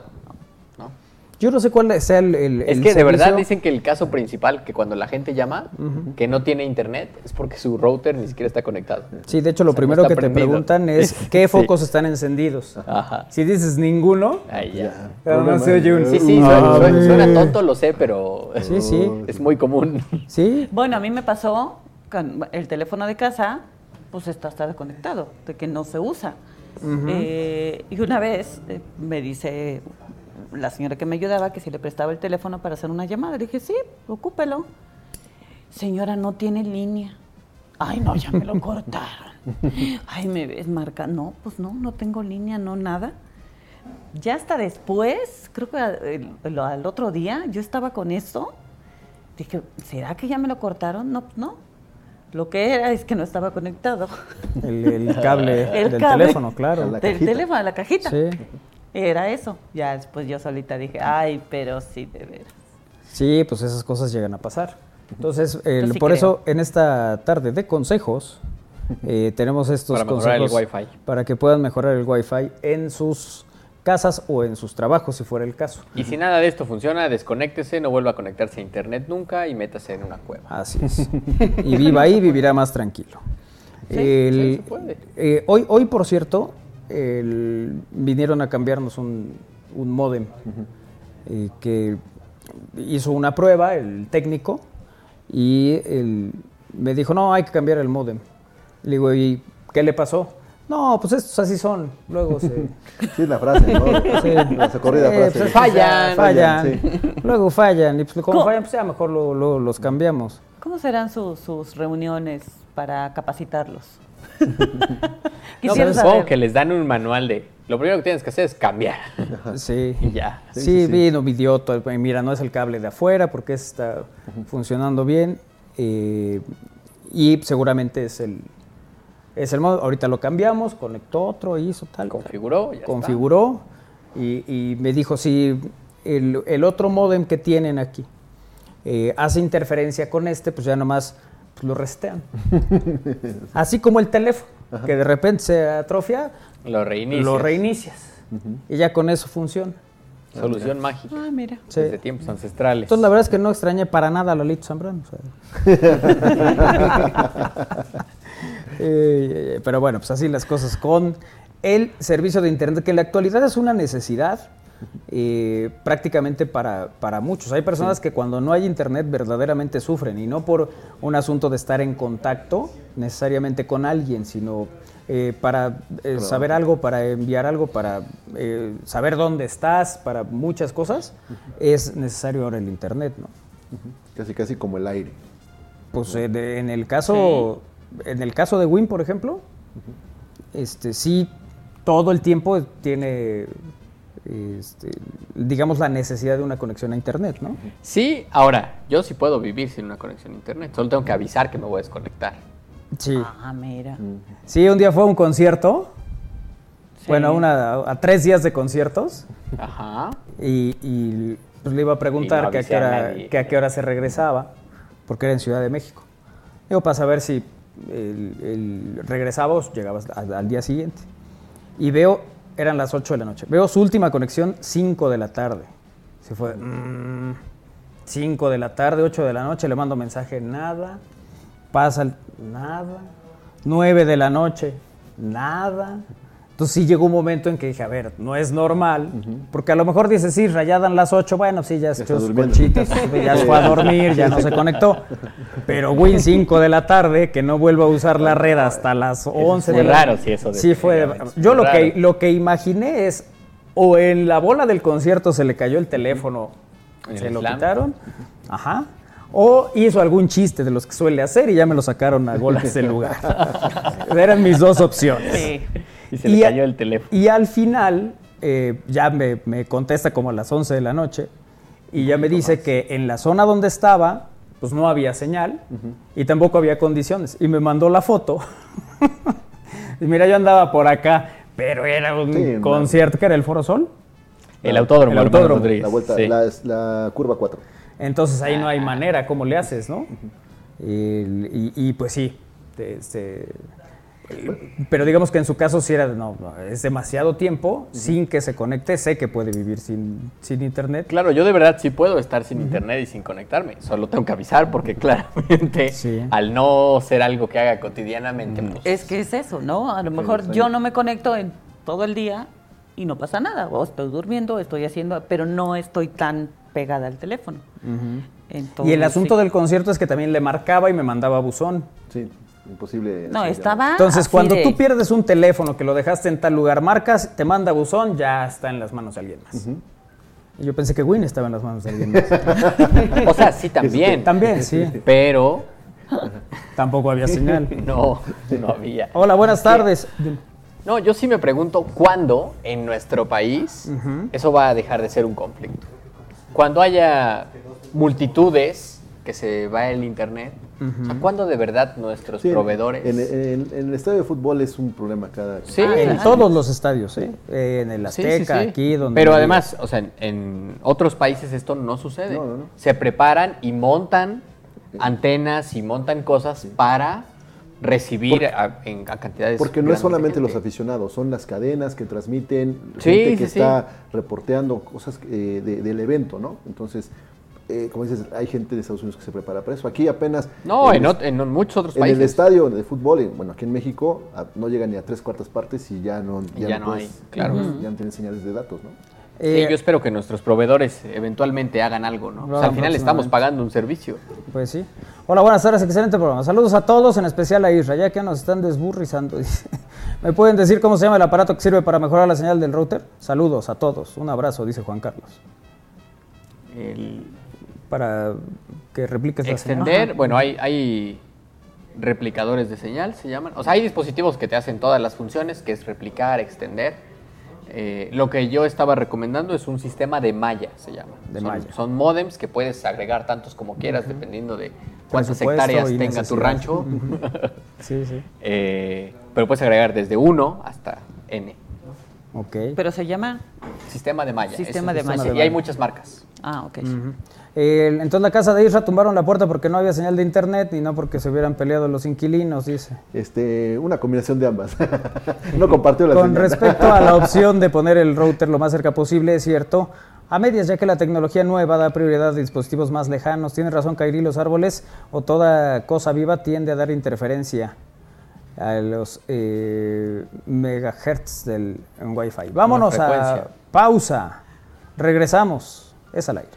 Speaker 1: Yo no sé cuál sea el, el-
Speaker 4: Es
Speaker 1: el
Speaker 4: que de verdad dicen que el caso principal, que cuando la gente llama, que no tiene internet, es porque su router ni siquiera está conectado.
Speaker 1: Sí, de hecho lo
Speaker 4: O sea, no
Speaker 1: primero que te preguntan es <laughs> qué
Speaker 4: Sí.
Speaker 1: focos están encendidos.
Speaker 4: Ajá.
Speaker 1: Si dices ninguno,
Speaker 4: Ahí ya.
Speaker 1: pero no se oye un...
Speaker 4: Sí, sí, suena, suena- suena tonto, lo sé, pero
Speaker 1: Sí, sí. <laughs>
Speaker 4: es muy común.
Speaker 1: Sí,
Speaker 3: Bueno, a mí me pasó con el teléfono de casa, pues está, está desconectado, de que no se usa. Eh, y una vez eh, me dice la señora que me ayudaba que si le prestaba el teléfono para hacer una llamada. Le dije, sí, ocúpelo. Señora, no tiene línea. Ay, no, ya me lo <laughs> cortaron. Ay, me ves marca. No, pues no, no tengo línea, no nada. Ya hasta después, creo que el- al otro día, yo estaba con eso. Dije, ¿será que ya me lo cortaron? No, pues no. Lo que era es que no estaba conectado.
Speaker 1: el, el cable <laughs>
Speaker 3: El
Speaker 1: del
Speaker 3: cable
Speaker 1: teléfono, claro.
Speaker 3: Del teléfono, la cajita.
Speaker 1: Sí.
Speaker 3: Era eso. Ya después yo solita dije, ay, pero sí, de veras.
Speaker 1: Sí, pues esas cosas llegan a pasar. Entonces, el-
Speaker 3: Yo sí
Speaker 1: por
Speaker 3: creo.
Speaker 1: eso en esta tarde de consejos eh, tenemos estos
Speaker 4: Para mejorar el
Speaker 1: consejos
Speaker 4: Wi-Fi.
Speaker 1: para que puedan mejorar el Wi-Fi en sus casas o en sus trabajos, si fuera el caso.
Speaker 4: Y si nada de esto funciona, desconéctese, no vuelva a conectarse a internet nunca y métase en una cueva.
Speaker 1: Así es. Y viva ahí, vivirá más tranquilo.
Speaker 4: Sí,
Speaker 1: El-
Speaker 4: sí, se puede.
Speaker 1: eh, hoy, hoy, por cierto, el- vinieron a cambiarnos un, un modem eh, que hizo una prueba, el técnico, y el- me dijo, no, hay que cambiar el modem. Le digo, ¿y qué le pasó? No, pues estos así son. Luego se... <laughs>
Speaker 2: Sí, la frase, ¿no? <laughs>
Speaker 1: Sí.
Speaker 2: La socorrida
Speaker 1: Sí,
Speaker 2: frase.
Speaker 1: pues,
Speaker 4: Fallan.
Speaker 1: fallan.
Speaker 2: sí.
Speaker 1: Luego fallan. Y pues como
Speaker 3: ¿Cómo?
Speaker 1: fallan, pues ya mejor lo- lo- los cambiamos.
Speaker 3: ¿Cómo serán su- sus reuniones para capacitarlos? <laughs>
Speaker 4: No,
Speaker 3: Quisiera
Speaker 4: supongo
Speaker 3: saber.
Speaker 4: que les dan un manual de lo primero que tienes que hacer es cambiar.
Speaker 1: Sí. <laughs>
Speaker 4: Y ya.
Speaker 1: Sí,
Speaker 2: Sí, sí, sí.
Speaker 1: vino, todo. el- Mira, no es el cable de afuera porque está funcionando bien. eh, y seguramente es el, es el modo. Ahorita lo cambiamos, conectó otro, hizo tal.
Speaker 4: Configuró, ya está.
Speaker 1: configuró y, y me dijo, si el, el otro modem que tienen aquí eh, hace interferencia con este, pues ya nomás pues, lo restean. Así como el teléfono, que de repente se atrofia,
Speaker 4: Lo reinicias.
Speaker 1: lo reinicias. Y ya con eso funciona.
Speaker 4: Solución mágica.
Speaker 3: Ah, mira.
Speaker 1: Sí.
Speaker 4: Desde tiempos ancestrales.
Speaker 1: Entonces la verdad es que no extrañé para nada a Lolito Zambrano. o sea. <laughs> Eh, eh, pero bueno, pues así las cosas con el servicio de Internet, que en la actualidad es una necesidad eh, prácticamente para, para muchos. Hay personas que cuando no hay Internet verdaderamente sufren y no por un asunto de estar en contacto necesariamente con alguien, sino eh, para eh, saber algo, para enviar algo, para saber dónde estás, para muchas cosas, es necesario ahora el Internet, ¿no?
Speaker 2: Casi, casi como el aire.
Speaker 1: Pues de- en el caso, en el caso de Win, por ejemplo, este sí todo el tiempo tiene, este, digamos, la necesidad de una conexión a internet, ¿no?
Speaker 4: Sí, ahora, yo sí puedo vivir sin una conexión a internet. Solo tengo que avisar que me voy a desconectar.
Speaker 1: Sí.
Speaker 3: Ah, mira.
Speaker 1: Sí, un día fue a un concierto,
Speaker 3: Sí.
Speaker 1: bueno, a, una, a tres días de conciertos,
Speaker 4: Ajá.
Speaker 1: y, y, pues, le iba a preguntar
Speaker 4: no
Speaker 1: que, a qué
Speaker 4: a
Speaker 1: hora, que a qué hora se regresaba, porque era en Ciudad de México. Digo, para saber si el, el regresaba o llegaba al, al día siguiente. Y veo, eran las 8 de la noche, veo su última conexión 5 de la tarde. Se fue, 5 de la tarde, 8 de la noche, le mando mensaje, nada. Pasa, el- nada. 9 de la noche, nada. Entonces sí llegó un momento en que dije, a ver, no es normal, porque a lo mejor dice, sí, rayadan las 8, bueno, sí, ya se
Speaker 2: está
Speaker 1: echó sus conchitas, ya se fue a <laughs> dormir, ya no se conectó. Pero Win 5 de la tarde, que no vuelva a usar la red hasta las 11 de
Speaker 4: muy
Speaker 1: la
Speaker 4: raro, sí, eso
Speaker 1: Sí fue, yo lo que, lo que imaginé es, o en la bola del concierto se le cayó el teléfono, se
Speaker 4: el
Speaker 1: lo
Speaker 4: slam.
Speaker 1: quitaron, ajá, o hizo algún chiste de los que suele hacer y ya me lo sacaron a golas del lugar. <laughs> Eran mis dos opciones.
Speaker 3: Sí.
Speaker 4: Y se le
Speaker 1: a-
Speaker 4: cayó el teléfono.
Speaker 1: Y al final, eh, ya me, me contesta como a las 11 de la noche y ya me dice que en la zona donde estaba, pues no había señal y tampoco había condiciones. Y me mandó la foto. <laughs> y mira, yo andaba por acá, pero era un
Speaker 2: Sí,
Speaker 1: concierto que era el Foro Sol.
Speaker 4: El autódromo,
Speaker 1: El autódromo.
Speaker 4: Rodríguez.
Speaker 2: La vuelta,
Speaker 4: Sí.
Speaker 2: la, la curva 4.
Speaker 1: Entonces ahí no hay manera, ¿cómo le haces, no? Y, y- y, pues sí, este, pero digamos que en su caso sí era, no, no, es demasiado tiempo sin que se conecte, sé que puede vivir sin, sin internet.
Speaker 4: Claro, yo de verdad sí puedo estar sin internet y sin conectarme. Solo tengo que avisar porque <laughs> claramente
Speaker 1: Sí.
Speaker 4: al no ser algo que haga cotidianamente, pues,
Speaker 3: Es que es eso, ¿no? A lo mejor yo no me conecto en todo el día y no pasa nada. O estoy durmiendo, estoy haciendo, pero no estoy tan pegada al teléfono. Entonces,
Speaker 1: y el asunto
Speaker 3: sí.
Speaker 1: del concierto es que también le marcaba y me mandaba buzón.
Speaker 2: Sí, imposible.
Speaker 3: No, estaba.
Speaker 1: Entonces,
Speaker 3: así
Speaker 1: cuando
Speaker 3: de-
Speaker 1: tú pierdes un teléfono que lo dejaste en tal lugar, marcas, te manda buzón, ya está en las manos de alguien más. Yo pensé que Win estaba en las manos de alguien más. <laughs>
Speaker 4: o sea, sí también. <laughs>
Speaker 1: También, sí.
Speaker 4: Pero
Speaker 1: Tampoco había <laughs> señal.
Speaker 4: no, no había.
Speaker 1: Hola, buenas tardes.
Speaker 4: No, yo sí me pregunto cuándo en nuestro país eso va a dejar de ser un conflicto. Cuando haya multitudes que se va el internet, o sea, ¿cuándo de verdad nuestros
Speaker 2: Sí,
Speaker 4: proveedores?
Speaker 2: En, en- en el estadio de fútbol es un problema cada.
Speaker 4: Sí,
Speaker 1: Ah, en todos los estadios, ¿eh? Eh, En el
Speaker 4: Sí, sí,
Speaker 1: Azteca,
Speaker 4: sí.
Speaker 1: aquí, donde.
Speaker 4: Pero además, o sea, en, en otros países esto no sucede.
Speaker 2: No, no, no.
Speaker 4: Se preparan y montan antenas y montan cosas para recibir
Speaker 2: Porque-
Speaker 4: a, en, a cantidades.
Speaker 2: Porque no es solamente los aficionados, son las cadenas que transmiten,
Speaker 4: Sí,
Speaker 2: gente que
Speaker 4: sí, sí.
Speaker 2: está reporteando cosas eh, de- del evento, ¿no? Entonces, eh, como dices, hay gente de Estados Unidos que se prepara para eso. Aquí apenas...
Speaker 4: No, en,
Speaker 2: el-
Speaker 4: ot- en muchos otros
Speaker 2: En el
Speaker 4: países.
Speaker 2: estadio de fútbol, en- bueno, aquí en México, a- no llegan ni a tres cuartas partes y ya no,
Speaker 4: Y ya no hay, claro.
Speaker 2: Ya no tienen señales de datos, ¿no?
Speaker 4: Sí,
Speaker 1: Eh,
Speaker 4: yo espero que nuestros proveedores eventualmente hagan algo, ¿no? O sea, al final estamos pagando un servicio.
Speaker 1: Pues sí. Hola, buenas tardes, excelente programa. Saludos a todos, en especial a Isra, ya que nos están desburrizando. <laughs> dice. ¿Me pueden decir cómo se llama el aparato que sirve para mejorar la señal del router? Saludos a todos. Un abrazo, dice Juan Carlos.
Speaker 4: El
Speaker 1: Para que repliques la señal.
Speaker 4: extender, bueno, hay, hay replicadores de señal, se llaman. O sea, hay dispositivos que te hacen todas las funciones, que es replicar, extender. Eh, lo que yo estaba recomendando es un sistema de malla, se llama.
Speaker 1: De
Speaker 4: son,
Speaker 1: malla.
Speaker 4: son modems que puedes agregar tantos como quieras, dependiendo de cuántas hectáreas tenga tu rancho. <laughs>
Speaker 1: Sí, sí.
Speaker 4: Eh, pero puedes agregar desde 1 hasta N.
Speaker 1: Ok.
Speaker 3: Pero se llama.
Speaker 4: Sistema de malla.
Speaker 3: Sistema
Speaker 4: es-
Speaker 3: de
Speaker 4: es-
Speaker 3: malla.
Speaker 4: Y hay muchas marcas.
Speaker 3: Ah, ok.
Speaker 1: Ujú. Eh, entonces la casa de Isra tumbaron la puerta porque no había señal de internet y no porque se hubieran peleado los inquilinos, dice.
Speaker 2: Este, una combinación de ambas. <laughs> no compartió la
Speaker 1: Con
Speaker 2: señal.
Speaker 1: respecto a la <laughs> opción de poner el router lo más cerca posible, es cierto. A medias, ya que la tecnología nueva da prioridad a dispositivos más lejanos. Tiene razón Kairi, los árboles o toda cosa viva tiende a dar interferencia a los eh, megahertz del en Wi-Fi. Vámonos a pausa. Regresamos. Es al aire.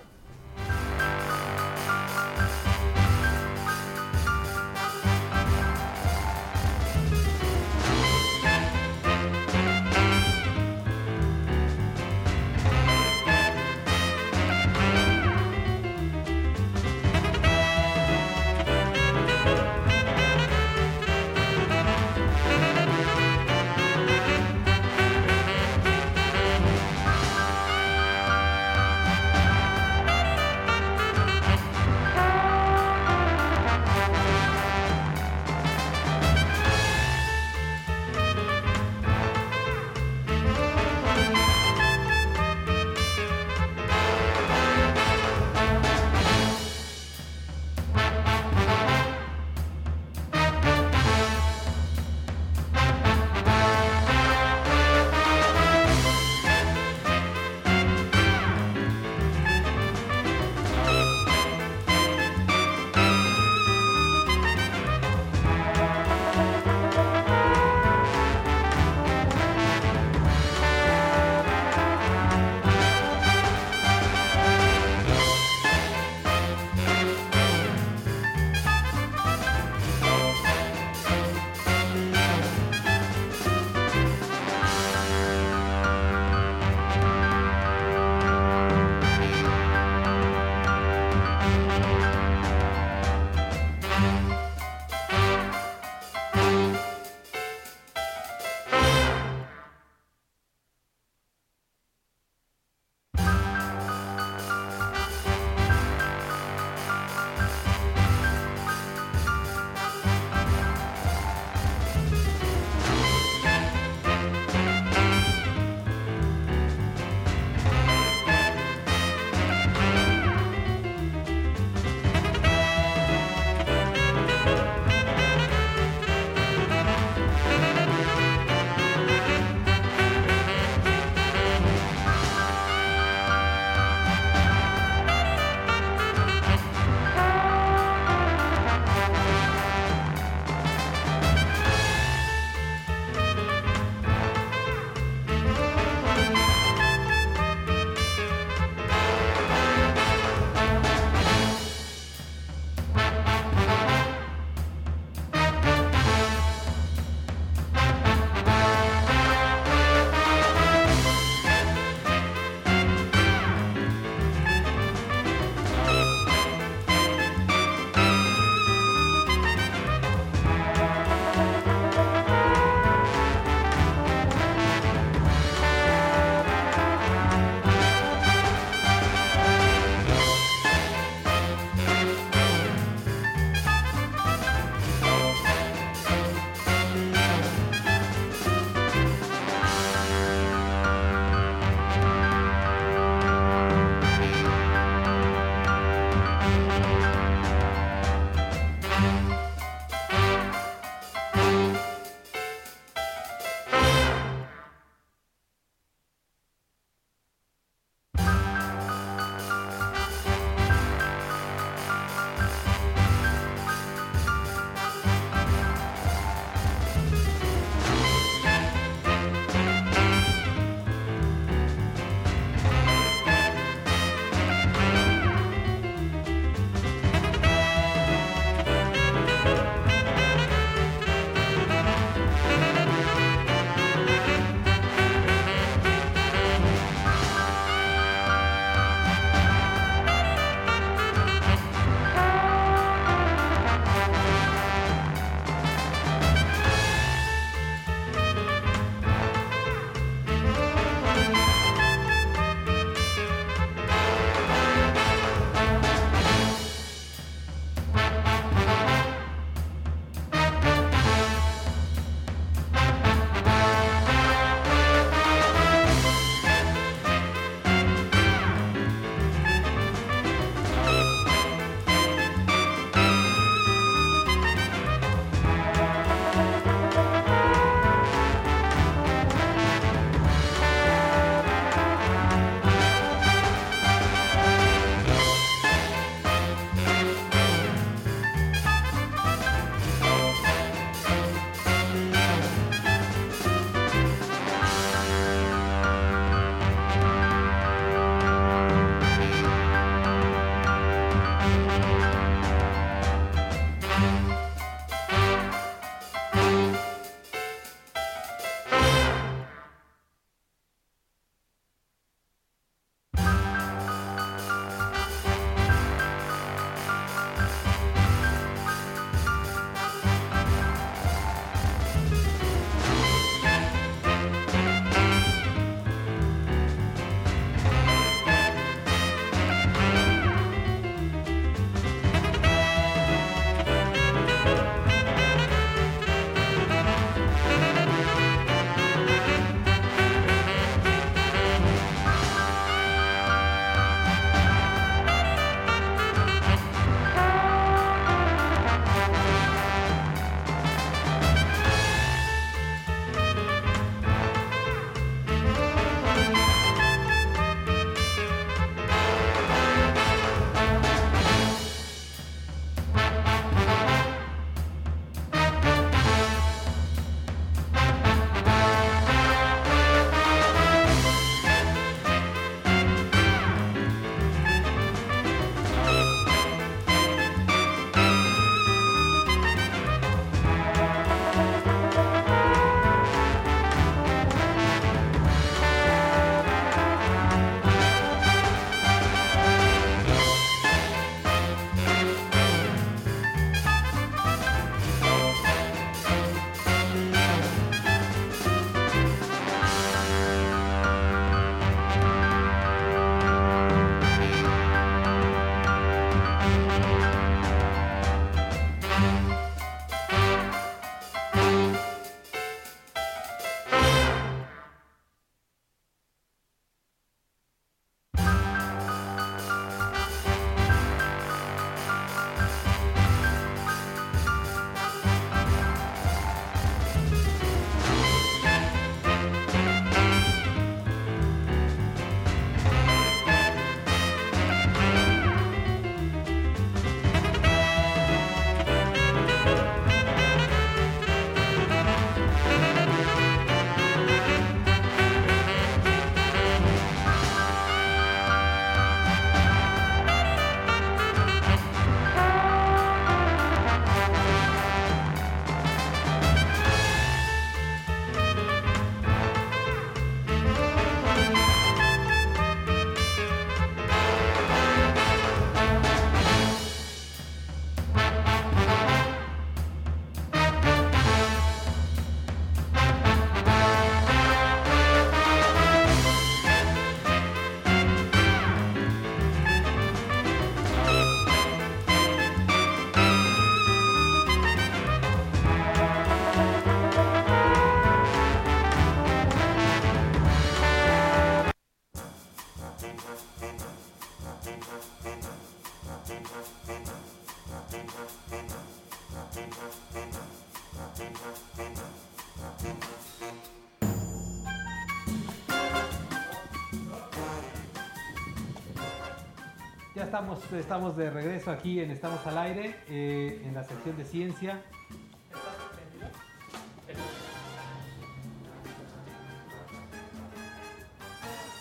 Speaker 11: Estamos, estamos de regreso aquí en Estamos al Aire, eh, en la sección de ciencia.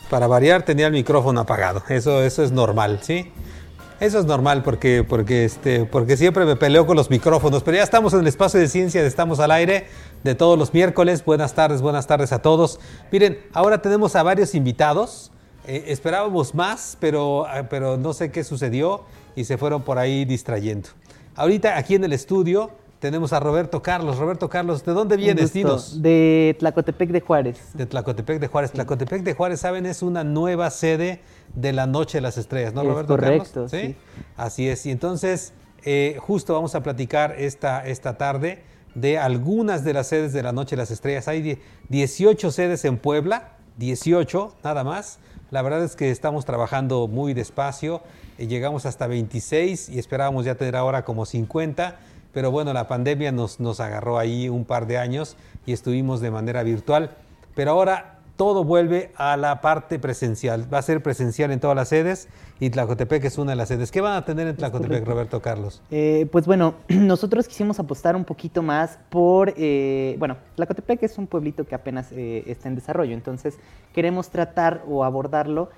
Speaker 11: Para variar tenía el micrófono apagado, eso, eso es normal, ¿sí? Eso es normal porque, porque, este, porque siempre me peleo con los micrófonos, pero ya estamos en el espacio de ciencia de Estamos al Aire de todos los miércoles. Buenas tardes, buenas tardes a todos. Miren, ahora tenemos a varios invitados. Eh, esperábamos más, pero, ah, pero no sé qué sucedió y se fueron por ahí distrayendo. Ahorita aquí en el estudio tenemos a Roberto Carlos. Roberto Carlos, ¿de dónde vienes? Dinos.
Speaker 12: De Tlacotepec de Juárez.
Speaker 11: De Tlacotepec de Juárez. Tlacotepec de Juárez, ¿saben? Es una nueva sede de la Noche de las Estrellas, ¿no,
Speaker 12: Es
Speaker 11: Roberto
Speaker 12: correcto,
Speaker 11: Carlos?
Speaker 12: sí.
Speaker 11: Así es. Y entonces, eh, justo vamos a platicar esta, esta tarde de algunas de las sedes de la Noche de las Estrellas. Hay die- 18 sedes en Puebla, 18 nada más. La verdad es que estamos trabajando muy despacio. eh, llegamos hasta 26 y esperábamos ya tener ahora como 50. Pero bueno, la pandemia nos, nos agarró ahí un par de años y estuvimos de manera virtual. Pero ahora todo vuelve a la parte presencial. Va a ser presencial en todas las sedes y Tlacotepec es una de las sedes. ¿Qué van a tener en Tlacotepec. Roberto Carlos?
Speaker 12: Eh, pues bueno, <clears throat> nosotros quisimos apostar un poquito más por, eh, bueno, Tlacotepec es un pueblito que apenas eh, está en desarrollo, entonces queremos tratar o abordarlo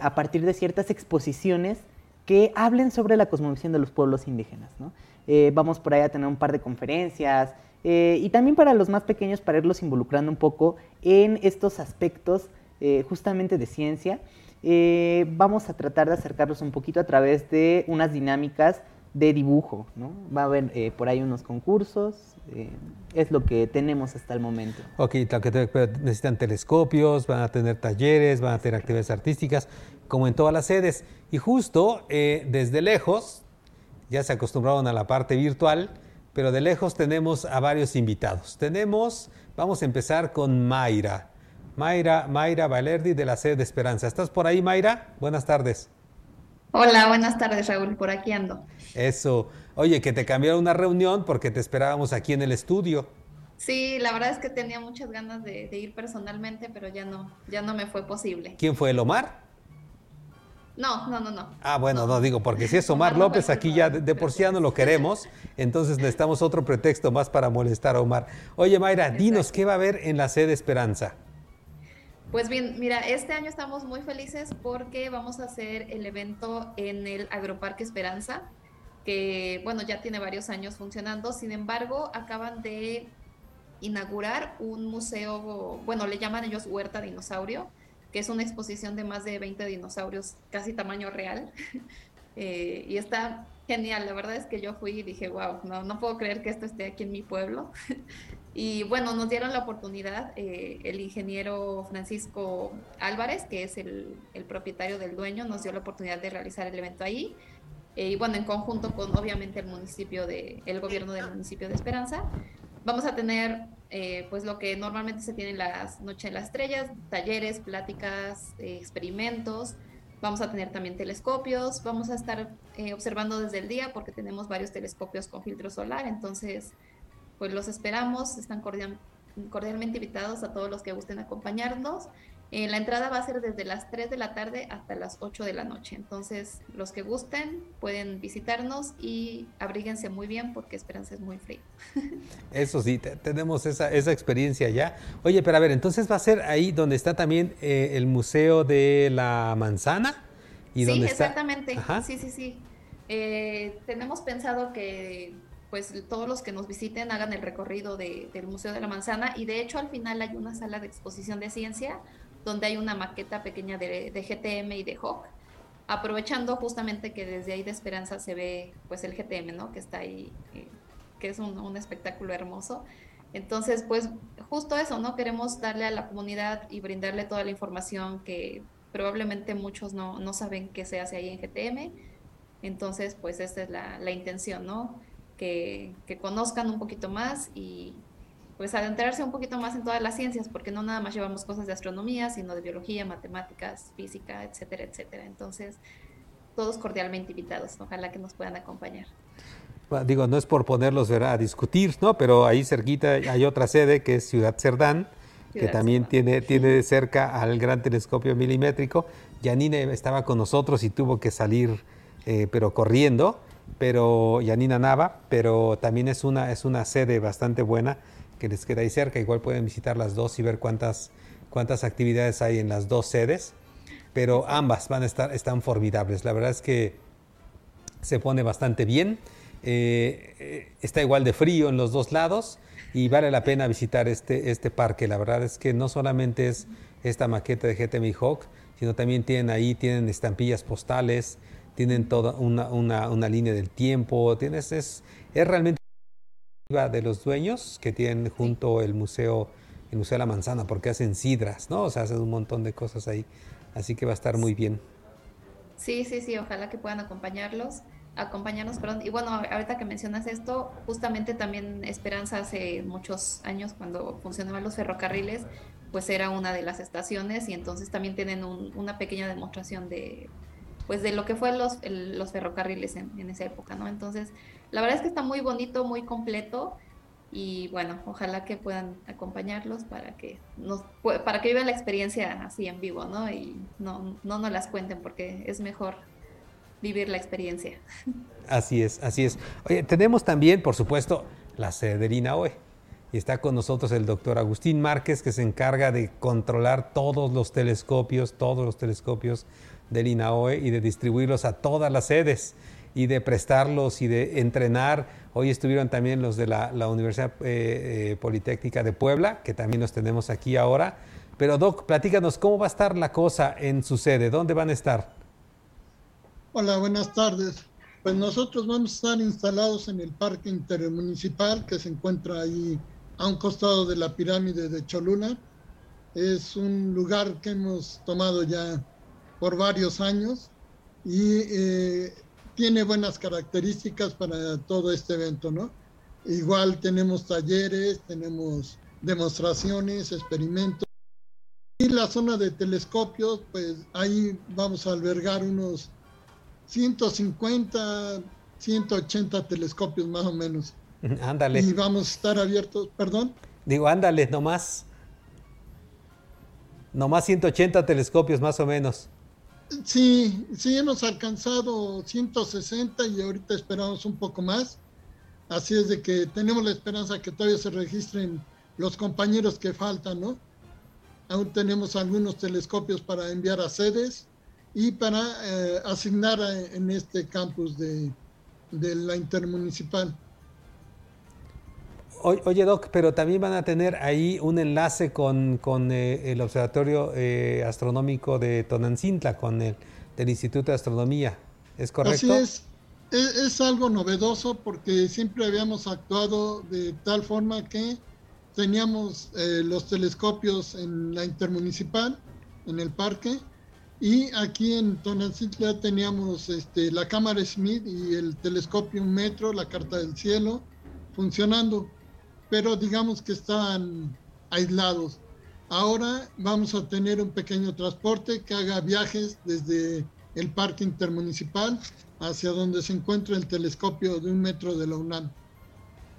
Speaker 12: a partir de ciertas exposiciones que hablen sobre la cosmovisión de los pueblos indígenas. ¿no? Vamos por ahí a tener un par de conferencias eh, y también para los más pequeños para irlos involucrando un poco en estos aspectos eh, justamente de ciencia. Eh, vamos a tratar de acercarlos un poquito a través de unas dinámicas de dibujo, ¿no? Va a haber eh, por ahí unos concursos, eh, es lo que tenemos hasta el momento.
Speaker 11: Ok, pero necesitan telescopios, van a tener talleres, van a tener actividades artísticas, como en todas las sedes. Y justo desde lejos, ya se acostumbraron a la parte virtual, pero de lejos tenemos a varios invitados. Tenemos, vamos a empezar con Mayra. Mayra, Mayra Valerdi de la sede de Esperanza. ¿Estás por ahí, Mayra? Buenas tardes.
Speaker 13: Hola, buenas tardes, Raúl. Por aquí ando.
Speaker 11: Eso. Oye, que te cambiaron una reunión porque te esperábamos aquí en el estudio.
Speaker 13: Sí, la verdad es que tenía muchas ganas de, de ir personalmente, pero ya no, ya no me fue posible.
Speaker 11: ¿Quién fue el Omar?
Speaker 13: No, no, no, no.
Speaker 11: Ah, bueno, no digo, porque si es <laughs> Omar López, aquí ya de, de por sí ya no lo <laughs> queremos, entonces necesitamos otro pretexto más para molestar a Omar. Oye, Mayra, dinos qué va a haber en la sede Esperanza.
Speaker 13: Pues bien, mira, este año estamos muy felices porque vamos a hacer el evento en el Agroparque Esperanza, que bueno, ya tiene varios años funcionando. Sin embargo, acaban de inaugurar un museo, bueno, le llaman ellos Huerta Dinosaurio, que es una exposición de más de 20 dinosaurios, casi tamaño real. <laughs> Eh, y está genial, la verdad es que yo fui y dije, wow, no, no puedo creer que esto esté aquí en mi pueblo. <laughs> y bueno, nos dieron la oportunidad, eh, el ingeniero Francisco Álvarez, que es el, el propietario del dueño, nos dio la oportunidad de realizar el evento ahí. Eh, y bueno, en conjunto con obviamente el municipio de, el gobierno del municipio de Esperanza. Vamos a tener eh, pues lo que normalmente se tiene en las Noche de las Estrellas, talleres, pláticas, eh, experimentos. Vamos a tener también telescopios, vamos a estar eh, observando desde el día porque tenemos varios telescopios con filtro solar, entonces pues los esperamos, están cordial- cordialmente invitados a todos los que gusten acompañarnos. Eh, la entrada va a ser desde las 3 de la tarde hasta las 8 de la noche, entonces los que gusten pueden visitarnos y abríguense muy bien porque Esperanza es muy frío. <laughs>
Speaker 11: Eso sí, te- tenemos esa, esa experiencia ya. Oye, pero a ver, entonces va a ser ahí donde está también eh, el Museo de la Manzana. Y
Speaker 13: sí,
Speaker 11: donde
Speaker 13: exactamente. Sí, sí, sí. Eh, tenemos pensado que pues todos los que nos visiten hagan el recorrido de- del Museo de la Manzana y de hecho al final hay una sala de exposición de ciencia donde hay una maqueta pequeña de, de GTM y de Hawk, aprovechando justamente que desde ahí de Esperanza se ve pues el GTM, ¿no? Que está ahí, eh, que es un, espectáculo hermoso. Entonces, pues justo eso, ¿no? Queremos darle a la comunidad y brindarle toda la información que probablemente muchos no, no saben qué se hace ahí en GTM. Entonces, pues esta es la, la intención, ¿no? Que, que conozcan un poquito más y pues adentrarse un poquito más en todas las ciencias, porque no nada más llevamos cosas de astronomía, sino de biología, matemáticas, física, etcétera, etcétera. Entonces, todos cordialmente invitados. Ojalá que nos puedan acompañar.
Speaker 11: Bueno, digo, no es por ponerlos ¿verdad? a discutir, ¿no? Pero ahí cerquita hay otra sede que es Ciudad Cerdán, que
Speaker 13: Ciudad
Speaker 11: también tiene, tiene cerca al gran telescopio milimétrico. Yanine estaba con nosotros y tuvo que salir eh, pero corriendo, pero Yanina Nava, pero también es una, es una sede bastante buena que les queda ahí cerca. Igual pueden visitar las dos y ver cuántas, cuántas actividades hay en las dos sedes, pero ambas van a estar, están formidables. La verdad es que se pone bastante bien. Eh, eh, está igual de frío en los dos lados y vale la pena visitar este, este parque. La verdad es que no solamente es esta maqueta de GTM Hawk, sino también tienen ahí, tienen estampillas postales, tienen toda una, una, una línea del tiempo, tienes, es, es realmente de los dueños que tienen junto el museo, el Museo de la Manzana, porque hacen sidras, ¿no? O sea, hacen un montón de cosas ahí. Así que va a estar muy bien.
Speaker 13: Sí, sí, sí, ojalá que puedan acompañarlos acompañarnos, perdón. Y bueno, ahorita que mencionas esto, justamente también Esperanza hace muchos años cuando funcionaban los ferrocarriles, pues era una de las estaciones y entonces también tienen una pequeña demostración de pues de lo que fue los, los ferrocarriles en, en, esa época, ¿no? Entonces, la verdad es que está muy bonito, muy completo y bueno, ojalá que puedan acompañarlos para que nos para que vivan la experiencia así en vivo, ¿no? Y no no nos las cuenten porque es mejor vivir la experiencia. <laughs>
Speaker 11: Así es, así es. Oye, tenemos también, por supuesto, la sede del INAOE. Y está con nosotros el doctor Agustín Márquez, que se encarga de controlar todos los telescopios, todos los telescopios del INAOE y de distribuirlos a todas las sedes y de prestarlos y de entrenar. Hoy estuvieron también los de la, Universidad eh, eh, Politécnica de Puebla, que también los tenemos aquí ahora. Pero Doc, platícanos, ¿cómo va a estar la cosa en su sede? ¿Dónde van a estar?
Speaker 14: Hola, buenas tardes. Pues nosotros vamos a estar instalados en el Parque Intermunicipal que se encuentra ahí a un costado de la pirámide de Cholula. Es un lugar que hemos tomado ya por varios años y eh, tiene buenas características para todo este evento, ¿no? Igual tenemos talleres, tenemos demostraciones, experimentos. Y la zona de telescopios, pues ahí vamos a albergar unos 150, 180 telescopios más o menos. <laughs>
Speaker 11: Ándale.
Speaker 14: Y vamos a estar abiertos, perdón.
Speaker 11: Digo, ándale, nomás. Nomás 180 telescopios más o menos.
Speaker 14: Sí, sí, hemos alcanzado 160 y ahorita esperamos un poco más. Así es de que tenemos la esperanza que todavía se registren los compañeros que faltan, ¿no? Aún tenemos algunos telescopios para enviar a sedes y para eh, asignar en este campus de, la intermunicipal.
Speaker 11: Oye, Doc, pero también van a tener ahí un enlace con, eh, el Observatorio eh, Astronómico de Tonancintla, con el del Instituto de Astronomía. ¿Es correcto?
Speaker 14: Así es. es. Es, algo novedoso porque siempre habíamos actuado de tal forma que teníamos los telescopios en la intermunicipal, en el parque, y aquí en Tonalcintla teníamos este, la cámara Smith y el telescopio un metro, la carta del cielo, funcionando, pero digamos que estaban aislados. Ahora vamos a tener un pequeño transporte que haga viajes desde el parque intermunicipal hacia donde se encuentra el telescopio de un metro de la UNAM.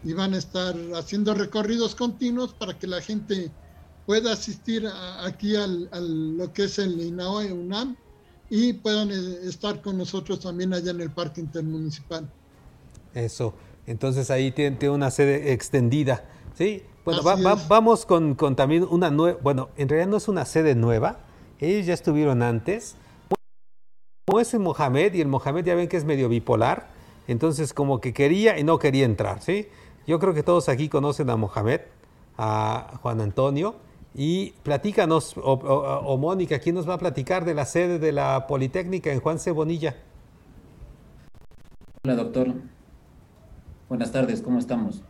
Speaker 14: Y van a estar haciendo recorridos continuos para que la gente pueda asistir aquí al, lo que es el INAOE UNAM y puedan eh, estar con nosotros también allá en el Parque Intermunicipal.
Speaker 11: Eso, entonces ahí tiene, una sede extendida, ¿sí? Bueno, vamos con, con, también una nueva, bueno, en realidad no es una sede nueva, ellos ya estuvieron antes. Como es el Mohamed, y el Mohamed ya ven que es medio bipolar, entonces como que quería y no quería entrar, ¿sí? Yo creo que todos aquí conocen a Mohamed, a Juan Antonio, y platícanos, o, Mónica, ¿quién nos va a platicar de la sede de la Politécnica en Juan Cebonilla?
Speaker 15: Hola, doctor. Buenas tardes, ¿cómo estamos?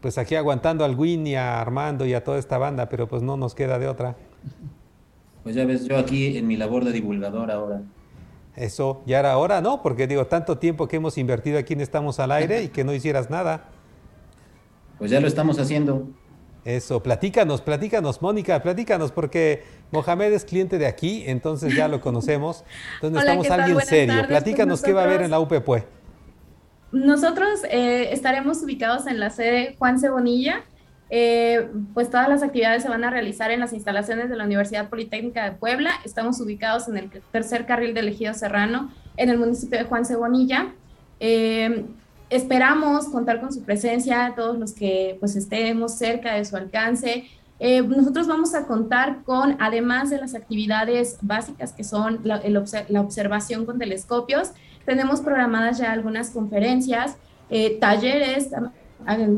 Speaker 11: Pues aquí aguantando al Win y a Armando y a toda esta banda, pero pues no nos queda de otra. <laughs>
Speaker 15: Pues ya ves, yo aquí en mi labor de divulgador ahora.
Speaker 11: Eso, ya era hora, ¿no? Porque digo, tanto tiempo que hemos invertido aquí en Estamos al Aire y que no hicieras nada.
Speaker 15: Pues ya lo estamos haciendo.
Speaker 11: Eso, platícanos, platícanos, Mónica, platícanos, porque Mohamed es cliente de aquí, entonces ya lo conocemos. Entonces <laughs> necesitamos alguien serio. Platícanos qué va a haber en la UPPUE.
Speaker 16: Nosotros eh, estaremos ubicados en la sede Juan Cebonilla. Eh, pues todas las actividades se van a realizar en las instalaciones de la Universidad Politécnica de Puebla. Estamos ubicados en el tercer carril del Ejido Serrano, en el municipio de Juan Cebonilla. Eh, esperamos contar con su presencia, todos los que pues estemos cerca de su alcance. Eh, nosotros vamos a contar con, además de las actividades básicas que son la, la observación con telescopios, tenemos programadas ya algunas conferencias, eh, talleres,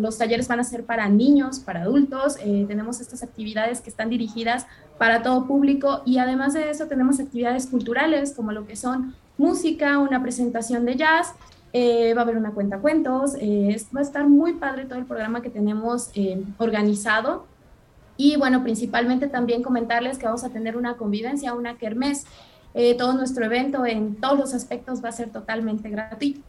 Speaker 16: los talleres van a ser para niños, para adultos, eh, tenemos estas actividades que están dirigidas para todo público y además de eso tenemos actividades culturales como lo que son música, una presentación de jazz, eh, va a haber una cuenta cuentos, va a estar muy padre todo el programa que tenemos organizado. Y bueno, principalmente también comentarles que vamos a tener una convivencia, una kermés. Todo nuestro evento en todos los aspectos va a ser totalmente gratuito.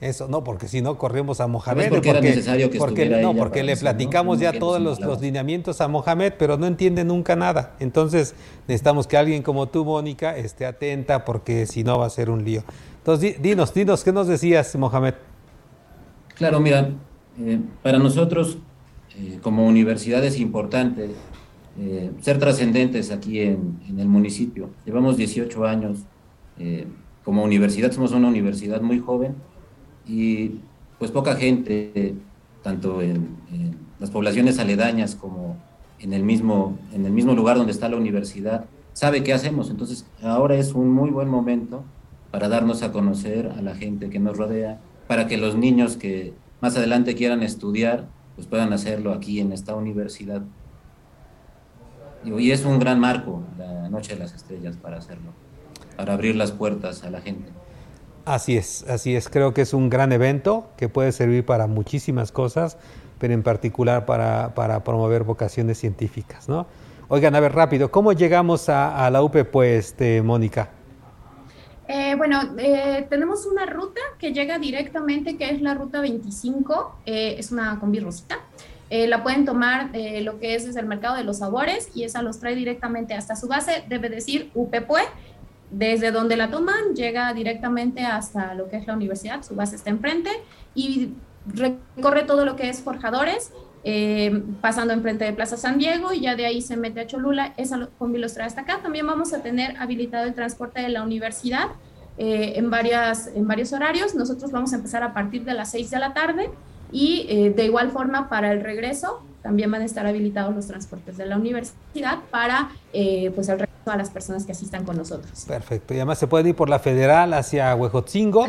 Speaker 11: Eso, no, porque si no corrimos a Mohamed. Porque, era necesario que porque, No, porque le platicamos ya todos los, los, lineamientos a Mohamed, pero no entiende nunca nada. Entonces necesitamos que alguien como tú, Mónica, esté atenta, porque si no va a ser un lío. Entonces, dinos, dinos, ¿qué nos decías, Mohamed?
Speaker 15: Claro, mira, eh, para nosotros eh, como universidad es importante eh, ser trascendentes aquí en, el municipio. Llevamos 18 años como universidad, somos una universidad muy joven y pues poca gente, tanto en, las poblaciones aledañas como en el, mismo, en el mismo lugar donde está la universidad, sabe qué hacemos. Entonces ahora es un muy buen momento para darnos a conocer a la gente que nos rodea, para que los niños que más adelante quieran estudiar, pues puedan hacerlo aquí en esta universidad. Y hoy es un gran marco, la Noche de las Estrellas, para hacerlo, para abrir las puertas a la gente.
Speaker 11: Así es, así es. Creo que es un gran evento que puede servir para muchísimas cosas, pero en particular para, promover vocaciones científicas, ¿no? Oigan, a ver, rápido, ¿cómo llegamos a, la UP, pues, este, Mónica?
Speaker 16: Eh, bueno, eh, tenemos una ruta que llega directamente, que es la ruta 25, eh, es una combi rosita. La pueden tomar lo que es desde el mercado de los sabores y esa los trae directamente hasta su base, debe decir UPPUE, desde donde la toman, llega directamente hasta lo que es la universidad, su base está enfrente y recorre todo lo que es Forjadores, eh, pasando enfrente de Plaza San Diego y ya de ahí se mete a Cholula, esa combi los trae hasta acá. También vamos a tener habilitado el transporte de la universidad eh, en, varias, en varios horarios. Nosotros vamos a empezar a partir de las 6 de la tarde y eh, de igual forma para el regreso también van a estar habilitados los transportes de la universidad para pues el regreso a las personas que asistan con nosotros.
Speaker 11: Perfecto. Y además se pueden ir por la Federal hacia Huejotzingo.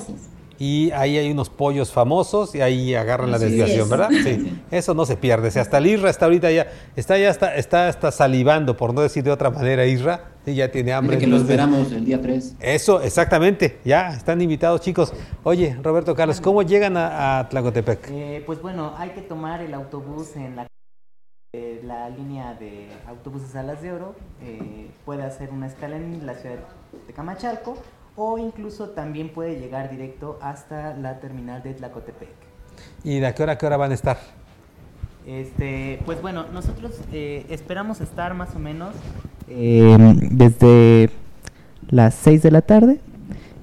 Speaker 11: Y ahí hay unos pollos famosos y ahí agarran la desviación, ¿verdad? <laughs> Sí. Eso no se pierde. Sea, hasta el Isra está ahorita ya, está ya está, está, está salivando, por no decir de otra manera, Isra. Y ya tiene hambre.
Speaker 15: que lo esperamos el día 3.
Speaker 11: Eso, exactamente. Ya están invitados, chicos. Oye, Roberto Carlos, ¿cómo llegan a, Tlacotepec?
Speaker 12: Eh, pues bueno, hay que tomar el autobús en la eh, la línea de autobuses Alas de Oro eh, puede hacer una escala en la ciudad de Camachalco o incluso también puede llegar directo hasta la terminal de Tlacotepec.
Speaker 11: ¿Y de qué hora a qué hora van a estar?
Speaker 12: Este, pues bueno, nosotros eh, esperamos estar más o menos desde las 6 de la tarde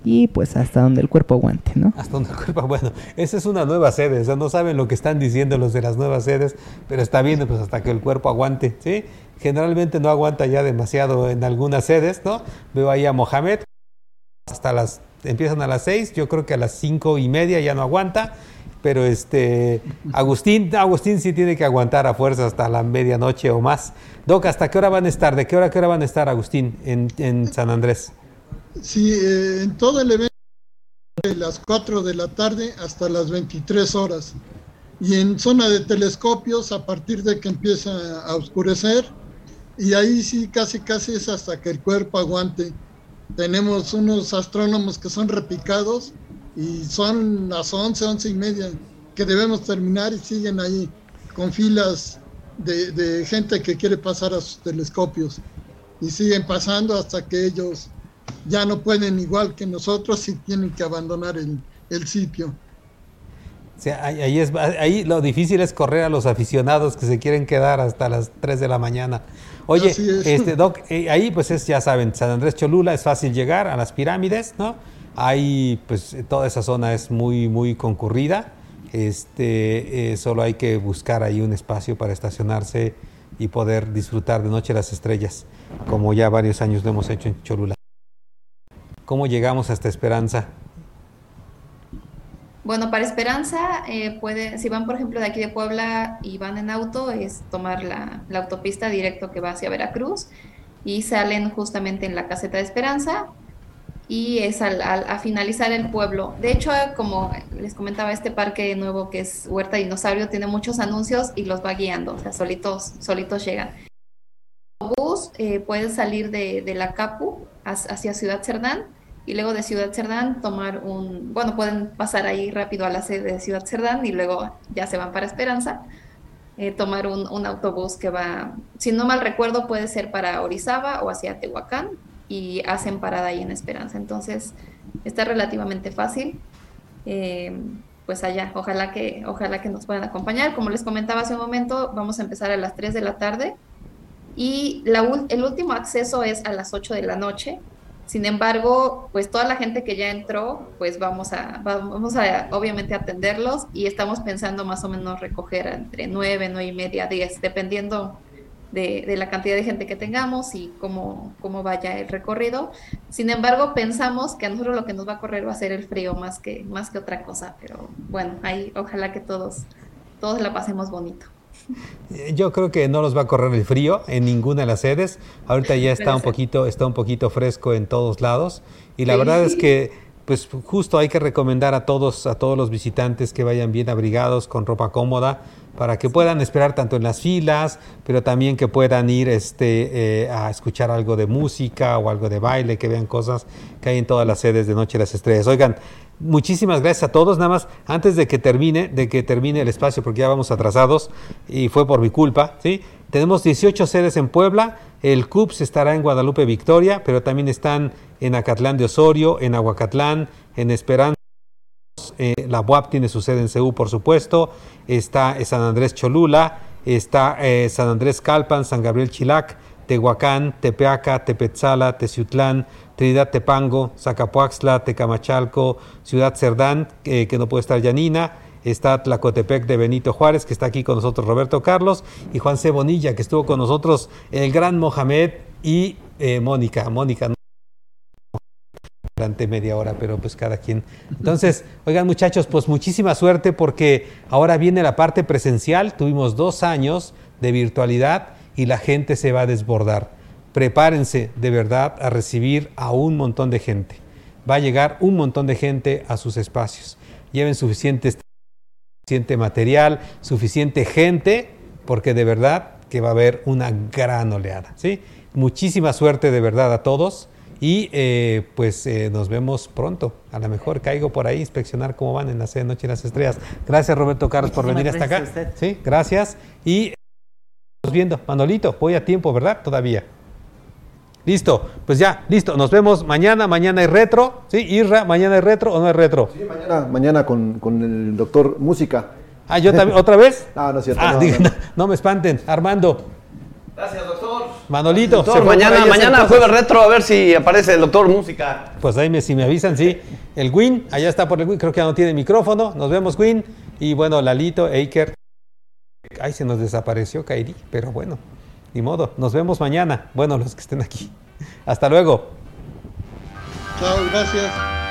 Speaker 12: y pues hasta donde el cuerpo aguante, ¿no?
Speaker 11: Hasta donde el cuerpo, bueno, esa es una nueva sede, o sea, no saben lo que están diciendo los de las nuevas sedes, pero está bien, pues hasta que el cuerpo aguante, ¿sí? Generalmente no aguanta ya demasiado en algunas sedes, ¿no? Veo ahí a Mohamed, hasta las, empiezan a las seis, yo creo que a las cinco y media ya no aguanta, pero este, Agustín, Agustín sí tiene que aguantar a fuerza hasta la medianoche o más. Doc, ¿hasta qué hora van a estar? ¿De qué hora qué hora van a estar, Agustín, en, en San Andrés?
Speaker 14: Sí, eh, en todo el evento de las 4 de la tarde hasta las 23 horas. Y en zona de telescopios a partir de que empieza a oscurecer. Y ahí sí, casi, casi es hasta que el cuerpo aguante. Tenemos unos astrónomos que son repicados y son las 11, 11 y media que debemos terminar y siguen ahí con filas de, de gente que quiere pasar a sus telescopios. Y siguen pasando hasta que ellos ya no pueden igual que nosotros y tienen que abandonar el, sitio.
Speaker 11: ahí, es, ahí lo difícil es correr a los aficionados que se quieren quedar hasta las 3 de la mañana. Oye, este Doc, eh, ahí pues es, ya saben, San Andrés Cholula es fácil llegar a las pirámides, ¿no? Ahí pues toda esa zona es muy, muy concurrida. Este, eh, solo hay que buscar ahí un espacio para estacionarse y poder disfrutar de Noche las Estrellas, como ya varios años lo hemos hecho en Cholula. ¿Cómo llegamos hasta Esperanza?
Speaker 13: Bueno, para Esperanza, eh, puede, si van por ejemplo de aquí de Puebla y van en auto, es tomar la, la autopista directo que va hacia Veracruz y salen justamente en la caseta de Esperanza y es al, a finalizar el pueblo. De hecho, como les comentaba, este parque nuevo que es Huerta Dinosaurio tiene muchos anuncios y los va guiando, o sea, solitos, solitos llegan. Bus eh, puede salir de, de la Capu hacia hacia Ciudad Cerdán y luego de Ciudad Cerdán tomar un, bueno, pueden pasar ahí rápido a la sede de Ciudad Cerdán y luego ya se van para Esperanza. eh, tomar un, un autobús que va, si no mal recuerdo, puede ser para Orizaba o hacia Tehuacán y hacen parada ahí en Esperanza. Entonces, está relativamente fácil. Eh, pues allá, ojalá que, ojalá que nos puedan acompañar. Como les comentaba hace un momento, vamos a empezar a las 3 de la tarde y el último acceso es a las 8 de la noche. Sin embargo, pues toda la gente que ya entró, pues vamos a, va- vamos a obviamente atenderlos y estamos pensando más o menos recoger entre 9, 9 y media, 10, dependiendo de, de la cantidad de gente que tengamos y cómo, cómo vaya el recorrido. Sin embargo, pensamos que a nosotros lo que nos va a correr va a ser el frío más que, más que otra cosa, pero bueno, ahí ojalá que todos, todos la pasemos bonito.
Speaker 11: Eh, Yo creo que no los va a correr el frío en ninguna de las sedes. Ahorita ya está un poquito, está un poquito fresco en todos lados. Y la
Speaker 13: Sí.
Speaker 11: verdad es que, pues justo hay que recomendar a todos, a todos los visitantes que vayan bien abrigados, con ropa cómoda, para que puedan esperar tanto en las filas, pero también que puedan ir este, eh, a escuchar algo de música o algo de baile, que vean cosas que hay en todas las sedes de Noche de las Estrellas. Oigan, muchísimas gracias a todos. Nada más, antes de que termine, de que termine el espacio, porque ya vamos atrasados y fue por mi culpa, ¿sí? Tenemos 18 sedes en Puebla. El CUPS estará en Guadalupe Victoria, pero también están en Acatlán de Osorio, en Aguacatlán, en Esperanza. Eh, la UAP tiene su sede en CEU, por supuesto. Está eh, San Andrés Cholula, está eh, San Andrés Calpan, San Gabriel Chilac, Tehuacán, Tepeaca, Tepetzala, Teciutlán, Trinidad Tepango, Zacapuaxtla, Tecamachalco, Ciudad Cerdán, que no puede estar Yanina. Está Tlacotepec de Benito Juárez, que está aquí con nosotros Roberto Carlos, y Juan C. Bonilla, que estuvo con nosotros el gran Mohamed y eh, Mónica. Mónica, durante media hora, pero pues cada quien. Entonces, oigan muchachos, pues muchísima suerte porque ahora viene la parte presencial. Tuvimos dos años de virtualidad y la gente se va a desbordar. Prepárense de verdad a recibir a un montón de gente. Va a llegar un montón de gente a sus espacios. Lleven suficiente, suficiente material, suficiente gente, porque de verdad que va a haber una gran oleada. ¿sí? Muchísima suerte de verdad a todos. Y eh, pues eh, nos vemos pronto. A lo mejor caigo por ahí a inspeccionar cómo van en la sede Noche de las Estrellas. Gracias Roberto Carlos por venir hasta acá.
Speaker 12: gracias a usted.
Speaker 11: Sí, gracias. Y estamos viendo, Manolito, voy a tiempo, ¿verdad? Todavía. Listo, pues ya, listo. Nos vemos mañana. Mañana hay retro. ¿Sí? Irra, mañana hay retro o no hay retro.
Speaker 2: Sí, mañana, mañana con, con el doctor Música.
Speaker 11: Ah, yo también, ¿otra vez? <laughs>
Speaker 2: No, no es cierto.
Speaker 11: Ah,
Speaker 2: no,
Speaker 11: diga-
Speaker 2: no. <laughs>
Speaker 11: no me espanten. Armando.
Speaker 5: Gracias, doctor.
Speaker 11: Manolito.
Speaker 5: Doctor, mañana, mañana jueves retro, a ver si aparece el doctor música.
Speaker 11: Pues ahí me, si me avisan, sí. El Win, allá está por el Win, creo que ya no tiene micrófono. Nos vemos, Win. Y bueno, Lalito, Eiker. Ay, se nos desapareció Kairi, pero bueno, ni modo. Nos vemos mañana. Bueno, los que estén aquí. Hasta luego.
Speaker 14: Chao, gracias.